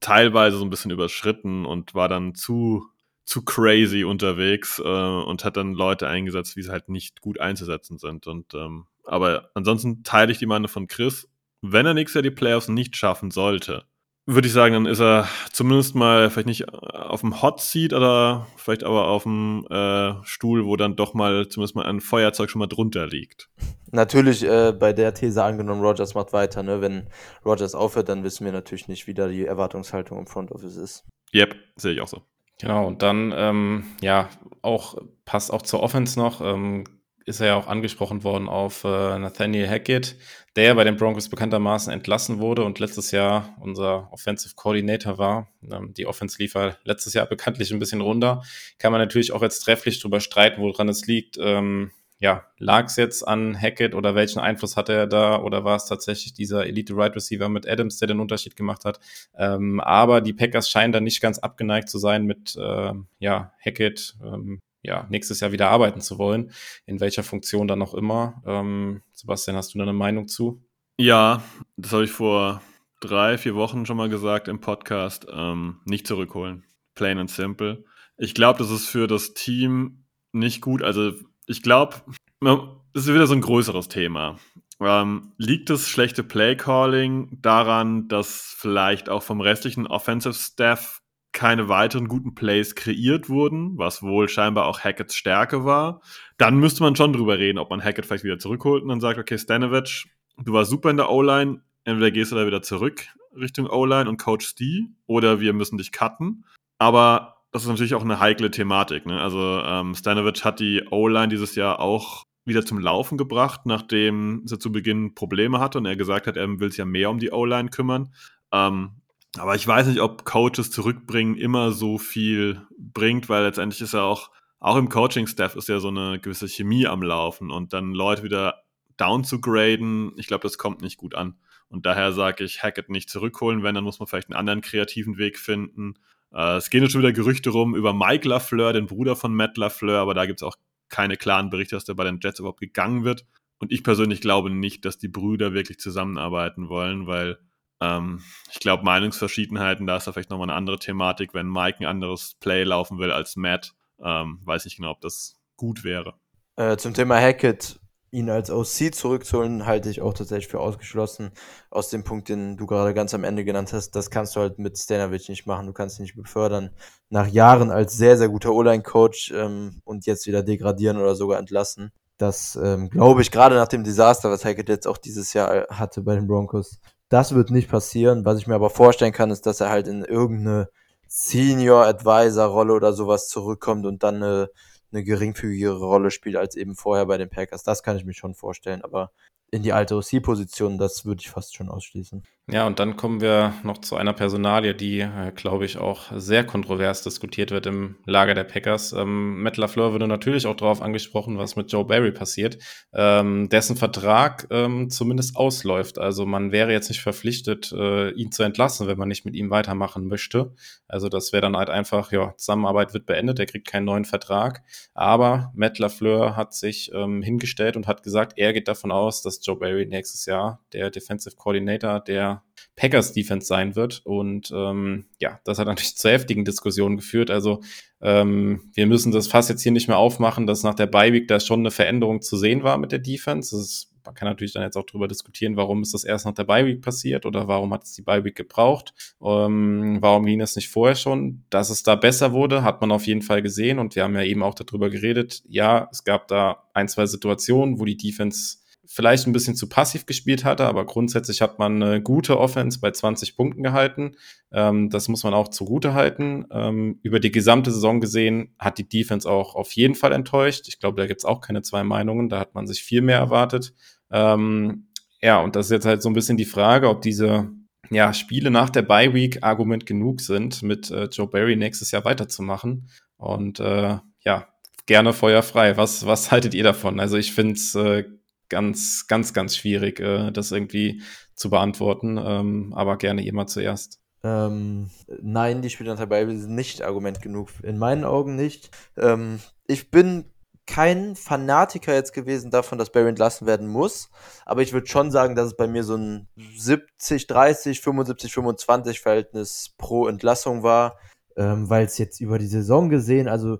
B: teilweise so ein bisschen überschritten und war dann zu zu crazy unterwegs äh, und hat dann Leute eingesetzt, wie sie halt nicht gut einzusetzen sind. Und ähm, aber ansonsten teile ich die Meinung von Chris. Wenn er nächstes Jahr die Playoffs nicht schaffen sollte, würde ich sagen, dann ist er zumindest mal vielleicht nicht auf dem Hot Seat oder vielleicht aber auf dem äh, Stuhl, wo dann doch mal zumindest mal ein Feuerzeug schon mal drunter liegt.
C: Natürlich äh, bei der These angenommen, Rogers macht weiter. Ne? Wenn Rogers aufhört, dann wissen wir natürlich nicht, wie da die Erwartungshaltung im Front Office ist.
B: Yep, sehe ich auch so.
A: Genau, und dann, ähm, ja, auch, passt auch zur Offense noch, ähm, ist er ja auch angesprochen worden auf äh, Nathaniel Hackett, der bei den Broncos bekanntermaßen entlassen wurde und letztes Jahr unser Offensive Coordinator war. Ähm, die Offense lief letztes Jahr bekanntlich ein bisschen runter. Kann man natürlich auch jetzt trefflich drüber streiten, woran es liegt. Ähm, ja, lag es jetzt an Hackett oder welchen Einfluss hatte er da oder war es tatsächlich dieser Elite Right Receiver mit Adams, der den Unterschied gemacht hat? Ähm, aber die Packers scheinen da nicht ganz abgeneigt zu sein, mit äh, ja, Hackett ähm, ja, nächstes Jahr wieder arbeiten zu wollen, in welcher Funktion dann auch immer. Ähm, Sebastian, hast du da eine Meinung zu?
B: Ja, das habe ich vor drei, vier Wochen schon mal gesagt im Podcast. Ähm, nicht zurückholen. Plain and simple. Ich glaube, das ist für das Team nicht gut. Also ich glaube, das ist wieder so ein größeres Thema. Ähm, liegt das schlechte Playcalling daran, dass vielleicht auch vom restlichen Offensive Staff keine weiteren guten Plays kreiert wurden, was wohl scheinbar auch Hackett's Stärke war? Dann müsste man schon drüber reden, ob man Hackett vielleicht wieder zurückholt und dann sagt, okay, Stanovic, du warst super in der O-Line, entweder gehst du da wieder zurück Richtung O-Line und Coach Steve oder wir müssen dich cutten. Aber das ist natürlich auch eine heikle Thematik. Ne? Also ähm, Stanovic hat die O-Line dieses Jahr auch wieder zum Laufen gebracht, nachdem er zu Beginn Probleme hatte und er gesagt hat, er will sich ja mehr um die O-Line kümmern. Ähm, aber ich weiß nicht, ob Coaches zurückbringen immer so viel bringt, weil letztendlich ist ja auch, auch im Coaching-Staff ist ja so eine gewisse Chemie am Laufen und dann Leute wieder down zu graden, ich glaube, das kommt nicht gut an. Und daher sage ich, Hackett nicht zurückholen, wenn, dann muss man vielleicht einen anderen kreativen Weg finden. Äh, es gehen jetzt schon wieder Gerüchte rum über Mike LaFleur, den Bruder von Matt LaFleur, aber da gibt es auch keine klaren Berichte, dass der bei den Jets überhaupt gegangen wird. Und ich persönlich glaube nicht, dass die Brüder wirklich zusammenarbeiten wollen, weil ähm, ich glaube, Meinungsverschiedenheiten, da ist da vielleicht nochmal eine andere Thematik, wenn Mike ein anderes Play laufen will als Matt. Ähm, weiß nicht genau, ob das gut wäre.
C: Äh, zum Thema Hackett ihn als OC zurückzuholen, halte ich auch tatsächlich für ausgeschlossen. Aus dem Punkt, den du gerade ganz am Ende genannt hast, das kannst du halt mit Stanovic nicht machen. Du kannst ihn nicht befördern. Nach Jahren als sehr, sehr guter O-Line-Coach ähm, und jetzt wieder degradieren oder sogar entlassen. Das ähm, glaube ich, gerade nach dem Desaster, was Hackett jetzt auch dieses Jahr hatte bei den Broncos, das wird nicht passieren. Was ich mir aber vorstellen kann, ist, dass er halt in irgendeine Senior Advisor Rolle oder sowas zurückkommt und dann eine eine geringfügigere Rolle spielt als eben vorher bei den Packers. Das kann ich mir schon vorstellen, aber in die alte OC-Position, das würde ich fast schon ausschließen.
A: Ja, und dann kommen wir noch zu einer Personalie, die, äh, glaube ich, auch sehr kontrovers diskutiert wird im Lager der Packers. Ähm, Matt LaFleur wurde natürlich auch darauf angesprochen, was mit Joe Barry passiert, ähm, dessen Vertrag ähm, zumindest ausläuft. Also man wäre jetzt nicht verpflichtet, äh, ihn zu entlassen, wenn man nicht mit ihm weitermachen möchte. Also das wäre dann halt einfach, ja, Zusammenarbeit wird beendet, er kriegt keinen neuen Vertrag. Aber Matt LaFleur hat sich ähm, hingestellt und hat gesagt, er geht davon aus, dass Joe Barry nächstes Jahr der Defensive Coordinator der Packers Defense sein wird. Und ähm, ja, das hat natürlich [LAUGHS] zu heftigen Diskussionen geführt. Also ähm, wir müssen das fast jetzt hier nicht mehr aufmachen, dass nach der Bye-Week da schon eine Veränderung zu sehen war mit der Defense. Ist, man kann natürlich dann jetzt auch darüber diskutieren, warum ist das erst nach der Bye-Week passiert oder warum hat es die Bye-Week gebraucht? Ähm, warum ging das nicht vorher schon? Dass es da besser wurde, hat man auf jeden Fall gesehen und wir haben ja eben auch darüber geredet. Ja, es gab da ein, zwei Situationen, wo die Defense vielleicht ein bisschen zu passiv gespielt hatte, aber grundsätzlich hat man eine gute Offense bei 20 Punkten gehalten. Ähm, das muss man auch zugute halten. Ähm, über die gesamte Saison gesehen hat die Defense auch auf jeden Fall enttäuscht. Ich glaube, da gibt es auch keine zwei Meinungen. Da hat man sich viel mehr erwartet. Ähm, ja, und das ist jetzt halt so ein bisschen die Frage, ob diese ja, Spiele nach der Bye Week Argument genug sind, mit äh, Joe Barry nächstes Jahr weiterzumachen. Und äh, ja, gerne feuerfrei. Was, was haltet ihr davon? Also ich finde es äh, ganz, ganz, ganz schwierig, äh, das irgendwie zu beantworten. Ähm, aber gerne jemand zuerst.
C: Ähm, nein, die Spieler dabei sind nicht Argument genug. In meinen Augen nicht. Ähm, ich bin kein Fanatiker jetzt gewesen davon, dass Barry entlassen werden muss. Aber ich würde schon sagen, dass es bei mir so ein 70, 30, 75, 25 Verhältnis pro Entlassung war. Ähm, weil es jetzt über die Saison gesehen, also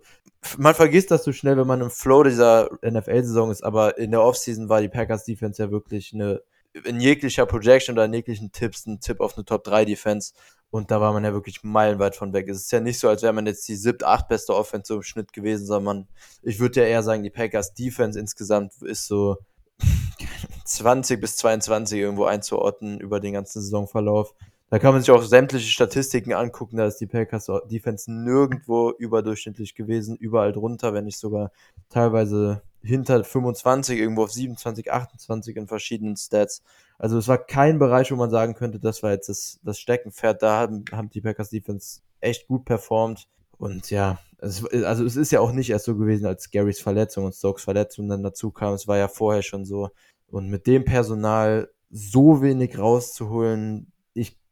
C: man vergisst das so schnell, wenn man im Flow dieser NFL-Saison ist, aber in der Offseason war die Packers Defense ja wirklich eine, in jeglicher Projection oder in jeglichen Tipps ein Tipp auf eine Top 3 Defense. Und da war man ja wirklich meilenweit von weg. Es ist ja nicht so, als wäre man jetzt die siebte, acht beste Offense im Schnitt gewesen, sondern ich würde ja eher sagen, die Packers Defense insgesamt ist so [LAUGHS] 20 bis 22 irgendwo einzuordnen über den ganzen Saisonverlauf. Da kann man sich auch sämtliche Statistiken angucken, da ist die Packers Defense nirgendwo überdurchschnittlich gewesen, überall drunter, wenn nicht sogar teilweise hinter 25, irgendwo auf 27, 28 in verschiedenen Stats. Also es war kein Bereich, wo man sagen könnte, das war jetzt das, das Steckenpferd. Da haben, haben die Packers Defense echt gut performt. Und ja, es, also es ist ja auch nicht erst so gewesen, als Garys Verletzung und Stokes Verletzung dann dazu kam. Es war ja vorher schon so. Und mit dem Personal so wenig rauszuholen,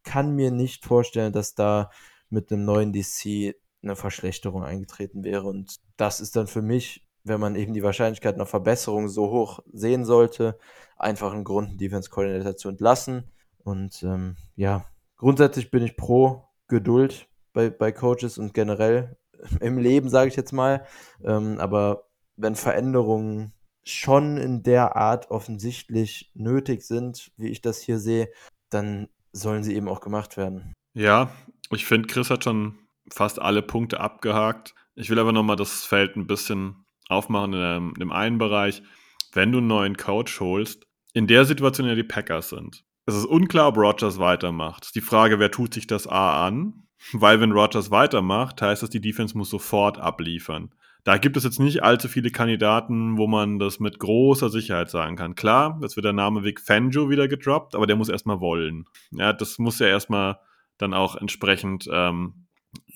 C: kann mir nicht vorstellen, dass da mit einem neuen DC eine Verschlechterung eingetreten wäre. Und das ist dann für mich, wenn man eben die Wahrscheinlichkeit einer Verbesserung so hoch sehen sollte, einfach ein Grund, einen Defense Coordinator zu entlassen. Und ähm, ja, grundsätzlich bin ich pro Geduld bei, bei Coaches und generell [LAUGHS] im Leben, sage ich jetzt mal. Ähm, aber wenn Veränderungen schon in der Art offensichtlich nötig sind, wie ich das hier sehe, dann sollen sie eben auch gemacht werden.
B: Ja, ich finde, Chris hat schon fast alle Punkte abgehakt. Ich will aber nochmal das Feld ein bisschen aufmachen in dem, in dem einen Bereich. Wenn du einen neuen Coach holst, in der Situation, in der die Packers sind, es ist unklar, ob Rogers weitermacht. Die Frage, wer tut sich das A an? Weil wenn Rogers weitermacht, heißt das, die Defense muss sofort abliefern. Da gibt es jetzt nicht allzu viele Kandidaten, wo man das mit großer Sicherheit sagen kann. Klar, jetzt wird der Name Vic Fangio wieder gedroppt, aber der muss erstmal wollen. Ja, das muss ja erstmal dann auch entsprechend ähm,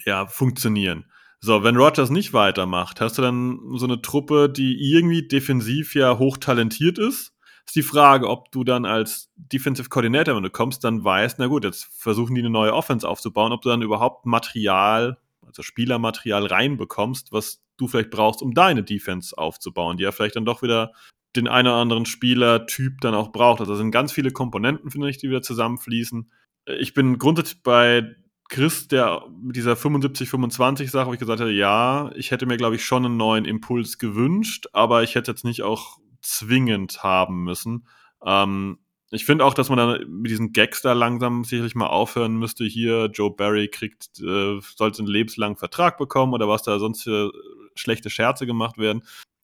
B: ja, funktionieren. So, wenn Rogers nicht weitermacht, hast du dann so eine Truppe, die irgendwie defensiv ja hochtalentiert ist. Ist die Frage, ob du dann als Defensive Coordinator, wenn du kommst, dann weißt, na gut, jetzt versuchen die eine neue Offense aufzubauen, ob du dann überhaupt Material, also Spielermaterial reinbekommst, was du vielleicht brauchst, um deine Defense aufzubauen, die ja vielleicht dann doch wieder den einen oder anderen Spielertyp dann auch braucht. Also sind ganz viele Komponenten, finde ich, die wieder zusammenfließen. Ich bin grundsätzlich bei Chris, der mit dieser 75-25-Sache, wo ich gesagt habe, ja, ich hätte mir, glaube ich, schon einen neuen Impuls gewünscht, aber ich hätte jetzt nicht auch zwingend haben müssen. Ähm, ich finde auch, dass man dann mit diesen Gags da langsam sicherlich mal aufhören müsste. Hier, Joe Barry kriegt, äh, sollte einen lebenslangen Vertrag bekommen oder was da sonst für schlechte Scherze gemacht werden.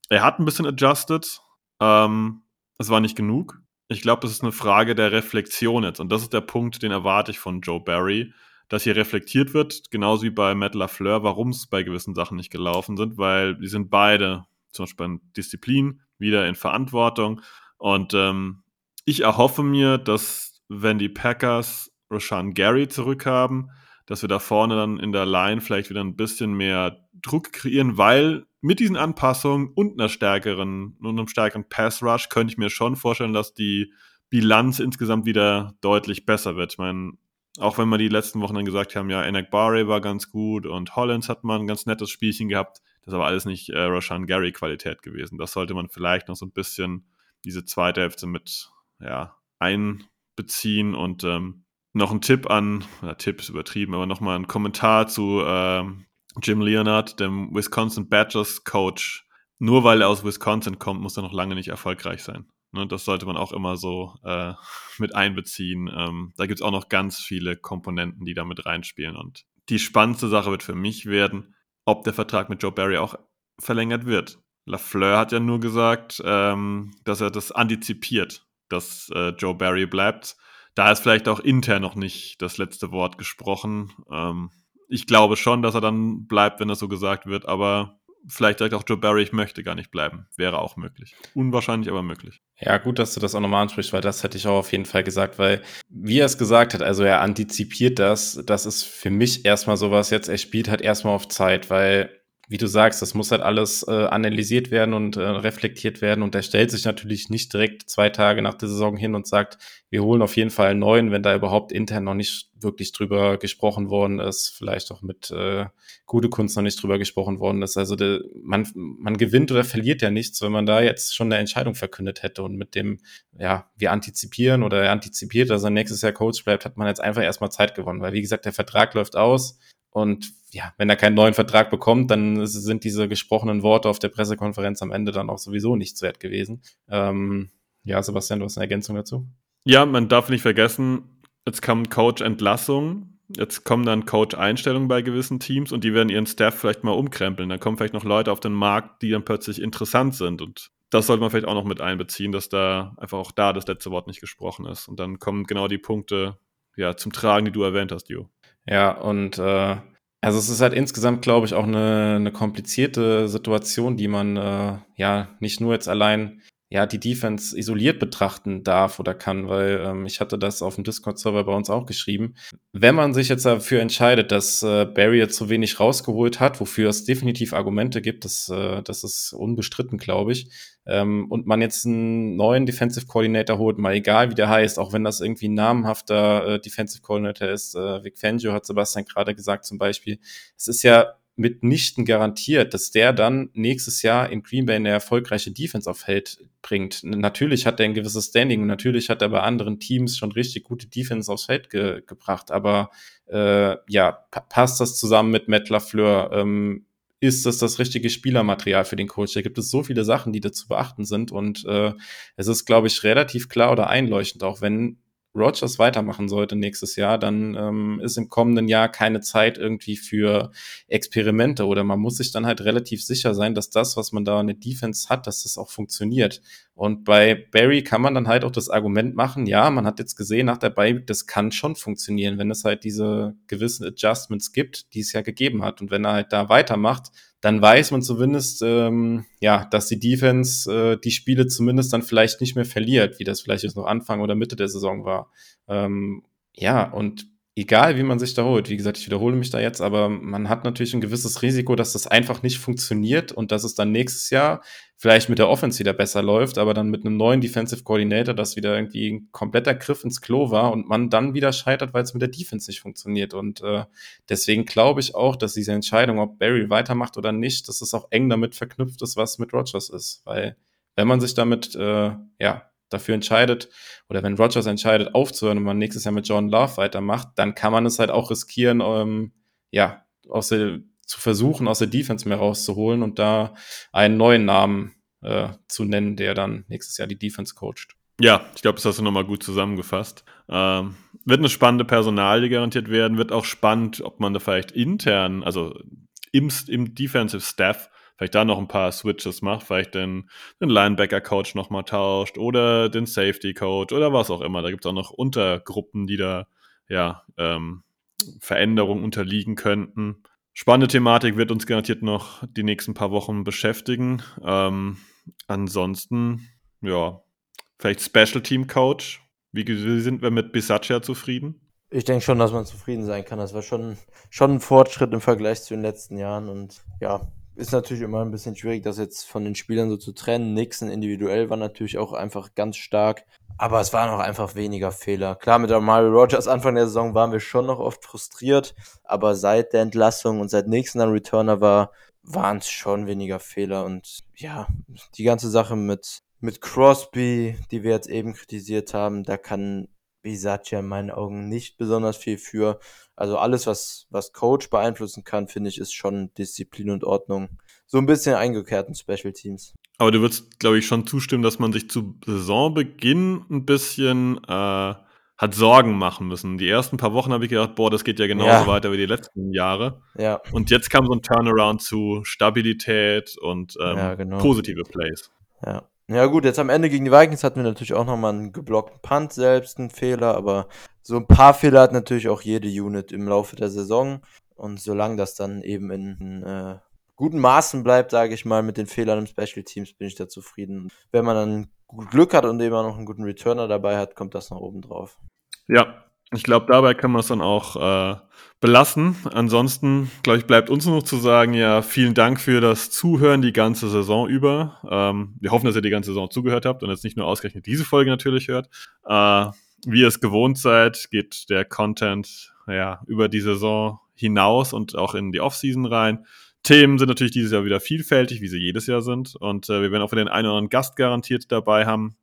B: Er hat ein bisschen adjusted. Ähm, es war nicht genug. Ich glaube, das ist eine Frage der Reflexion jetzt. Und das ist der Punkt, den erwarte ich von Joe Barry, dass hier reflektiert wird, genauso wie bei Matt LaFleur, warum es bei gewissen Sachen nicht gelaufen sind, weil die sind beide, zum Beispiel in Disziplin, wieder in Verantwortung. Und ähm, ich erhoffe mir, dass wenn die Packers Rashan Gary zurückhaben, dass wir da vorne dann in der Line vielleicht wieder ein bisschen mehr Druck kreieren, weil mit diesen Anpassungen und einer stärkeren und einem stärkeren Pass Rush könnte ich mir schon vorstellen, dass die Bilanz insgesamt wieder deutlich besser wird. Ich meine, auch wenn wir die letzten Wochen dann gesagt haben, ja, Enak Barre war ganz gut und Hollins hat mal ein ganz nettes Spielchen gehabt, das ist aber alles nicht äh, Rashan Gary Qualität gewesen. Das sollte man vielleicht noch so ein bisschen diese zweite Hälfte mit ja, einbeziehen und ähm, noch ein Tipp an, ja, Tipp ist übertrieben, aber nochmal ein Kommentar zu äh, Jim Leonard, dem Wisconsin Badgers Coach. Nur weil er aus Wisconsin kommt, muss er noch lange nicht erfolgreich sein. Ne, das sollte man auch immer so äh, [LAUGHS] mit einbeziehen. Ähm, da gibt es auch noch ganz viele Komponenten, die da mit reinspielen. Und die spannendste Sache wird für mich werden, ob der Vertrag mit Joe Barry auch verlängert wird. Lafleur hat ja nur gesagt, ähm, dass er das antizipiert, dass äh, Joe Barry bleibt. Da ist vielleicht auch intern noch nicht das letzte Wort gesprochen. Ähm, ich glaube schon, dass er dann bleibt, wenn das so gesagt wird, aber vielleicht sagt auch Joe Barry, ich möchte gar nicht bleiben. Wäre auch möglich. Unwahrscheinlich, aber möglich.
A: Ja, gut, dass du das auch nochmal ansprichst, weil das hätte ich auch auf jeden Fall gesagt, weil, wie er es gesagt hat, also er antizipiert das, das ist für mich erstmal sowas jetzt, er spielt halt erstmal auf Zeit, weil wie du sagst, das muss halt alles äh, analysiert werden und äh, reflektiert werden. Und er stellt sich natürlich nicht direkt zwei Tage nach der Saison hin und sagt, wir holen auf jeden Fall einen neuen, wenn da überhaupt intern noch nicht wirklich drüber gesprochen worden ist, vielleicht auch mit äh, gute Kunst noch nicht drüber gesprochen worden ist. Also de, man, man gewinnt oder verliert ja nichts, wenn man da jetzt schon eine Entscheidung verkündet hätte. Und mit dem, ja, wir antizipieren oder er antizipiert, dass er nächstes Jahr Coach bleibt, hat man jetzt einfach erstmal Zeit gewonnen. Weil wie gesagt, der Vertrag läuft aus. Und ja, wenn er keinen neuen Vertrag bekommt, dann sind diese gesprochenen Worte auf der Pressekonferenz am Ende dann auch sowieso nichts wert gewesen. Ähm, ja, Sebastian, du hast eine Ergänzung dazu?
B: Ja, man darf nicht vergessen, jetzt kommt Coach-Entlassung, jetzt kommen dann Coach-Einstellungen bei gewissen Teams und die werden ihren Staff vielleicht mal umkrempeln. Dann kommen vielleicht noch Leute auf den Markt, die dann plötzlich interessant sind und das sollte man vielleicht auch noch mit einbeziehen, dass da einfach auch da das letzte Wort nicht gesprochen ist. Und dann kommen genau die Punkte ja, zum Tragen, die du erwähnt hast, Jo.
A: Ja, und äh, also es ist halt insgesamt, glaube ich, auch eine, eine komplizierte Situation, die man äh, ja nicht nur jetzt allein ja die Defense isoliert betrachten darf oder kann, weil ähm, ich hatte das auf dem Discord-Server bei uns auch geschrieben. Wenn man sich jetzt dafür entscheidet, dass äh, Barry jetzt so wenig rausgeholt hat, wofür es definitiv Argumente gibt, das, äh, das ist unbestritten, glaube ich, ähm, und man jetzt einen neuen Defensive Coordinator holt, mal egal wie der heißt, auch wenn das irgendwie ein namenhafter äh, Defensive Coordinator ist, äh, Vic Fangio hat Sebastian gerade gesagt zum Beispiel, es ist ja mitnichten garantiert, dass der dann nächstes Jahr in Green Bay eine erfolgreiche Defense auf Feld bringt. Natürlich hat er ein gewisses Standing und natürlich hat er bei anderen Teams schon richtig gute Defense aufs Feld ge gebracht, aber äh, ja, pa passt das zusammen mit Matt LaFleur? Ähm, ist das das richtige Spielermaterial für den Coach? Da gibt es so viele Sachen, die da zu beachten sind und äh, es ist, glaube ich, relativ klar oder einleuchtend, auch wenn Rogers weitermachen sollte nächstes Jahr, dann ähm, ist im kommenden Jahr keine Zeit irgendwie für Experimente oder man muss sich dann halt relativ sicher sein, dass das, was man da in der Defense hat, dass das auch funktioniert. Und bei Barry kann man dann halt auch das Argument machen, ja, man hat jetzt gesehen nach der Bye, das kann schon funktionieren, wenn es halt diese gewissen Adjustments gibt, die es ja gegeben hat. Und wenn er halt da weitermacht, dann weiß man zumindest, ähm, ja, dass die Defense äh, die Spiele zumindest dann vielleicht nicht mehr verliert, wie das vielleicht jetzt noch Anfang oder Mitte der Saison war. Ähm, ja, und egal wie man sich da holt, wie gesagt, ich wiederhole mich da jetzt, aber man hat natürlich ein gewisses Risiko, dass das einfach nicht funktioniert und dass es dann nächstes Jahr vielleicht mit der Offense wieder besser läuft, aber dann mit einem neuen Defensive Coordinator, das wieder irgendwie ein kompletter Griff ins Klo war und man dann wieder scheitert, weil es mit der Defense nicht funktioniert. Und äh, deswegen glaube ich auch, dass diese Entscheidung, ob Barry weitermacht oder nicht, dass es auch eng damit verknüpft ist, was mit Rogers ist. Weil wenn man sich damit äh, ja dafür entscheidet oder wenn Rogers entscheidet aufzuhören und man nächstes Jahr mit John Love weitermacht, dann kann man es halt auch riskieren, ähm, ja, aus der, zu versuchen, aus der Defense mehr rauszuholen und da einen neuen Namen äh, zu nennen, der dann nächstes Jahr die Defense coacht.
B: Ja, ich glaube, das hast du nochmal gut zusammengefasst. Ähm, wird eine spannende Personalie garantiert werden, wird auch spannend, ob man da vielleicht intern, also im, im Defensive Staff, vielleicht da noch ein paar Switches macht, vielleicht den, den Linebacker-Coach nochmal tauscht oder den Safety-Coach oder was auch immer. Da gibt es auch noch Untergruppen, die da ja ähm, Veränderungen unterliegen könnten. Spannende Thematik wird uns garantiert noch die nächsten paar Wochen beschäftigen. Ähm, ansonsten, ja, vielleicht Special Team Coach. Wie, wie sind wir mit Bisaccia zufrieden?
C: Ich denke schon, dass man zufrieden sein kann. Das war schon, schon ein Fortschritt im Vergleich zu den letzten Jahren. Und ja, ist natürlich immer ein bisschen schwierig, das jetzt von den Spielern so zu trennen. Nixon individuell war natürlich auch einfach ganz stark. Aber es waren auch einfach weniger Fehler. Klar, mit der Mario Rogers Anfang der Saison waren wir schon noch oft frustriert. Aber seit der Entlassung und seit Nixon dann Returner war, waren es schon weniger Fehler. Und ja, die ganze Sache mit, mit Crosby, die wir jetzt eben kritisiert haben, da kann Bisaccia in meinen Augen nicht besonders viel für. Also alles, was, was Coach beeinflussen kann, finde ich, ist schon Disziplin und Ordnung. So ein bisschen eingekehrten Special Teams.
B: Aber du würdest, glaube ich, schon zustimmen, dass man sich zu Saisonbeginn ein bisschen äh, hat Sorgen machen müssen. Die ersten paar Wochen habe ich gedacht, boah, das geht ja genauso ja. weiter wie die letzten Jahre.
C: Ja.
B: Und jetzt kam so ein Turnaround zu Stabilität und ähm, ja, genau. positive Plays.
C: Ja. Ja gut, jetzt am Ende gegen die Vikings hatten wir natürlich auch nochmal einen geblockten Punt selbst, einen Fehler, aber so ein paar Fehler hat natürlich auch jede Unit im Laufe der Saison. Und solange das dann eben in, äh, guten Maßen bleibt, sage ich mal, mit den Fehlern im Special Teams, bin ich da zufrieden. Wenn man dann Glück hat und eben auch noch einen guten Returner dabei hat, kommt das nach oben drauf.
B: Ja, ich glaube, dabei kann man es dann auch äh, belassen. Ansonsten, glaube ich, bleibt uns nur noch zu sagen, ja, vielen Dank für das Zuhören die ganze Saison über. Ähm, wir hoffen, dass ihr die ganze Saison zugehört habt und jetzt nicht nur ausgerechnet diese Folge natürlich hört. Äh, wie ihr es gewohnt seid, geht der Content ja, über die Saison hinaus und auch in die Offseason rein. Themen sind natürlich dieses Jahr wieder vielfältig, wie sie jedes Jahr sind. Und äh, wir werden auch für den einen oder anderen Gast garantiert dabei haben.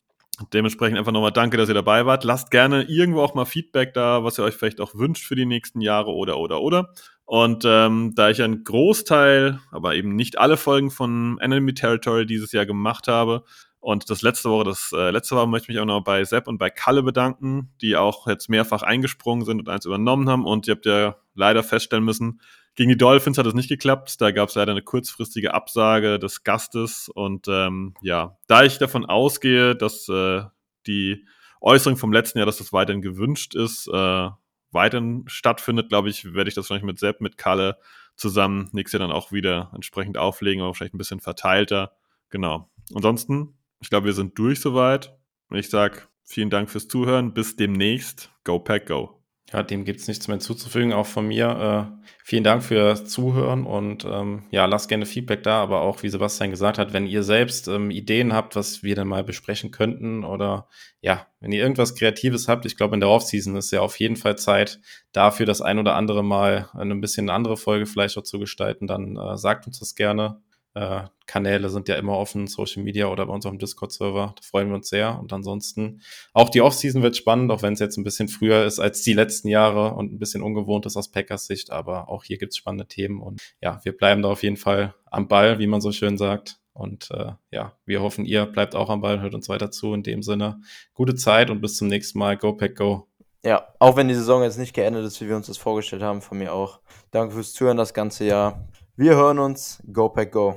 B: Dementsprechend einfach nochmal danke, dass ihr dabei wart. Lasst gerne irgendwo auch mal Feedback da, was ihr euch vielleicht auch wünscht für die nächsten Jahre oder oder oder. Und ähm, da ich einen Großteil, aber eben nicht alle Folgen von Enemy Territory dieses Jahr gemacht habe und das letzte Woche, das äh, letzte Woche möchte ich mich auch noch bei Sepp und bei Kalle bedanken, die auch jetzt mehrfach eingesprungen sind und eins übernommen haben. Und ihr habt ja leider feststellen müssen, gegen die Dolphins hat es nicht geklappt. Da gab es leider eine kurzfristige Absage des Gastes. Und ähm, ja, da ich davon ausgehe, dass äh, die Äußerung vom letzten Jahr, dass das weiterhin gewünscht ist, äh, weiterhin stattfindet, glaube ich, werde ich das wahrscheinlich mit Sepp, mit Kalle zusammen nächstes Jahr dann auch wieder entsprechend auflegen, aber vielleicht ein bisschen verteilter. Genau. Ansonsten, ich glaube, wir sind durch soweit. Ich sage vielen Dank fürs Zuhören. Bis demnächst. Go Pack Go.
A: Ja, dem gibt's nichts mehr hinzuzufügen, auch von mir. Äh, vielen Dank für Zuhören und ähm, ja, lasst gerne Feedback da, aber auch, wie Sebastian gesagt hat, wenn ihr selbst ähm, Ideen habt, was wir dann mal besprechen könnten oder ja, wenn ihr irgendwas Kreatives habt, ich glaube, in der Offseason ist ja auf jeden Fall Zeit dafür, das ein oder andere Mal eine ein bisschen andere Folge vielleicht auch zu gestalten, dann äh, sagt uns das gerne. Äh, Kanäle sind ja immer offen, Social Media oder bei uns auf dem Discord-Server. Da freuen wir uns sehr. Und ansonsten, auch die Offseason wird spannend, auch wenn es jetzt ein bisschen früher ist als die letzten Jahre und ein bisschen ungewohnt ist aus Packers Sicht. Aber auch hier gibt es spannende Themen. Und ja, wir bleiben da auf jeden Fall am Ball, wie man so schön sagt. Und äh, ja, wir hoffen, ihr bleibt auch am Ball, hört uns weiter zu. In dem Sinne, gute Zeit und bis zum nächsten Mal. Go Pack Go.
C: Ja, auch wenn die Saison jetzt nicht geendet ist, wie wir uns das vorgestellt haben, von mir auch. Danke fürs Zuhören das ganze Jahr. Wir hören uns. Go Pack Go.